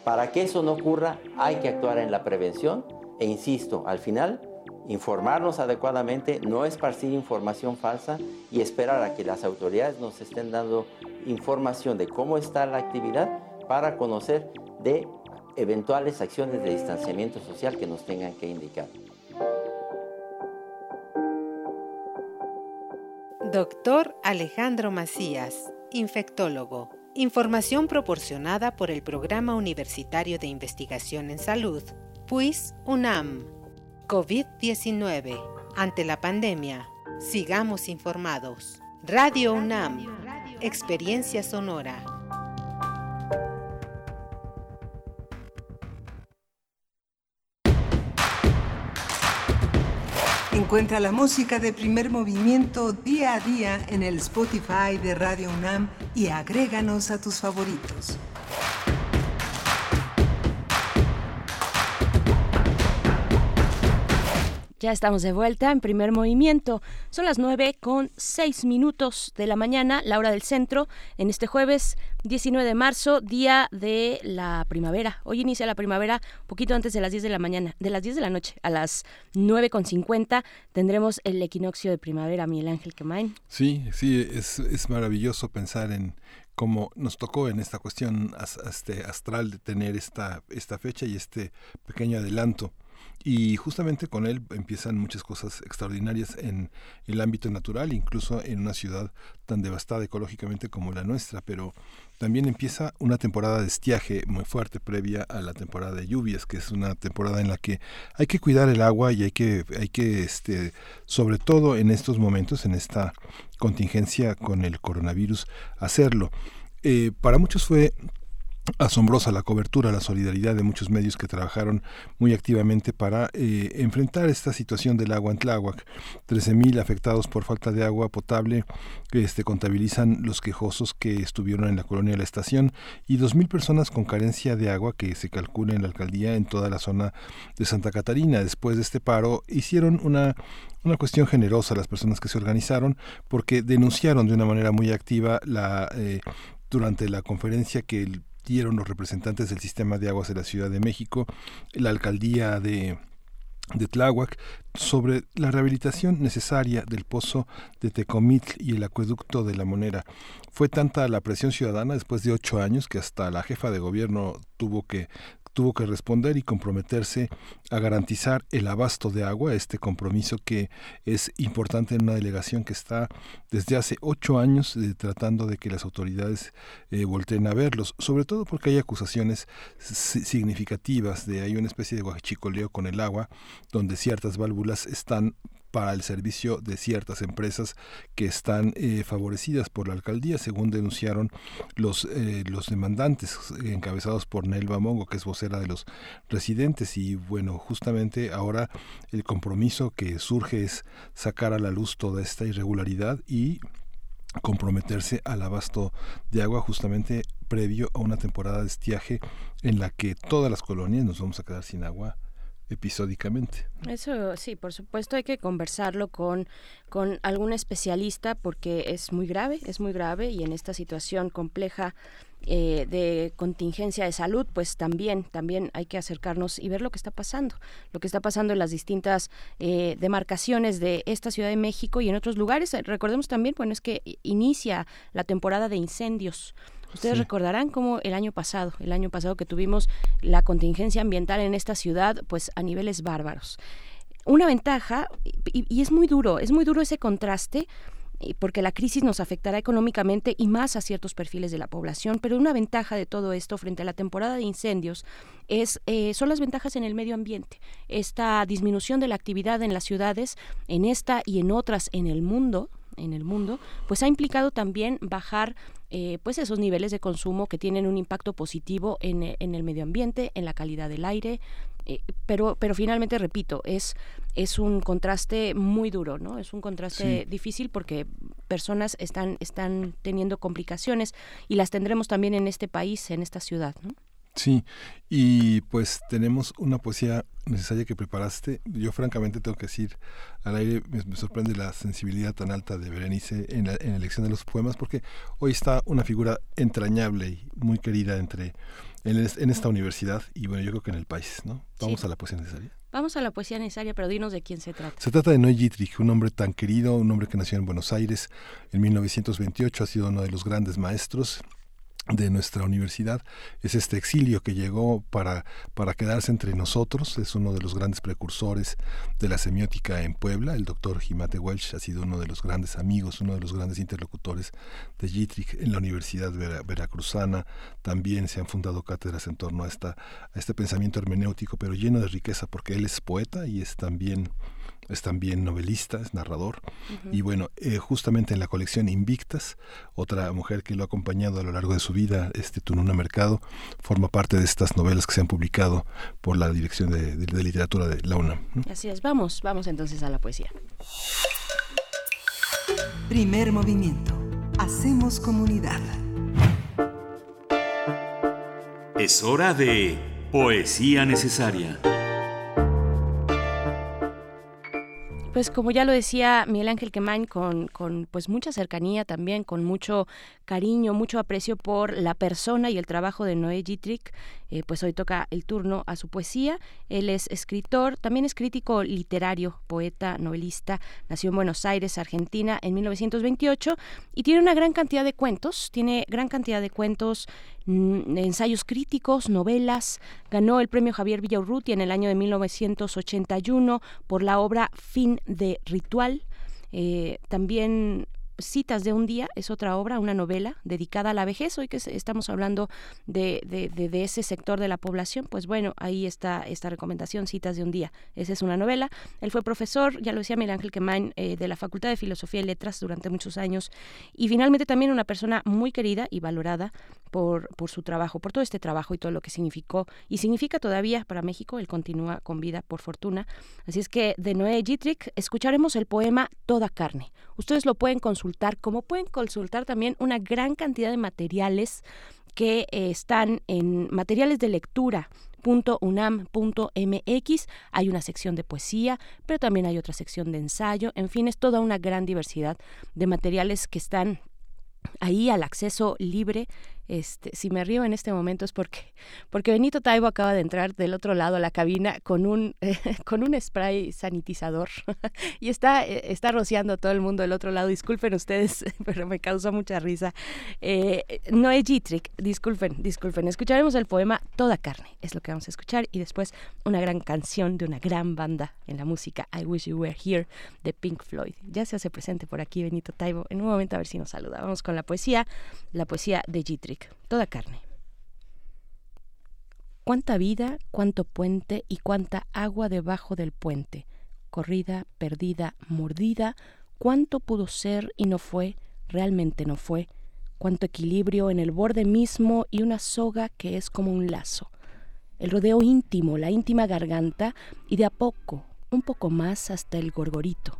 Para que eso no ocurra, hay que actuar en la prevención e insisto, al final, informarnos adecuadamente, no esparcir información falsa y esperar a que las autoridades nos estén dando información de cómo está la actividad para conocer de eventuales acciones de distanciamiento social que nos tengan que indicar.
Doctor Alejandro Macías, infectólogo. Información proporcionada por el Programa Universitario de Investigación en Salud, PUIS UNAM. COVID-19. Ante la pandemia, sigamos informados. Radio UNAM. Experiencia sonora.
Encuentra la música de primer movimiento día a día en el Spotify de Radio UNAM y agréganos a tus favoritos.
Ya estamos de vuelta en primer movimiento. Son las 9 con 6 minutos de la mañana, la hora del centro, en este jueves 19 de marzo, día de la primavera. Hoy inicia la primavera poquito antes de las 10 de la mañana, de las 10 de la noche, a las 9 con 50 tendremos el equinoccio de primavera, Miguel Ángel Quemain.
Sí, sí, es, maravilloso pensar en cómo nos tocó en esta cuestión este, astral de tener esta, esta fecha y este pequeño adelanto y justamente con él empiezan muchas cosas extraordinarias en el ámbito natural, incluso en una ciudad tan devastada ecológicamente como la nuestra, pero también empieza una temporada de estiaje muy fuerte previa a la temporada de lluvias, que es una temporada en la que hay que cuidar el agua y hay que, hay que este, sobre todo en estos momentos, en esta contingencia con el coronavirus, hacerlo. Eh, para muchos fue asombrosa la cobertura, la solidaridad de muchos medios que trabajaron muy activamente para eh, enfrentar esta situación del agua en Tláhuac. 13.000 afectados por falta de agua potable este, contabilizan los quejosos que estuvieron en la colonia de la estación y 2.000 personas con carencia de agua que se calcula en la alcaldía en toda la zona de Santa Catarina. Después de este paro hicieron una una cuestión generosa las personas que se organizaron porque denunciaron de una manera muy activa la eh, durante la conferencia que el dieron los representantes del sistema de aguas de la Ciudad de México, la alcaldía de de Tláhuac sobre la rehabilitación necesaria del pozo de Tecomitl y el acueducto de la Monera. Fue tanta la presión ciudadana después de ocho años que hasta la jefa de gobierno tuvo que tuvo que responder y comprometerse a garantizar el abasto de agua, este compromiso que es importante en una delegación que está desde hace ocho años eh, tratando de que las autoridades eh, volteen a verlos, sobre todo porque hay acusaciones significativas de hay una especie de guachicoleo con el agua, donde ciertas válvulas están para el servicio de ciertas empresas que están eh, favorecidas por la alcaldía, según denunciaron los, eh, los demandantes encabezados por Nelva Mongo, que es vocera de los residentes. Y bueno, justamente ahora el compromiso que surge es sacar a la luz toda esta irregularidad y comprometerse al abasto de agua justamente previo a una temporada de estiaje en la que todas las colonias nos vamos a quedar sin agua episódicamente.
Eso sí, por supuesto hay que conversarlo con, con algún especialista porque es muy grave, es muy grave y en esta situación compleja eh, de contingencia de salud, pues también, también hay que acercarnos y ver lo que está pasando, lo que está pasando en las distintas eh, demarcaciones de esta Ciudad de México y en otros lugares. Recordemos también, bueno, es que inicia la temporada de incendios Ustedes recordarán cómo el año pasado, el año pasado que tuvimos la contingencia ambiental en esta ciudad, pues a niveles bárbaros. Una ventaja, y, es muy duro, es muy duro ese contraste, porque la crisis nos afectará económicamente y más a ciertos perfiles de la población, pero una ventaja de todo esto frente a la temporada de incendios es, eh, son las ventajas en el medio ambiente. Esta disminución de la actividad en las ciudades, en esta y en otras en el mundo, en el mundo, pues ha implicado también bajar eh, pues esos niveles de consumo que tienen un impacto positivo en, eh, el medio ambiente, en la calidad del aire, eh, pero, pero finalmente, repito, es, es un contraste muy duro, ¿no? Es un contraste difícil porque personas están, están teniendo complicaciones y las tendremos también en este país, en esta ciudad, ¿no?
Sí, y pues tenemos una poesía necesaria que preparaste. Yo francamente tengo que decir, al aire me, sorprende la sensibilidad tan alta de Berenice en la, en la elección de los poemas, porque hoy está una figura entrañable y muy querida entre en, esta universidad y bueno, yo creo que en el país, ¿no? Vamos a la poesía necesaria.
Vamos a la poesía necesaria, pero dinos de quién se trata.
Se trata de Noé Gittrich, un hombre tan querido, un hombre que nació en Buenos Aires en 1928, ha sido uno de los grandes maestros de nuestra universidad es este exilio que llegó para, para quedarse entre nosotros, es uno de los grandes precursores de la semiótica en Puebla, el doctor Jimate Welch ha sido uno de los grandes amigos, uno de los grandes interlocutores de Gittrich en la Universidad Veracruzana, también se han fundado cátedras en torno a, esta, a este pensamiento hermenéutico, pero lleno de riqueza, porque él es poeta y es también es también novelista, es narrador. Y bueno, eh, justamente en la colección Invictas, otra mujer que lo ha acompañado a lo largo de su vida, este Tununa Mercado, forma parte de estas novelas que se han publicado por la Dirección de, Literatura de la UNAM.
Así es, vamos, vamos entonces a la poesía.
Primer movimiento. Hacemos comunidad.
Es hora de Poesía Necesaria.
Pues como ya lo decía Miguel Ángel Quemain, con, con pues mucha cercanía también, con mucho cariño, mucho aprecio por la persona y el trabajo de Noé Gittrich, eh, pues hoy toca el turno a su poesía. Él es escritor, también es crítico literario, poeta, novelista, nació en Buenos Aires, Argentina, en 1928 y tiene una gran cantidad de cuentos, tiene gran cantidad de cuentos, ensayos críticos, novelas. Ganó el premio Javier Villaurruti en el año de 1981 por la obra Fin de Ritual. Eh, también Citas de un día es otra obra, una novela dedicada a la vejez. Hoy que estamos hablando de, de, ese sector de la población, pues bueno, ahí está esta recomendación, Citas de un día. Esa es una novela. Él fue profesor, ya lo decía Miguel Ángel Quemain, eh, de la Facultad de Filosofía y Letras durante muchos años. Y finalmente también una persona muy querida y valorada por, por su trabajo, por todo este trabajo y todo lo que significó y significa todavía para México. Él continúa con vida, por fortuna. Así es que de Noé Gittrich escucharemos el poema Toda carne. Ustedes lo pueden consultar, como pueden consultar también una gran cantidad de materiales que eh, están en materiales de lectura .unam.mx hay una sección de poesía, pero también hay otra sección de ensayo, en fin, es toda una gran diversidad de materiales que están ahí al acceso libre este, si me río en este momento es porque, porque Benito Taibo acaba de entrar del otro lado a la cabina con un, <laughs> con un spray sanitizador <laughs> y está, eh, está rociando a todo el mundo del otro lado. Disculpen ustedes, <laughs> pero me causó mucha risa. Eh, no es G-Trick, disculpen, disculpen. Escucharemos el poema Toda Carne, es lo que vamos a escuchar, y después una gran canción de una gran banda en la música, I Wish You Were Here, de Pink Floyd. Ya se hace presente por aquí Benito Taibo. En un momento a ver si nos saluda. Vamos con la poesía, la poesía de Toda carne. Cuánta vida, cuánto puente y cuánta agua debajo del puente, corrida, perdida, mordida, cuánto pudo ser y no fue, realmente no fue, cuánto equilibrio en el borde mismo y una soga que es como un lazo, el rodeo íntimo, la íntima garganta y de a poco, un poco más hasta el gorgorito,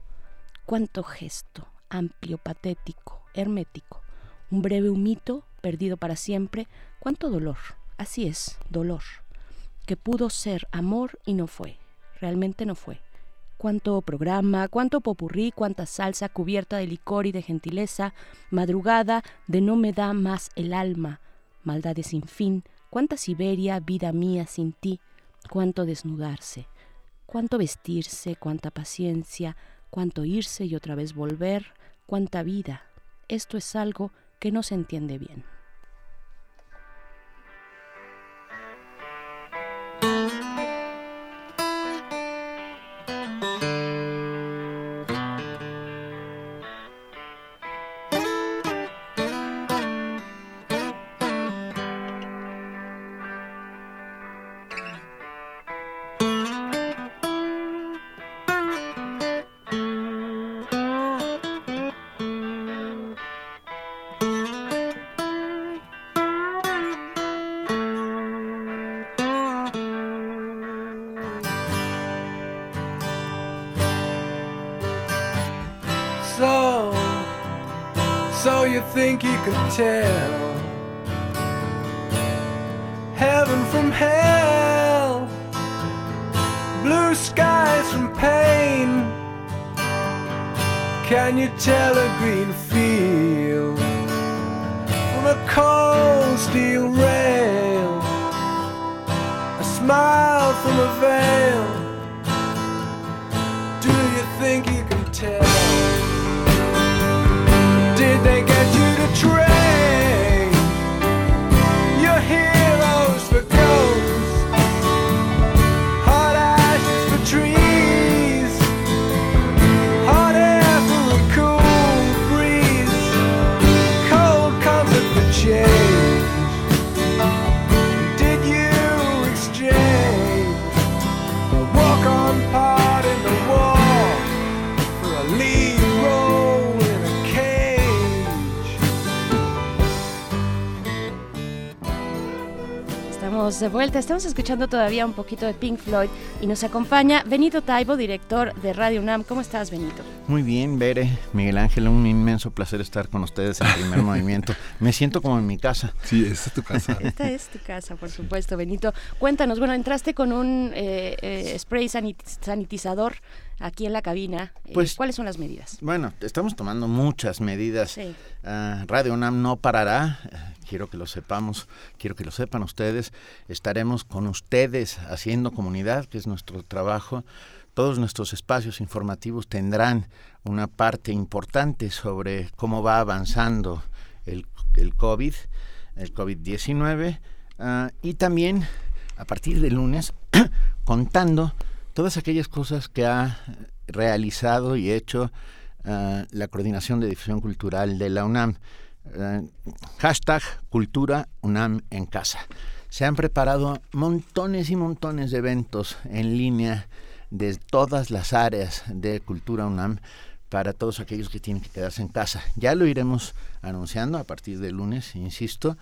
cuánto gesto, amplio, patético, hermético, un breve humito perdido para siempre, cuánto dolor, así es, dolor, que pudo ser amor y no fue, realmente no fue. Cuánto programa, cuánto popurrí, cuánta salsa cubierta de licor y de gentileza, madrugada de no me da más el alma, maldades sin fin, cuánta Siberia, vida mía sin ti, cuánto desnudarse, cuánto vestirse, cuánta paciencia, cuánto irse y otra vez volver, cuánta vida. Esto es algo que no se entiende bien. Estamos escuchando todavía un poquito de Pink Floyd y nos acompaña Benito Taibo, director de Radio UNAM. ¿Cómo estás, Benito?
Muy bien, Bere, Miguel Ángel, un inmenso placer estar con ustedes en primer <laughs> movimiento. Me siento como en mi casa.
Sí, esta es tu casa. <laughs>
Esta es tu casa, por supuesto, Benito. Cuéntanos, bueno, entraste con un eh, eh, spray sanit- sanitizador aquí en la cabina. Eh,
Pues-
¿Cuáles son las medidas?
Bueno, estamos tomando muchas medidas.
Sí.
Ah, Radio UNAM no parará. Quiero que lo sepamos, quiero que lo sepan ustedes. Estaremos con ustedes haciendo comunidad, que es nuestro trabajo. Todos nuestros espacios informativos tendrán una parte importante sobre cómo va avanzando el, el COVID, el COVID-19, ah, y también a partir de lunes <clears throat> contando todas aquellas cosas que ha realizado y hecho ah, la Coordinación de Difusión Cultural de la UNAM. Eh, hashtag Cultura UNAM en casa. Se han preparado montones y montones de eventos en línea de todas las áreas de Cultura UNAM para todos aquellos que tienen que quedarse en casa. Ya lo iremos anunciando a partir de lunes, insisto.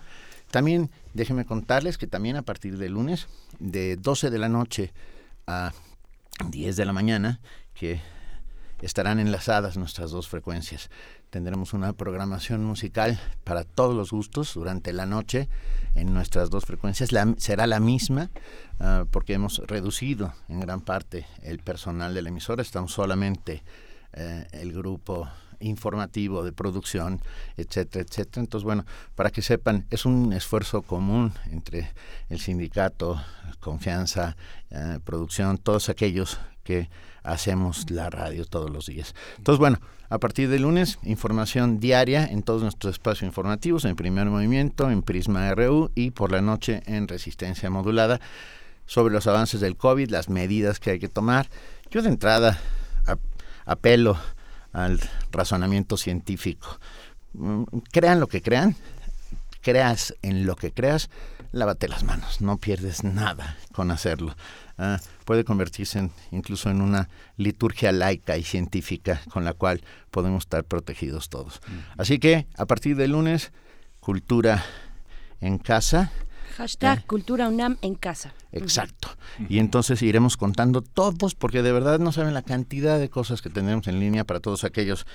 También déjenme contarles que también a partir de lunes, de 12 de la noche a 10 de la mañana, que estarán enlazadas nuestras dos frecuencias. Tendremos una programación musical para todos los gustos durante la noche en nuestras dos frecuencias. La- será la misma ah, porque hemos reducido en gran parte el personal de la emisora. Estamos solamente eh, el grupo informativo de producción, etcétera, etcétera. Entonces, bueno, para que sepan, es un esfuerzo común entre el sindicato, confianza, eh, producción, todos aquellos que hacemos la radio todos los días. Entonces, bueno, a partir de lunes, información diaria en todos nuestros espacios informativos, en primer movimiento, en Prisma RU y por la noche en Resistencia Modulada, sobre los avances del COVID, las medidas que hay que tomar. Yo de entrada apelo al razonamiento científico. Mm, Crean lo que crean, creas en lo que creas, lávate las manos, no pierdes nada con hacerlo. Ah, puede convertirse en- incluso en una liturgia laica y científica con la cual podemos estar protegidos todos. Así que a partir de lunes, cultura en casa.
Hashtag
Eh.
Cultura UNAM en casa.
Exacto. Y entonces iremos contando todos, porque de verdad no saben la cantidad de cosas que tendremos en línea para todos aquellos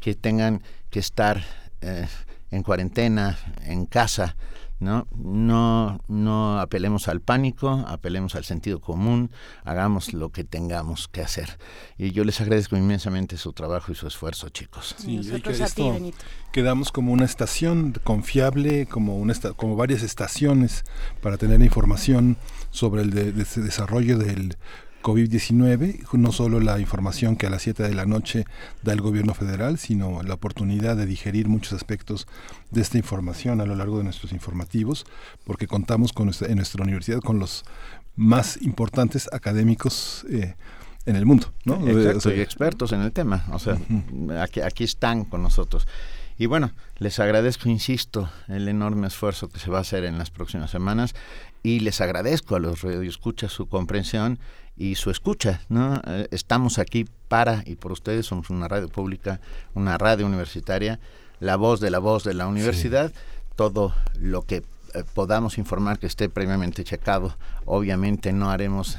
que tengan que estar eh, en cuarentena, en casa. ¿No? No, no apelemos al pánico, apelemos al sentido común, hagamos lo que tengamos que hacer. Y yo les agradezco inmensamente su trabajo y su esfuerzo, chicos.
Sí, y que esto quedamos como una estación confiable, como una esta- como varias estaciones para tener información sobre el de- de desarrollo del COVID-19, no solo la información que a las 7 de la noche da el gobierno federal, sino la oportunidad de digerir muchos aspectos de esta información a lo largo de nuestros informativos, porque contamos con nuestra- en nuestra universidad con los más importantes académicos eh, en el mundo. ¿no?
Exacto,
O sea,
y expertos en el tema. O sea, aquí, aquí están con nosotros. Y bueno, les agradezco, insisto, el enorme esfuerzo que se va a hacer en las próximas semanas y les agradezco a los radioescuchas su comprensión y su escucha. ¿no? Eh, estamos aquí para y por ustedes, somos una radio pública, una radio universitaria, la voz de la voz de la universidad, todo lo que eh, podamos informar que esté previamente checado, obviamente no haremos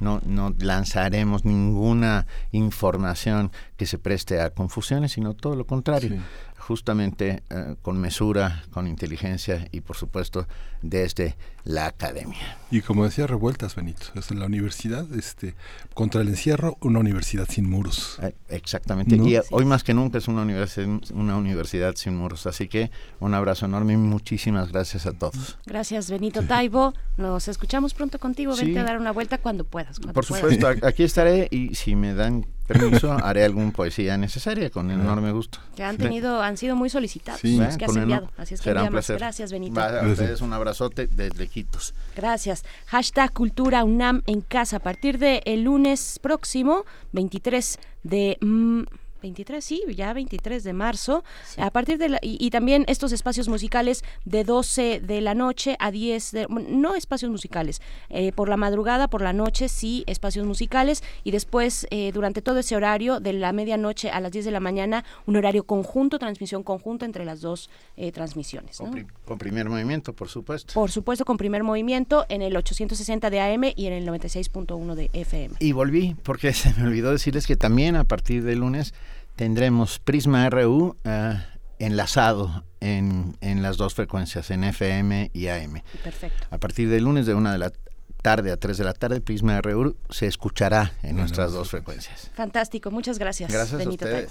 no, no lanzaremos ninguna información que se preste a confusiones, sino todo lo contrario, justamente eh, con mesura, con inteligencia y por supuesto desde la academia.
Y como decía Revueltas, Benito, es la universidad, este, contra el encierro, una universidad sin muros.
Eh, exactamente, y hoy más que nunca es una universidad, una universidad sin muros, así que un abrazo enorme y muchísimas gracias a todos.
Gracias Benito Taibo, nos escuchamos pronto contigo, vente a dar una vuelta cuando puedas.
por supuesto, <laughs> aquí estaré y si me dan permiso, haré algún poesía necesaria con enorme gusto.
Que han tenido, han sido muy solicitados
sí.
que has enviado. Así es que será un placer. Gracias, Benito.
a ustedes un abrazote desde Quitos.
Gracias. Hashtag Cultura UNAM en casa. A partir del el lunes próximo, 23 de... Mm, 23, sí, ya 23 de marzo. A partir de la, y, también estos espacios musicales de 12 de la noche a 10 de, no espacios musicales, eh, por la madrugada, por la noche sí espacios musicales y después eh, durante todo ese horario de la medianoche a las 10 de la mañana un horario conjunto, transmisión conjunta entre las dos eh, transmisiones.
Con, primer movimiento, por supuesto.
Por supuesto, con primer movimiento en el 860 de AM y en el 96.1 de FM.
Y volví porque <laughs> se me olvidó decirles que también a partir del lunes tendremos Prisma RU eh, enlazado en, en, las dos frecuencias, en FM y AM.
Perfecto.
A partir del lunes de una de la tarde a 3 de la tarde, Prisma RU se escuchará en nuestras dos frecuencias.
Fantástico, muchas gracias.
Gracias a ustedes.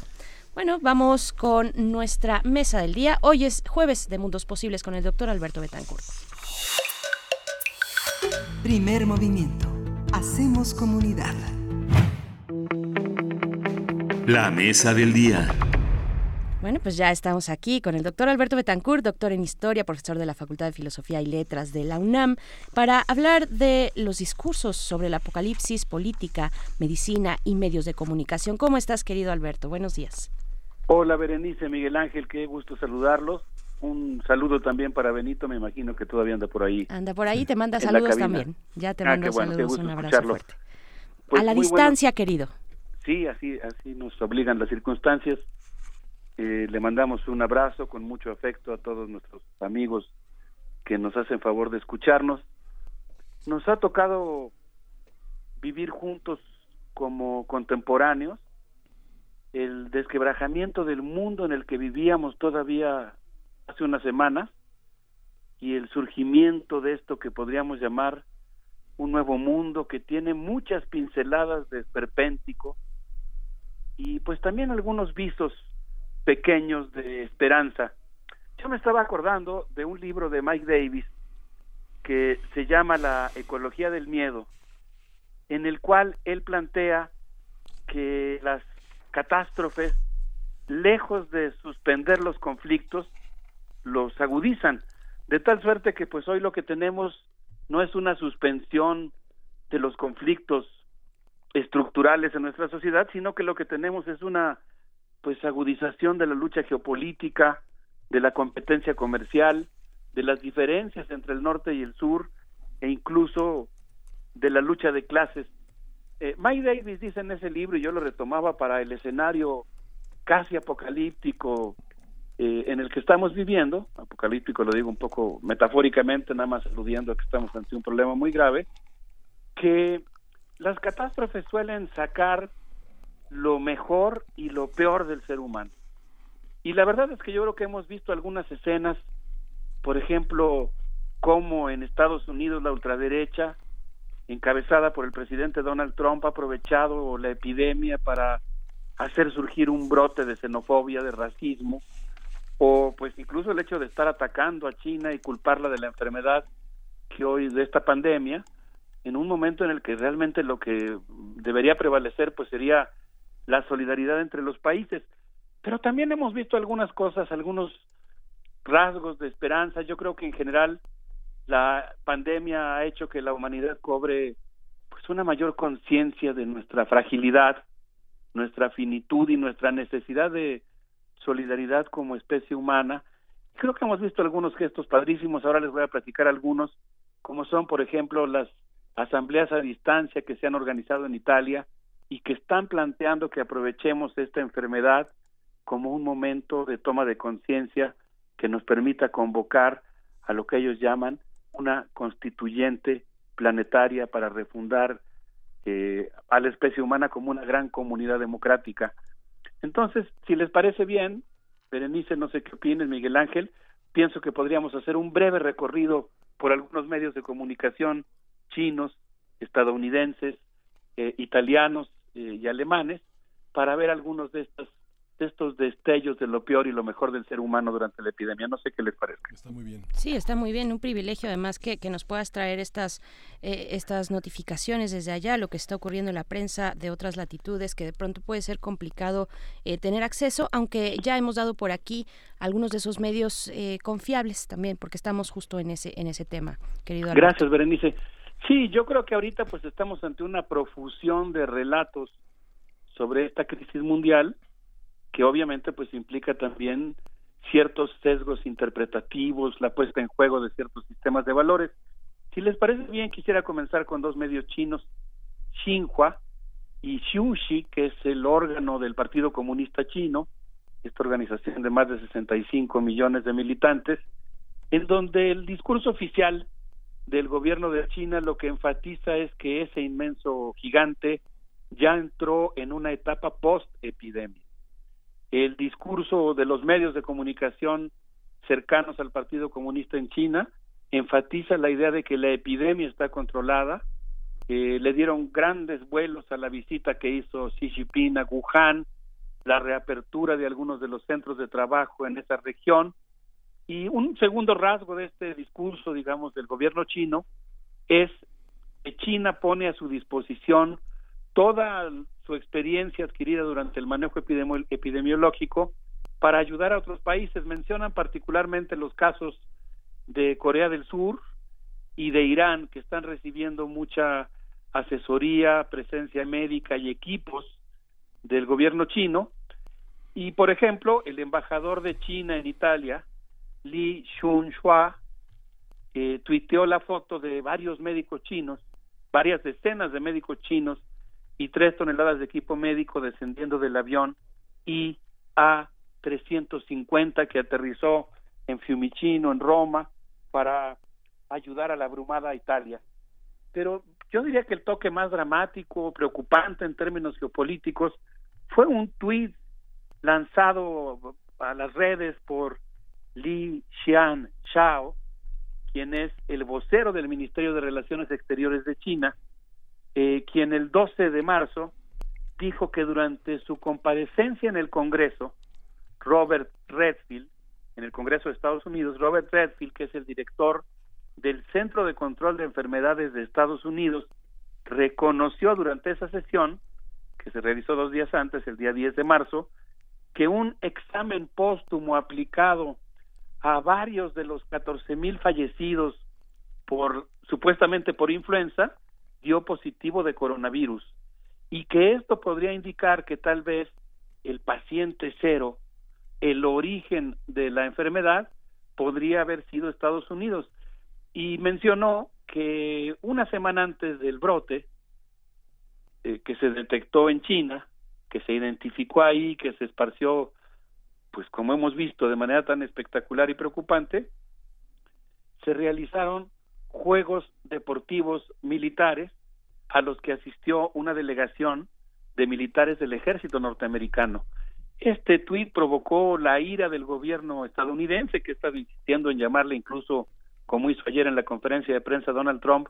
Bueno, vamos con nuestra mesa del día. Hoy es jueves de Mundos Posibles con el doctor Alberto Betancourt.
Primer movimiento. Hacemos comunidad.
La mesa del día.
Bueno, pues ya estamos aquí con el doctor Alberto Betancourt, doctor en Historia, profesor de la Facultad de Filosofía y Letras de la UNAM, para hablar de los discursos sobre el apocalipsis, política, medicina y medios de comunicación. ¿Cómo estás, querido Alberto? Buenos días.
Hola, Berenice, Miguel Ángel, qué gusto saludarlos. Un saludo también para Benito, me imagino que todavía anda por ahí.
Anda por ahí, te manda saludos también. Ya te ah, manda saludos, un abrazo fuerte. Pues a la distancia, querido
sí, así, así nos obligan las circunstancias. Eh, le mandamos un abrazo con mucho afecto a todos nuestros amigos que nos hacen favor de escucharnos. Nos ha tocado vivir juntos como contemporáneos el desquebrajamiento del mundo en el que vivíamos todavía hace unas semanas y el surgimiento de esto que podríamos llamar un nuevo mundo que tiene muchas pinceladas de esperpéntico, y pues también algunos visos pequeños de esperanza. Yo me estaba acordando de un libro de Mike Davis que se llama La ecología del miedo, en el cual él plantea que las catástrofes, lejos de suspender los conflictos, los agudizan, de tal suerte que pues hoy lo que tenemos no es una suspensión de los conflictos estructurales en nuestra sociedad, sino que lo que tenemos es una pues agudización de la lucha geopolítica, de la competencia comercial, de las diferencias entre el norte y el sur e incluso de la lucha de clases. Eh, Mike Davis dice en ese libro, y yo lo retomaba para el escenario casi apocalíptico eh, en el que estamos viviendo, apocalíptico lo digo un poco metafóricamente, nada más aludiendo a que estamos ante un problema muy grave, que las catástrofes suelen sacar lo mejor y lo peor del ser humano. Y la verdad es que yo creo que hemos visto algunas escenas, por ejemplo, como en Estados Unidos la ultraderecha, encabezada por el presidente Donald Trump, ha aprovechado la epidemia para hacer surgir un brote de xenofobia, de racismo, o pues incluso el hecho de estar atacando a China y culparla de la enfermedad que hoy de esta pandemia, en un momento en el que realmente lo que debería prevalecer pues sería la solidaridad entre los países. Pero también hemos visto algunas cosas, algunos rasgos de esperanza. Yo creo que en general la pandemia ha hecho que la humanidad cobre pues una mayor conciencia de nuestra fragilidad, nuestra finitud y nuestra necesidad de solidaridad como especie humana. Creo que hemos visto algunos gestos padrísimos, ahora les voy a platicar algunos, como son, por ejemplo, las asambleas a distancia que se han organizado en Italia y que están planteando que aprovechemos esta enfermedad como un momento de toma de conciencia que nos permita convocar a lo que ellos llaman una constituyente planetaria para refundar eh, a la especie humana como una gran comunidad democrática. Entonces, si les parece bien, Berenice, no sé qué opines, Miguel Ángel, pienso que podríamos hacer un breve recorrido por algunos medios de comunicación chinos, estadounidenses, eh, italianos eh, y alemanes para ver algunos de estas de estos destellos de lo peor y lo mejor del ser humano durante la epidemia. No sé qué les parezca.
Está muy bien.
Sí, está muy bien. Un privilegio además que, que nos puedas traer estas, eh, estas notificaciones desde allá, lo que está ocurriendo en la prensa de otras latitudes, que de pronto puede ser complicado eh, tener acceso, aunque ya hemos dado por aquí algunos de esos medios eh, confiables también, porque estamos justo en ese, en ese tema, querido Alberto.
Gracias, Berenice. Sí, yo creo que ahorita pues estamos ante una profusión de relatos sobre esta crisis mundial que obviamente pues implica también ciertos sesgos interpretativos, la puesta en juego de ciertos sistemas de valores. Si les parece bien, quisiera comenzar con dos medios chinos, Xinhua y Xiuxi, que es el órgano del Partido Comunista Chino, esta organización de más de 65 millones de militantes, en donde el discurso oficial del gobierno de China lo que enfatiza es que ese inmenso gigante ya entró en una etapa post-epidemia el discurso de los medios de comunicación cercanos al Partido Comunista en China enfatiza la idea de que la epidemia está controlada. Le dieron grandes vuelos a la visita que hizo Xi Jinping a Wuhan, la reapertura de algunos de los centros de trabajo en esa región. Y un segundo rasgo de este discurso, digamos, del gobierno chino es que China pone a su disposición toda su experiencia adquirida durante el manejo epidemiológico para ayudar a otros países. Mencionan particularmente los casos de Corea del Sur y de Irán, que están recibiendo mucha asesoría, presencia médica y equipos del gobierno chino. Y, por ejemplo, el embajador de China en Italia, Li Shunhua, eh, tuiteó la foto de varios médicos chinos, varias decenas de médicos chinos y tres toneladas de equipo médico descendiendo del avión IA-350 que aterrizó en Fiumicino, en Roma, para ayudar a la abrumada Italia. Pero yo diría que el toque más dramático, preocupante en términos geopolíticos, fue un tuit lanzado a las redes por Li Xian Shao, quien es el vocero del Ministerio de Relaciones Exteriores de China, eh, quien el 12 de marzo dijo que durante su comparecencia en el Congreso, Robert Redfield, en el Congreso de Estados Unidos, Robert Redfield, que es el director del Centro de Control de Enfermedades de Estados Unidos, reconoció durante esa sesión, que se realizó dos días antes, el día 10 de marzo, que un examen póstumo aplicado a varios de los 14 mil fallecidos por supuestamente por influenza dio positivo de coronavirus y que esto podría indicar que tal vez el paciente cero, el origen de la enfermedad, podría haber sido Estados Unidos. Y mencionó que una semana antes del brote, eh, que se detectó en China, que se identificó ahí, que se esparció, pues como hemos visto, de manera tan espectacular y preocupante, se realizaron Juegos Deportivos Militares a los que asistió una delegación de militares del ejército norteamericano. Este tuit provocó la ira del gobierno estadounidense, que está insistiendo en llamarle incluso, como hizo ayer en la conferencia de prensa Donald Trump,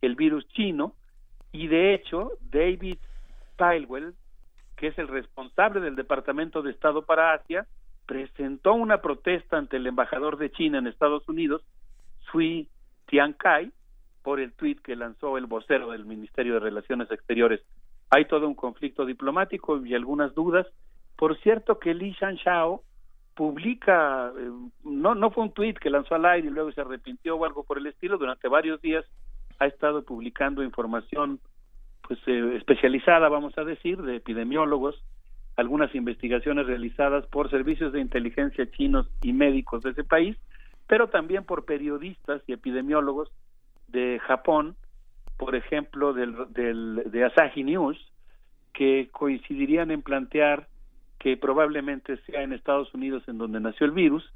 el virus chino, y de hecho David Stilwell, que es el responsable del Departamento de Estado para Asia, presentó una protesta ante el embajador de China en Estados Unidos, Sui Tiankai, por el tuit que lanzó el vocero del Ministerio de Relaciones Exteriores. Hay todo un conflicto diplomático y algunas dudas. Por cierto que Li Shao publica, eh, no, no fue un tuit que lanzó al aire y luego se arrepintió o algo por el estilo, durante varios días ha estado publicando información pues eh, especializada, vamos a decir, de epidemiólogos, algunas investigaciones realizadas por servicios de inteligencia chinos y médicos de ese país, pero también por periodistas y epidemiólogos de Japón, por ejemplo, del, del, de Asahi News, que coincidirían en plantear que probablemente sea en Estados Unidos en donde nació el virus.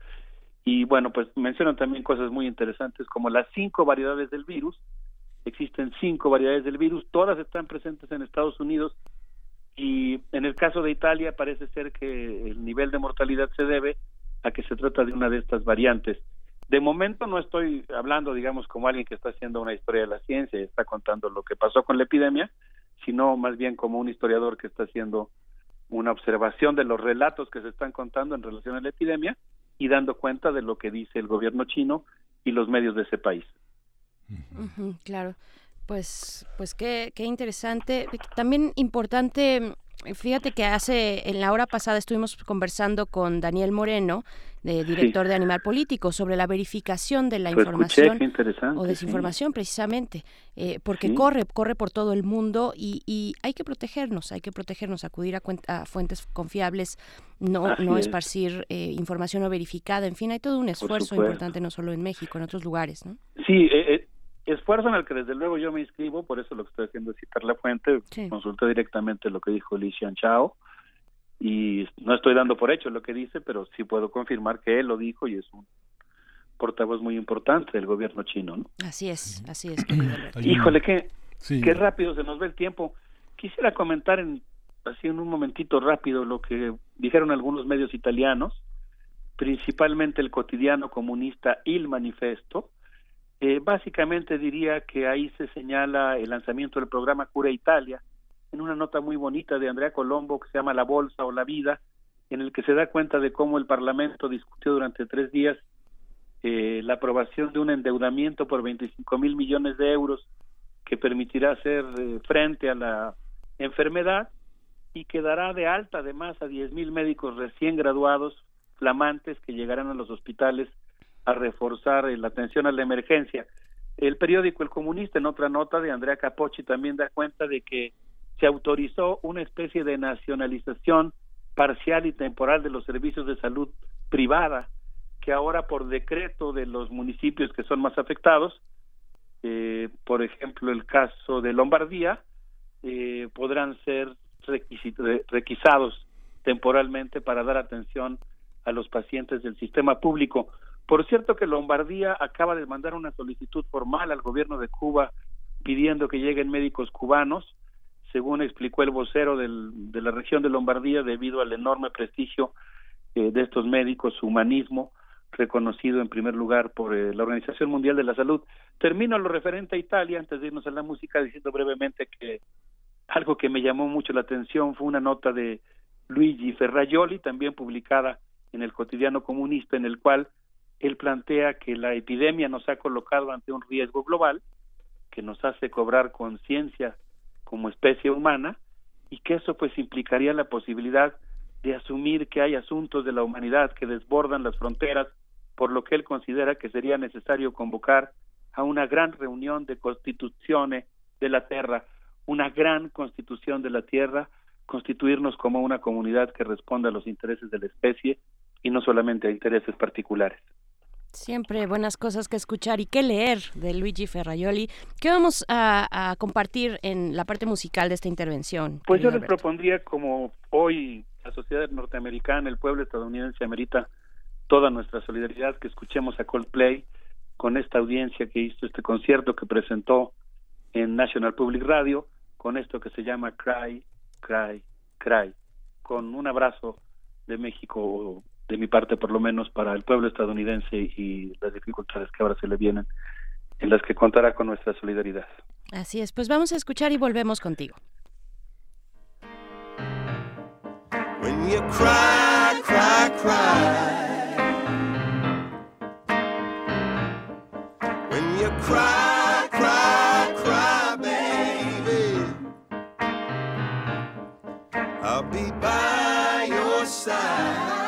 Y bueno, pues mencionan también cosas muy interesantes como las cinco variedades del virus. Existen cinco variedades del virus, todas están presentes en Estados Unidos y en el caso de Italia parece ser que el nivel de mortalidad se debe a que se trata de una de estas variantes. De momento no estoy hablando, digamos, como alguien que está haciendo una historia de la ciencia y está contando lo que pasó con la epidemia, sino más bien como un historiador que está haciendo una observación de los relatos que se están contando en relación a la epidemia y dando cuenta de lo que dice el gobierno chino y los medios de ese país.
claro. Pues, pues qué, qué interesante. También importante Fíjate que hace, en la hora pasada estuvimos conversando con Daniel Moreno, de, director de Animal Político, sobre la verificación de la información o desinformación, precisamente, eh, porque corre, corre por todo el mundo y, hay que protegernos, hay que protegernos, acudir a, fuentes confiables, no, no esparcir eh, información no verificada, en fin, hay todo un esfuerzo importante no solo en México, en otros lugares, ¿no?
Sí, eh, esfuerzo en el que desde luego yo me inscribo, por eso lo que estoy haciendo es citar la fuente, consulté directamente lo que dijo Li Xianchao y no estoy dando por hecho lo que dice, pero sí puedo confirmar que él lo dijo y es un portavoz muy importante del gobierno chino. ¿no?
Así es, así es.
Híjole, qué, qué rápido se nos ve el tiempo. Quisiera comentar en, así en un momentito rápido lo que dijeron algunos medios italianos, principalmente el cotidiano comunista Il Manifesto, eh, básicamente diría que ahí se señala el lanzamiento del programa Cura Italia, en una nota muy bonita de Andrea Colombo que se llama La Bolsa o la Vida, en el que se da cuenta de cómo el Parlamento discutió durante tres días eh, la aprobación de un endeudamiento por 25 mil millones de euros que permitirá hacer eh, frente a la enfermedad y que dará de alta además a 10 mil médicos recién graduados flamantes que llegarán a los hospitales a reforzar la atención a la emergencia. El periódico El Comunista, en otra nota de Andrea Capocci, también da cuenta de que se autorizó una especie de nacionalización parcial y temporal de los servicios de salud privada, que ahora por decreto de los municipios que son más afectados, eh, por ejemplo el caso de Lombardía, eh, podrán ser requisados temporalmente para dar atención a los pacientes del sistema público. Por cierto que Lombardía acaba de mandar una solicitud formal al gobierno de Cuba pidiendo que lleguen médicos cubanos, según explicó el vocero de la región de Lombardía, debido al enorme prestigio eh, de estos médicos, su humanismo, reconocido en primer lugar por eh, la Organización Mundial de la Salud. Termino lo referente a Italia, antes de irnos a la música, diciendo brevemente que algo que me llamó mucho la atención fue una nota de Luigi Ferraioli, también publicada en el cotidiano comunista, en el cual él plantea que la epidemia nos ha colocado ante un riesgo global que nos hace cobrar conciencia como especie humana y que eso pues implicaría la posibilidad de asumir que hay asuntos de la humanidad que desbordan las fronteras, por lo que él considera que sería necesario convocar a una gran reunión de constituciones de la tierra, una gran constitución de la tierra, constituirnos como una comunidad que responda a los intereses de la especie y no solamente a intereses particulares.
Siempre buenas cosas que escuchar y que leer de Luigi Ferraioli. ¿Qué vamos a, compartir en la parte musical de esta intervención?
Pues yo les propondría, como hoy la sociedad norteamericana, el pueblo estadounidense amerita toda nuestra solidaridad, que escuchemos a Coldplay con esta audiencia que hizo este concierto que presentó en National Public Radio, con esto que se llama Cry, Cry, Cry, con un abrazo de México de mi parte por lo menos para el pueblo estadounidense y las dificultades que ahora se le vienen, en las que contará con nuestra solidaridad.
Así es, pues vamos a escuchar y volvemos contigo. When you cry, cry, cry. When you cry, cry, cry, baby. I'll be by your side.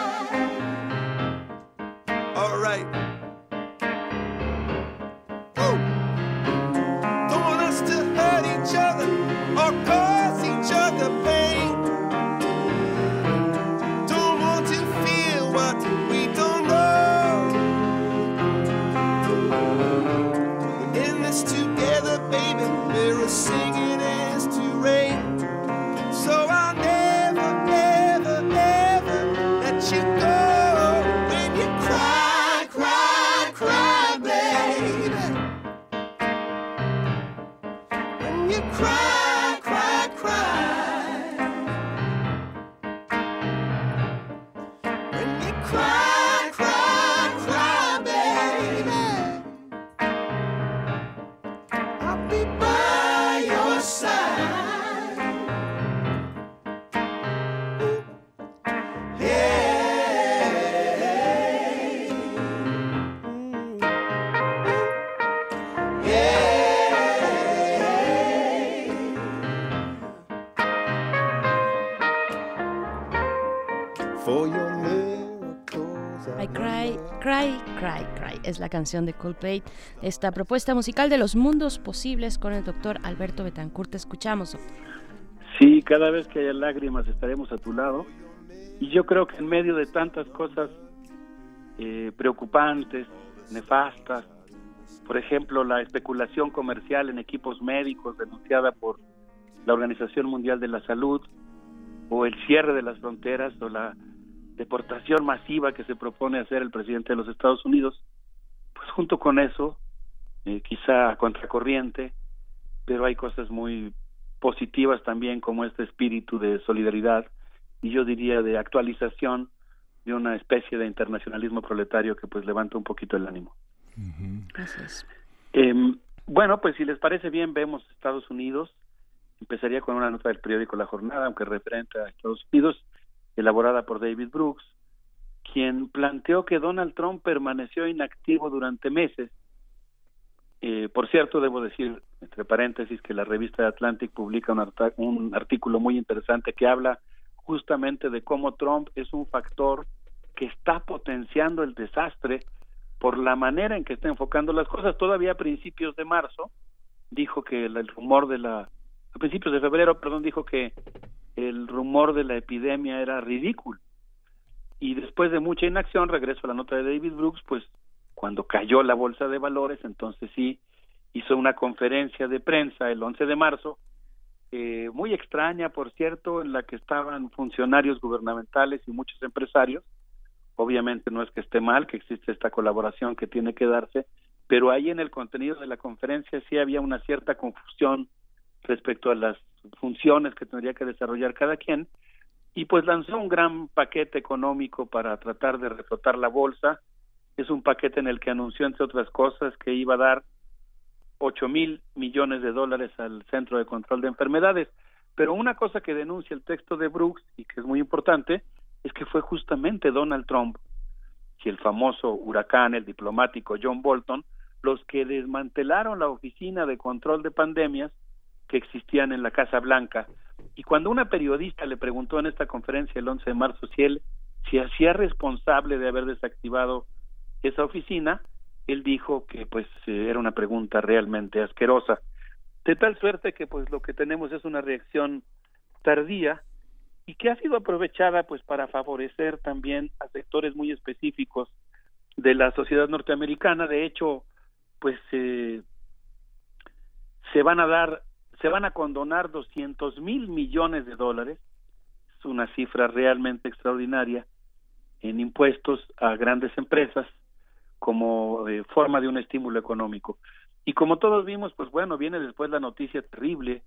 Es la canción de Coldplay. Esta propuesta musical de los mundos posibles con el doctor Alberto Betancourt. Te escuchamos.
Sí, cada vez que haya lágrimas estaremos a tu lado. Y yo creo que en medio de tantas cosas eh, preocupantes, nefastas, por ejemplo, la especulación comercial en equipos médicos denunciada por la Organización Mundial de la Salud, o el cierre de las fronteras, o la deportación masiva que se propone hacer el presidente de los Estados Unidos, pues junto con eso, eh, quizá a contracorriente, pero hay cosas muy positivas también como este espíritu de solidaridad y yo diría de actualización de una especie de internacionalismo proletario que pues levanta un poquito el ánimo.
Gracias.
Em, bueno, pues si les parece bien, vemos Estados Unidos. Empezaría con una nota del periódico La Jornada, aunque referente a Estados Unidos, elaborada por David Brooks, quien planteó que Donald Trump permaneció inactivo durante meses. Eh, por cierto, debo decir, entre paréntesis, que la revista Atlantic publica un, un artículo muy interesante que habla justamente de cómo Trump es un factor que está potenciando el desastre por la manera en que está enfocando las cosas. Todavía a principios de marzo dijo que el rumor de la, a principios de febrero, perdón, dijo que el rumor de la epidemia era ridículo. Y después de mucha inacción, regreso a la nota de David Brooks, pues cuando cayó la bolsa de valores, entonces sí hizo una conferencia de prensa el 11 de marzo, eh, muy extraña, por cierto, en la que estaban funcionarios gubernamentales y muchos empresarios. Obviamente no es que esté mal, que existe esta colaboración que tiene que darse, pero ahí en el contenido de la conferencia sí había una cierta confusión respecto a las funciones que tendría que desarrollar cada quien y pues lanzó un gran paquete económico para tratar de reflotar la bolsa. Es un paquete en el que anunció, entre otras cosas, que iba a dar 8 mil millones de dólares al Centro de Control de Enfermedades. Pero una cosa que denuncia el texto de Brooks y que es muy importante es que fue justamente Donald Trump y el famoso huracán, el diplomático John Bolton, los que desmantelaron la oficina de control de pandemias que existían en la Casa Blanca. Y cuando una periodista le preguntó en esta conferencia el 11 de marzo si él se hacía responsable de haber desactivado esa oficina, él dijo que pues eh, era una pregunta realmente asquerosa. De tal suerte que pues lo que tenemos es una reacción tardía y que ha sido aprovechada pues para favorecer también a sectores muy específicos de la sociedad norteamericana. De hecho, pues eh, se van a dar, se van a condonar 200 mil millones de dólares, es una cifra realmente extraordinaria, en impuestos a grandes empresas como eh, forma de un estímulo económico. Y como todos vimos, pues bueno, viene después la noticia terrible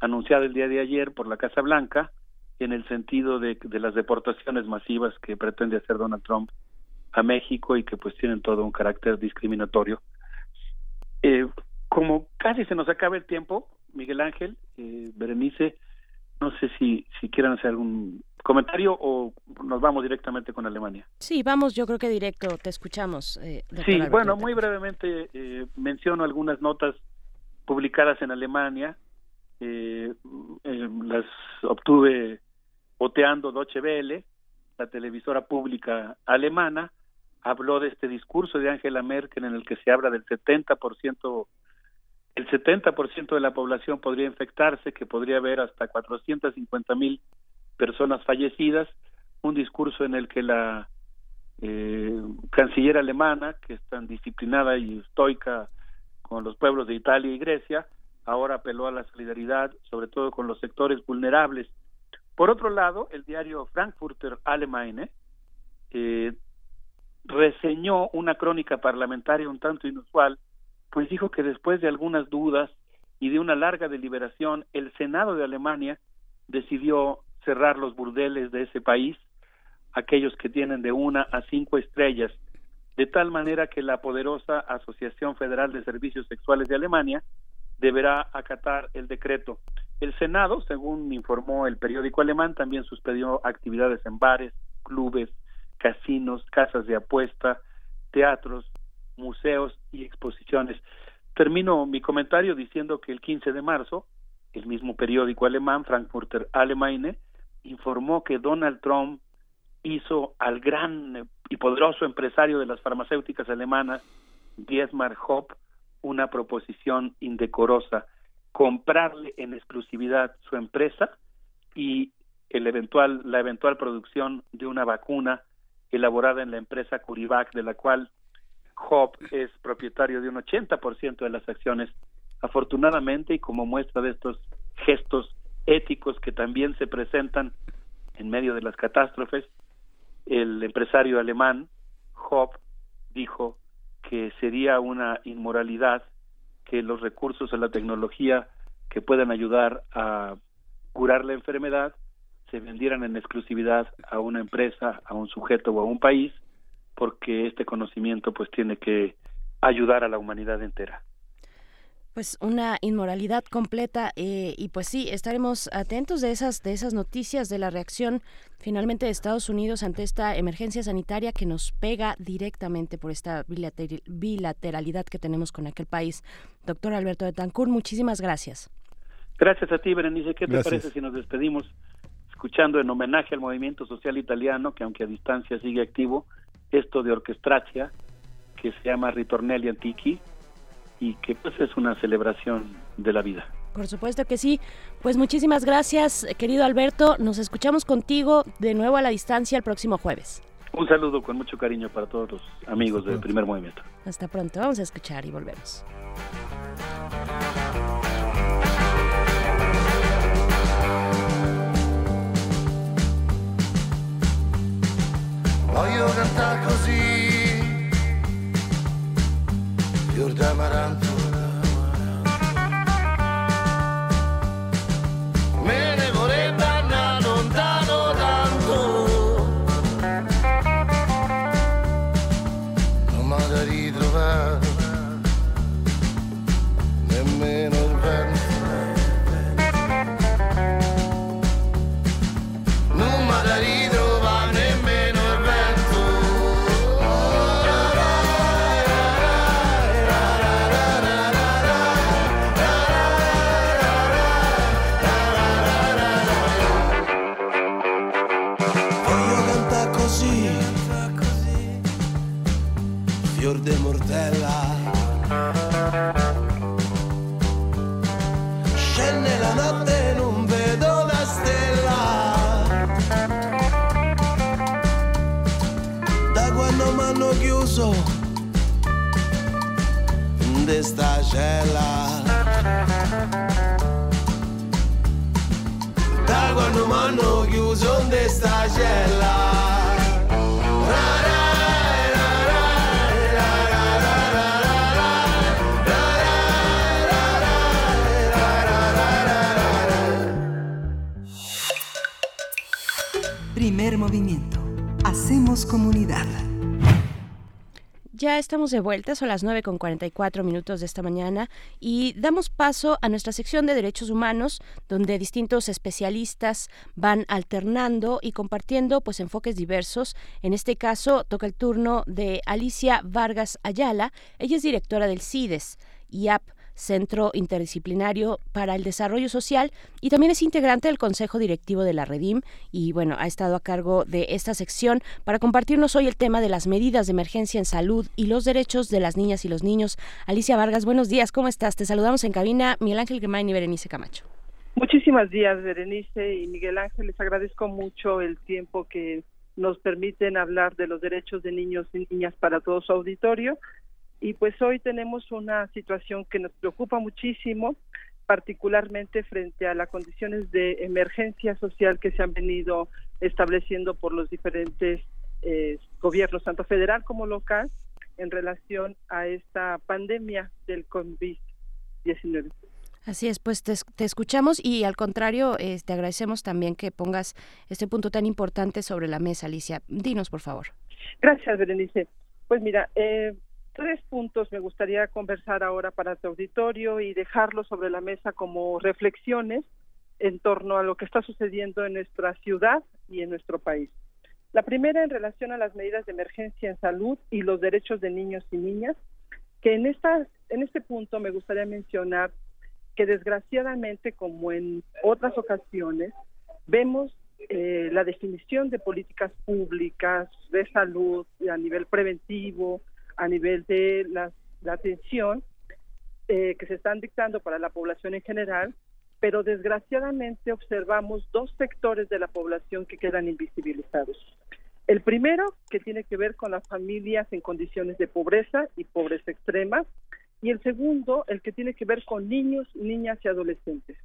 anunciada el día de ayer por la Casa Blanca en el sentido de, de las deportaciones masivas que pretende hacer Donald Trump a México y que pues tienen todo un carácter discriminatorio. Eh, como casi se nos acaba el tiempo, Miguel Ángel, eh, Berenice, no sé si, si quieran hacer algún comentario o nos vamos directamente con Alemania.
Sí, vamos, yo creo que directo, te escuchamos. eh,
Sí,
Alberto
bueno, muy brevemente eh, menciono algunas notas publicadas en Alemania. Eh, eh, las obtuve oteando Deutsche Welle, la televisora pública alemana. Habló de este discurso de Angela Merkel en el que se habla del 70%, el 70% de la población podría infectarse, que podría haber hasta 450 mil personas fallecidas. Un discurso en el que la eh, canciller alemana, que es tan disciplinada y estoica con los pueblos de Italia y Grecia, ahora apeló a la solidaridad, sobre todo con los sectores vulnerables. Por otro lado, el diario Frankfurter Allgemeine eh, reseñó una crónica parlamentaria un tanto inusual, pues dijo que después de algunas dudas y de una larga deliberación, el Senado de Alemania decidió cerrar los burdeles de ese país, aquellos que tienen de una a cinco estrellas, de tal manera que la poderosa Asociación Federal de Servicios Sexuales de Alemania deberá acatar el decreto. El Senado, según informó el periódico alemán, también suspendió actividades en bares, clubes, casinos, casas de apuesta, teatros, museos y exposiciones. Termino mi comentario diciendo que el 15 de marzo, el mismo periódico alemán, Frankfurter Allgemeine, informó que Donald Trump hizo al gran y poderoso empresario de las farmacéuticas alemanas, Dietmar Hopp, una proposición indecorosa, comprarle en exclusividad su empresa y el eventual, la eventual producción de una vacuna elaborada en la empresa Curivac, de la cual Hopp es propietario de un 80% de las acciones. Afortunadamente, y como muestra de estos gestos éticos que también se presentan en medio de las catástrofes, el empresario alemán Hopp dijo que sería una inmoralidad que los recursos de la tecnología que puedan ayudar a curar la enfermedad se vendieran en exclusividad a una empresa, a un sujeto o a un país, porque este conocimiento pues tiene que ayudar a la humanidad entera.
Pues una inmoralidad completa eh, y pues sí estaremos atentos de esas de esas noticias de la reacción finalmente de Estados Unidos ante esta emergencia sanitaria que nos pega directamente por esta bilateralidad que tenemos con aquel país. Doctor Alberto de Tancur, muchísimas gracias.
Gracias a ti, Berenice. ¿Qué te parece si nos despedimos escuchando en homenaje al movimiento social italiano, que aunque a distancia sigue activo, esto de orquestracia, que se llama Ritornelli Antichi, y que pues es una celebración de la vida.
Por supuesto que sí. Pues muchísimas gracias, querido Alberto. Nos escuchamos contigo de nuevo a la distancia el próximo jueves.
Un saludo con mucho cariño para todos los amigos del primer movimiento.
Hasta pronto. Vamos a escuchar y volvemos.
Yurda man. Cella. Da quando mi hanno chiuso in sta cella.
Primer movimiento. Hacemos comunidad.
Ya estamos de vuelta, son las 9 con 44 minutos de esta mañana y damos paso a nuestra sección de derechos humanos, donde distintos especialistas van alternando y compartiendo pues enfoques diversos. En este caso toca el turno de Alicia Vargas Ayala, ella es directora del CIDES, IAP Centro Interdisciplinario para el Desarrollo Social y también es integrante del Consejo Directivo de la Redim y bueno, ha estado a cargo de esta sección para compartirnos hoy el tema de las medidas de emergencia en salud y los derechos de las niñas y los niños. Alicia Vargas, buenos días, ¿cómo estás? Te saludamos en cabina Miguel Ángel Gemain y Berenice Camacho.
Muchísimas días, Berenice y Miguel Ángel. Les agradezco mucho el tiempo que nos permiten hablar de los derechos de niños y niñas para todo su auditorio. Y pues hoy tenemos una situación que nos preocupa muchísimo, particularmente frente a las condiciones de emergencia social que se han venido estableciendo por los diferentes eh, gobiernos, tanto federal como local, en relación a esta pandemia del COVID-19.
Así es, pues te, te, escuchamos y al contrario, eh, te agradecemos también que pongas este punto tan importante sobre la mesa, Alicia. Dinos, por favor.
Gracias, Berenice. Pues mira, eh, tres puntos me gustaría conversar ahora para tu auditorio y dejarlos sobre la mesa como reflexiones en torno a lo que está sucediendo en nuestra ciudad y en nuestro país. La primera en relación a las medidas de emergencia en salud y los derechos de niños y niñas, que en, esta, en este punto me gustaría mencionar que desgraciadamente, como en otras ocasiones, vemos eh, la definición de políticas públicas de salud a nivel preventivo, a nivel de la, atención eh, que se están dictando para la población en general, pero desgraciadamente observamos dos sectores de la población que quedan invisibilizados. El primero, que tiene que ver con las familias en condiciones de pobreza y pobreza extrema, y el segundo, el que tiene que ver con niños, niñas y adolescentes.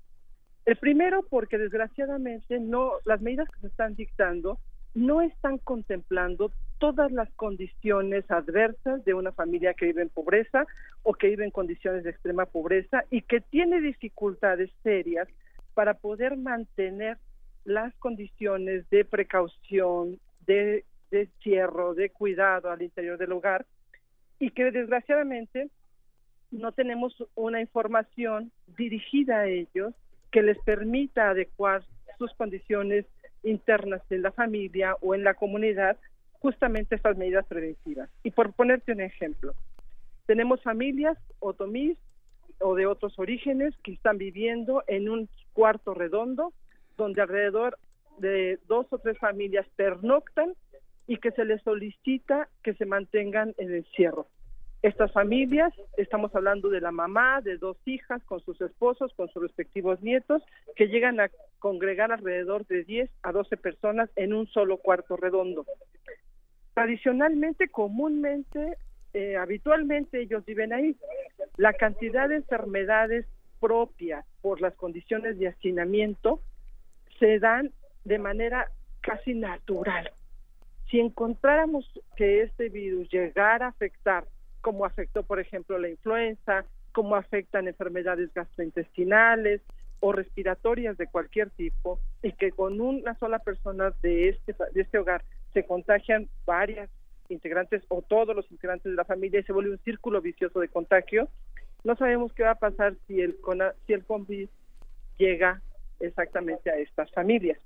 El primero, porque desgraciadamente no, las medidas que se están dictando no están contemplando todas las condiciones adversas de una familia que vive en pobreza o que vive en condiciones de extrema pobreza y que tiene dificultades serias para poder mantener las condiciones de precaución, de, de de cuidado al interior del hogar y que desgraciadamente no tenemos una información dirigida a ellos que les permita adecuar sus condiciones internas en la familia o en la comunidad justamente estas medidas preventivas. Y por ponerte un ejemplo, tenemos familias otomís o de otros orígenes que están viviendo en un cuarto redondo donde alrededor de dos o tres familias pernoctan y que se les solicita que se mantengan en encierro. Estas familias, estamos hablando de la mamá, de dos hijas con sus esposos, con sus respectivos nietos, que llegan a congregar alrededor de 10 a 12 personas en un solo cuarto redondo. Tradicionalmente, comúnmente, eh, habitualmente ellos viven ahí. La cantidad de enfermedades propias por las condiciones de hacinamiento se dan de manera casi natural. Si encontráramos que este virus llegara a afectar como afectó, por ejemplo, la influenza, cómo afectan enfermedades gastrointestinales o respiratorias de cualquier tipo, y que con una sola persona de este, de este hogar se contagian varias integrantes o todos los integrantes de la familia y se vuelve un círculo vicioso de contagio, no sabemos qué va a pasar si el, si el COVID llega exactamente a estas familias,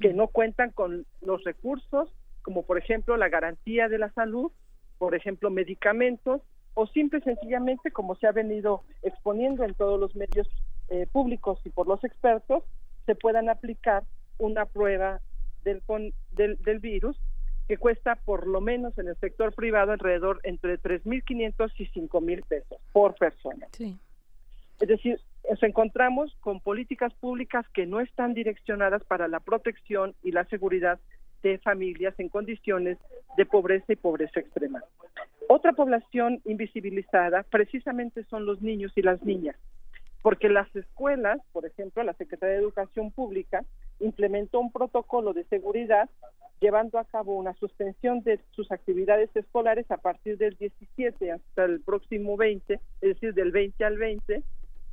que no cuentan con los recursos, como por ejemplo la garantía de la salud, por ejemplo, medicamentos o simple y sencillamente, como se ha venido exponiendo en todos los medios eh, públicos y por los expertos, se puedan aplicar una prueba del, del, del virus que cuesta por lo menos en el sector privado alrededor entre 3.500 y 5.000 pesos por persona. Es decir, nos encontramos con políticas públicas que no están direccionadas para la protección y la seguridad de familias en condiciones de pobreza y pobreza extrema. Otra población invisibilizada precisamente son los niños y las niñas, porque las escuelas, por ejemplo, la Secretaría de Educación Pública implementó un protocolo de seguridad llevando a cabo una suspensión de sus actividades escolares a partir del 17 hasta el próximo 20, es decir, del 20 al 20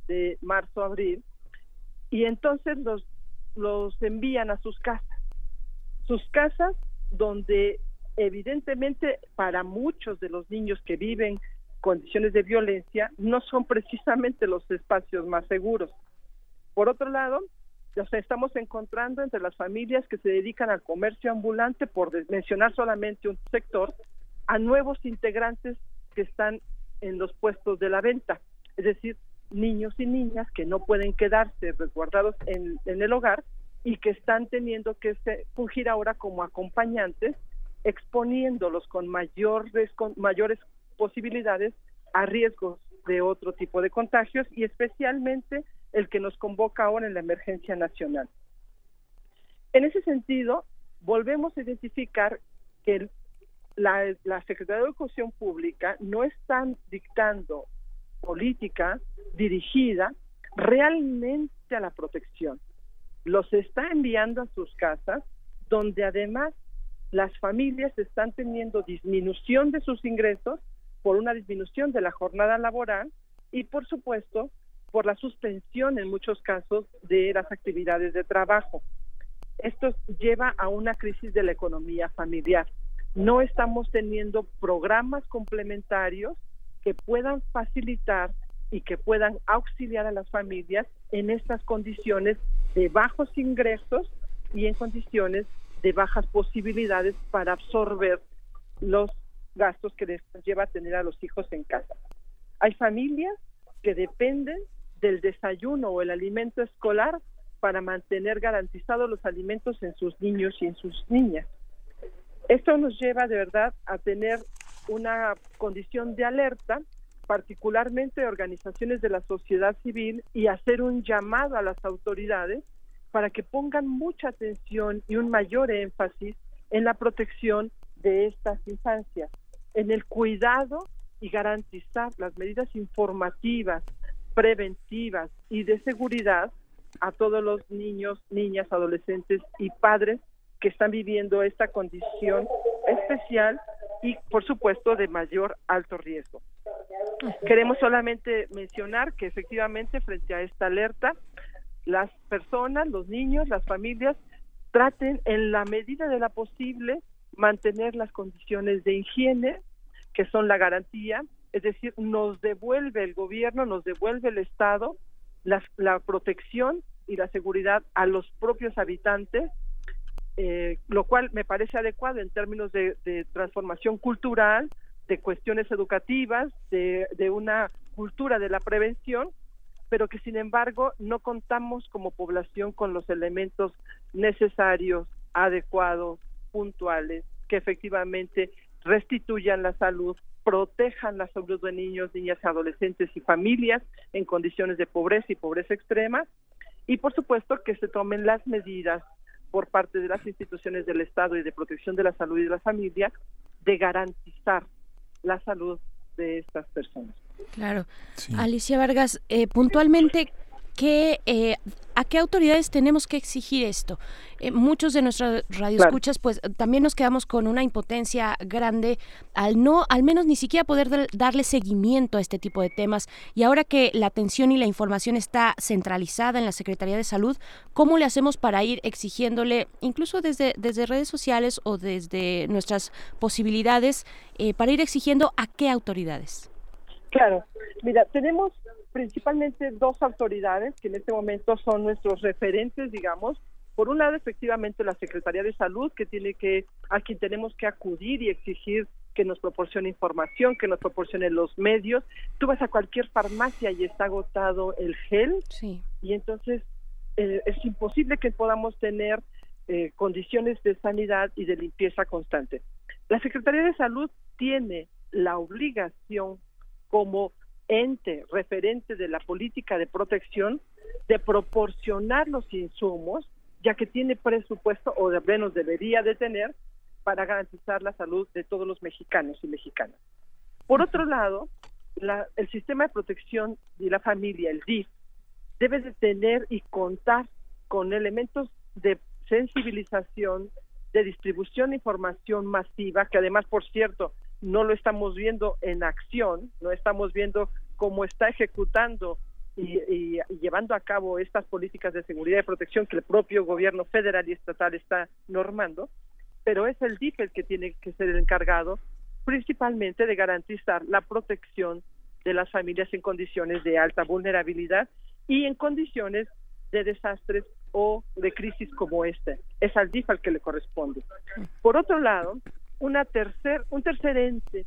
de marzo abril, y entonces los los envían a sus casas sus casas donde evidentemente para muchos de los niños que viven condiciones de violencia no son precisamente los espacios más seguros. Por otro lado, ya estamos encontrando entre las familias que se dedican al comercio ambulante, por mencionar solamente un sector, a nuevos integrantes que están en los puestos de la venta, es decir, niños y niñas que no pueden quedarse resguardados en el hogar y que están teniendo que fungir ahora como acompañantes, exponiéndolos con, mayores, con mayores posibilidades a riesgos de otro tipo de contagios y especialmente el que nos convoca ahora en la emergencia nacional. En ese sentido, volvemos a identificar que la, la Secretaría de Educación Pública no están dictando política dirigida realmente a la protección los está enviando a sus casas, donde además las familias están teniendo disminución de sus ingresos por una disminución de la jornada laboral y por supuesto por la suspensión en muchos casos de las actividades de trabajo. Esto lleva a una crisis de la economía familiar. No estamos teniendo programas complementarios que puedan facilitar y que puedan auxiliar a las familias en estas condiciones de bajos ingresos y en condiciones de bajas posibilidades para absorber los gastos que les lleva a tener a los hijos en casa. Hay familias que dependen del desayuno o el alimento escolar para mantener garantizados los alimentos en sus niños y en sus niñas. Esto nos lleva de verdad a tener una condición de alerta, particularmente organizaciones de la sociedad civil, y hacer un llamado a las autoridades para que pongan mucha atención y un mayor énfasis en la protección de estas infancias, en el cuidado y garantizar las medidas informativas, preventivas y de seguridad a todos los niños, niñas, adolescentes y padres que están viviendo esta condición especial y, por supuesto, de mayor alto riesgo. Queremos solamente mencionar que efectivamente frente a esta alerta, las personas, los niños, las familias, traten en la medida de la posible mantener las condiciones de higiene, que son la garantía, es decir, nos devuelve el gobierno, nos devuelve el Estado la, protección y la seguridad a los propios habitantes, eh, lo cual me parece adecuado en términos de, transformación cultural, de cuestiones educativas, de una cultura de la prevención, pero que sin embargo no contamos como población con los elementos necesarios, adecuados, puntuales, que efectivamente restituyan la salud, protejan la salud de niños, niñas, adolescentes y familias en condiciones de pobreza y pobreza extrema, y por supuesto que se tomen las medidas por parte de las instituciones del Estado y de protección de la salud y de la familia de garantizar la salud de estas personas.
Claro. Alicia Vargas, eh, puntualmente, ¿qué, eh, ¿a qué autoridades tenemos que exigir esto? Eh, muchos de nuestros radioescuchas, pues también nos quedamos con una impotencia grande al no, al menos ni siquiera poder darle seguimiento a este tipo de temas. Y ahora que la atención y la información está centralizada en la Secretaría de Salud, ¿cómo le hacemos para ir exigiéndole, incluso desde, desde redes sociales o desde nuestras posibilidades, para ir exigiendo a qué autoridades?
Claro, mira, tenemos principalmente dos autoridades que en este momento son nuestros referentes, digamos. Por un lado, efectivamente, la Secretaría de Salud, que tiene que, a quien tenemos que acudir y exigir que nos proporcione información, que nos proporcione los medios. Tú vas a cualquier farmacia y está agotado el gel, sí. y entonces eh, es imposible que podamos tener eh, condiciones de sanidad y de limpieza constante. La Secretaría de Salud tiene la obligación como ente referente de la política de protección de proporcionar los insumos, ya que tiene presupuesto, o de menos debería de tener, para garantizar la salud de todos los mexicanos y mexicanas. Por otro lado, el sistema de protección de la familia, el DIF, debe de tener y contar con elementos de sensibilización, de distribución de información masiva, que además, por cierto, no lo estamos viendo en acción, no estamos viendo cómo está ejecutando y, llevando a cabo estas políticas de seguridad y protección que el propio gobierno federal y estatal está normando, pero es el DIF el que tiene que ser el encargado principalmente de garantizar la protección de las familias en condiciones de alta vulnerabilidad y en condiciones de desastres o de crisis como este. Es al DIF al que le corresponde. Por otro lado, una tercer, un tercer ente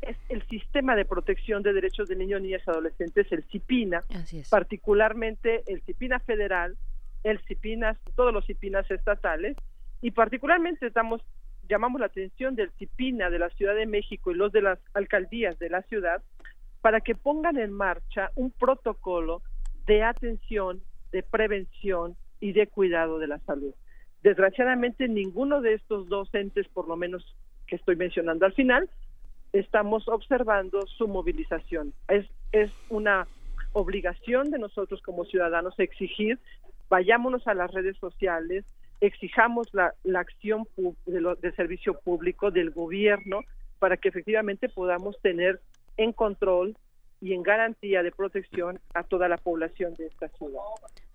es el sistema de protección de derechos de niños, niñas y adolescentes, el CIPINA, particularmente el CIPINA federal, el CIPINA, todos los CIPINAS estatales, y particularmente estamos, llamamos la atención del CIPINA de la Ciudad de México y los de las alcaldías de la ciudad, para que pongan en marcha un protocolo de atención, de prevención y de cuidado de la salud. Desgraciadamente, ninguno de estos dos entes, por lo menos que estoy mencionando al final, estamos observando su movilización. Es, es una obligación de nosotros como ciudadanos exigir, vayámonos a las redes sociales, exijamos la, la acción de, de servicio público del gobierno para que efectivamente podamos tener en control y en garantía de protección a toda la población de esta ciudad.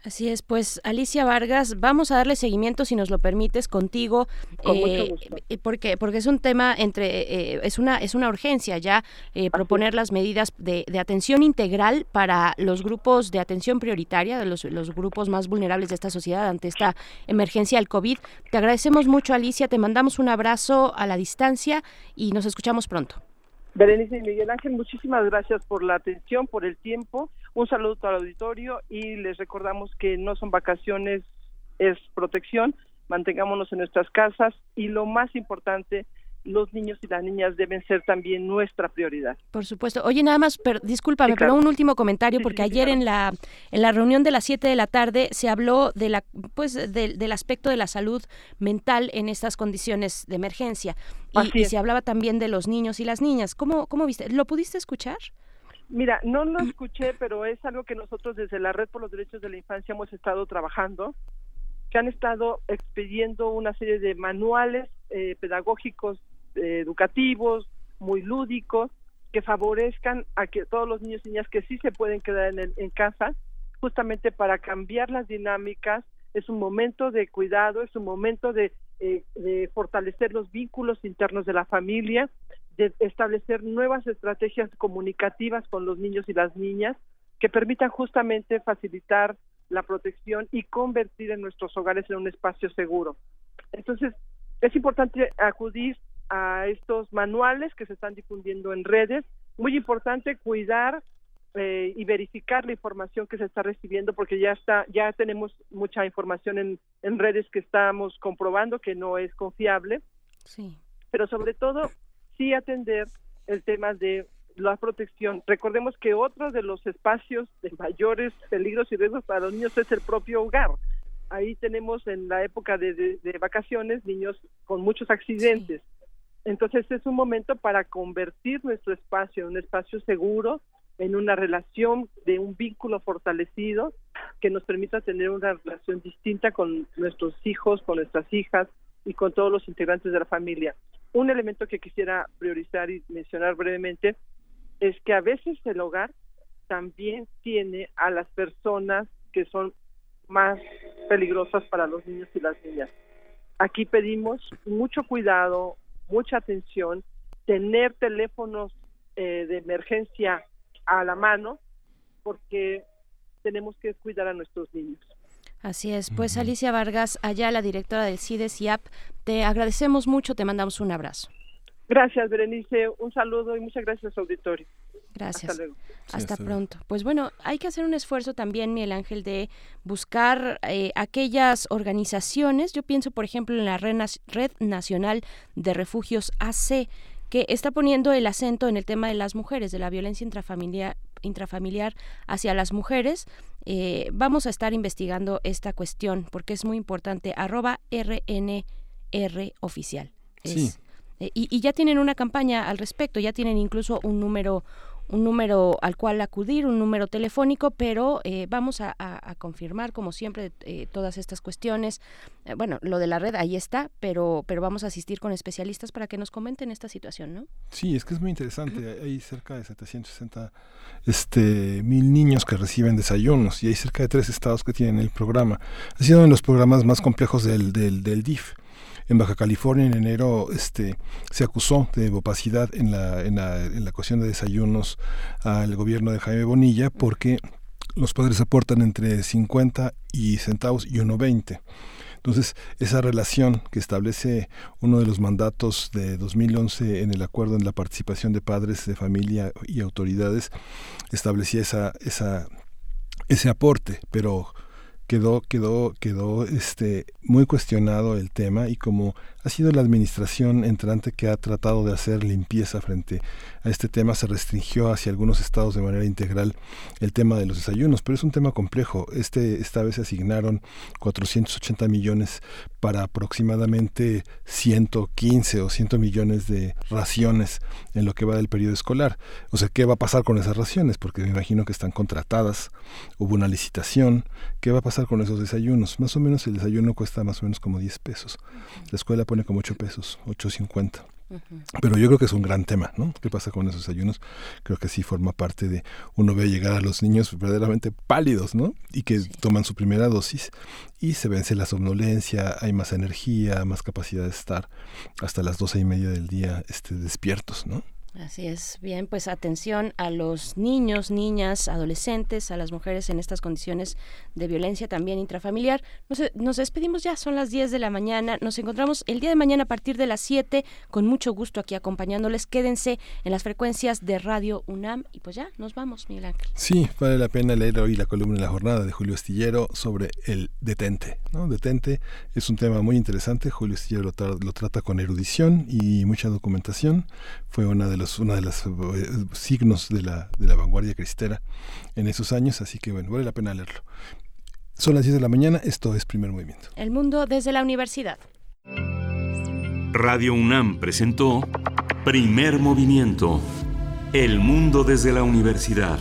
Así es, pues Alicia Vargas, vamos a darle seguimiento, si nos lo permites, contigo, eh, eh, porque porque es un tema entre eh, es una es una urgencia ya proponer las medidas de, atención integral para los grupos de atención prioritaria, los, los grupos más vulnerables de esta sociedad ante esta emergencia del COVID. Te agradecemos mucho, Alicia, te mandamos un abrazo a la distancia y nos escuchamos pronto.
Berenice y Miguel Ángel, muchísimas gracias por la atención, por el tiempo. Un saludo al auditorio y les recordamos que no son vacaciones, es protección. Mantengámonos en nuestras casas y lo más importante, los niños y las niñas deben ser también nuestra prioridad.
Por supuesto. Oye, nada más, per, discúlpame, pero un último comentario, porque ayer en la en la reunión de las 7 de la tarde se habló de la pues del aspecto de la salud mental en estas condiciones de emergencia y, se hablaba también de los niños y las niñas. ¿Cómo cómo viste? ¿Lo pudiste escuchar?
Mira, no lo escuché, pero es algo que nosotros desde la Red por los Derechos de la Infancia hemos estado trabajando, que han estado expidiendo una serie de manuales eh, pedagógicos eh, educativos, muy lúdicos, que favorezcan a que todos los niños y niñas que sí se pueden quedar en, en casa, justamente para cambiar las dinámicas, es un momento de cuidado, es un momento de, eh, de fortalecer los vínculos internos de la familia, de establecer nuevas estrategias comunicativas con los niños y las niñas que permitan justamente facilitar la protección y convertir en nuestros hogares en un espacio seguro. Entonces, es importante acudir a estos manuales que se están difundiendo en redes. Muy importante cuidar eh, y verificar la información que se está recibiendo porque ya está ya tenemos mucha información en, en redes que estamos comprobando que no es confiable.
Sí.
Pero sobre todo sí atender el tema de la protección. Recordemos que otro de los espacios de mayores peligros y riesgos para los niños es el propio hogar. Ahí tenemos en la época de, de, vacaciones niños con muchos accidentes. Entonces es un momento para convertir nuestro espacio en un espacio seguro, en una relación de un vínculo fortalecido que nos permita tener una relación distinta con nuestros hijos, con nuestras hijas y con todos los integrantes de la familia. Un elemento que quisiera priorizar y mencionar brevemente es que a veces el hogar también tiene a las personas que son más peligrosas para los niños y las niñas. Aquí pedimos mucho cuidado, mucha atención, tener teléfonos eh, de emergencia a la mano, porque tenemos que cuidar a nuestros niños.
Así es. Pues Alicia Vargas, allá la directora del CIDES IAP, te agradecemos mucho, te mandamos un abrazo.
Gracias, Berenice. Un saludo y muchas gracias, auditorio.
Gracias.
Hasta luego.
hasta, pronto. Pues bueno, hay que hacer un esfuerzo también, Miguel Ángel, de buscar eh, aquellas organizaciones. Yo pienso, por ejemplo, en la Red Nacional de Refugios AC, que está poniendo el acento en el tema de las mujeres, de la violencia intrafamiliar, intrafamiliar hacia las mujeres. Eh, vamos a estar investigando esta cuestión porque es muy importante. Arroba RNR oficial.
sí
eh, y, ya tienen una campaña al respecto, ya tienen incluso un número un número al cual acudir, un número telefónico, pero eh, vamos a, confirmar, como siempre, eh, todas estas cuestiones. bueno, lo de la red ahí está, pero, pero vamos a asistir con especialistas para que nos comenten esta situación, ¿no?
Sí, es que es muy interesante. Hay cerca de 760 este, mil niños que reciben desayunos y hay cerca de tres estados que tienen el programa. Ha sido uno de los programas más complejos del, del, del DIF en Baja California en enero este, se acusó de opacidad en la, en la, cuestión de desayunos al gobierno de Jaime Bonilla porque los padres aportan entre 50 y centavos y 1.20. Entonces, esa relación que establece uno de los mandatos de 2011 en el acuerdo en la participación de padres de familia y autoridades establecía esa, esa, ese aporte, pero quedó quedó quedó este muy cuestionado el tema y como ha sido la administración entrante que ha tratado de hacer limpieza frente a este tema. Se restringió hacia algunos estados de manera integral el tema de los desayunos pero es un tema complejo. Este esta vez se asignaron 480 millones para aproximadamente 115 o 100 millones de raciones en lo que va del periodo escolar. O sea qué va a pasar con esas raciones porque me imagino que están contratadas hubo una licitación. Qué va a pasar con esos desayunos. Más o menos el desayuno cuesta más o menos como 10 pesos. La escuela pone como 8 pesos, 8.50. Pero yo creo que es un gran tema, ¿no? ¿Qué pasa con esos desayunos? Creo que sí forma parte de, uno ve llegar a los niños verdaderamente pálidos, ¿no? Y que toman su primera dosis y se vence la somnolencia, hay más energía, más capacidad de estar hasta las doce y media del día este, despiertos, ¿no?
Así es, bien, pues atención a los niños, niñas, adolescentes, a las mujeres en estas condiciones de violencia también intrafamiliar. Nos, nos, despedimos ya, son las 10 de la mañana, nos encontramos el día de mañana a partir de las 7, con mucho gusto aquí acompañándoles. Quédense en las frecuencias de Radio UNAM y pues ya, nos vamos, Miguel Ángel.
Sí, vale la pena leer hoy la columna en la jornada de Julio Astillero sobre el detente. ¿no? Detente es un tema muy interesante, Julio Astillero lo, tra lo trata con erudición y mucha documentación. Fue una de los uno de los eh, signos de la, de la vanguardia cristera en esos años, así que bueno, vale la pena leerlo. Son las 10 de la mañana, esto es Primer Movimiento.
El mundo desde la universidad.
Radio UNAM presentó Primer Movimiento. El mundo desde la universidad.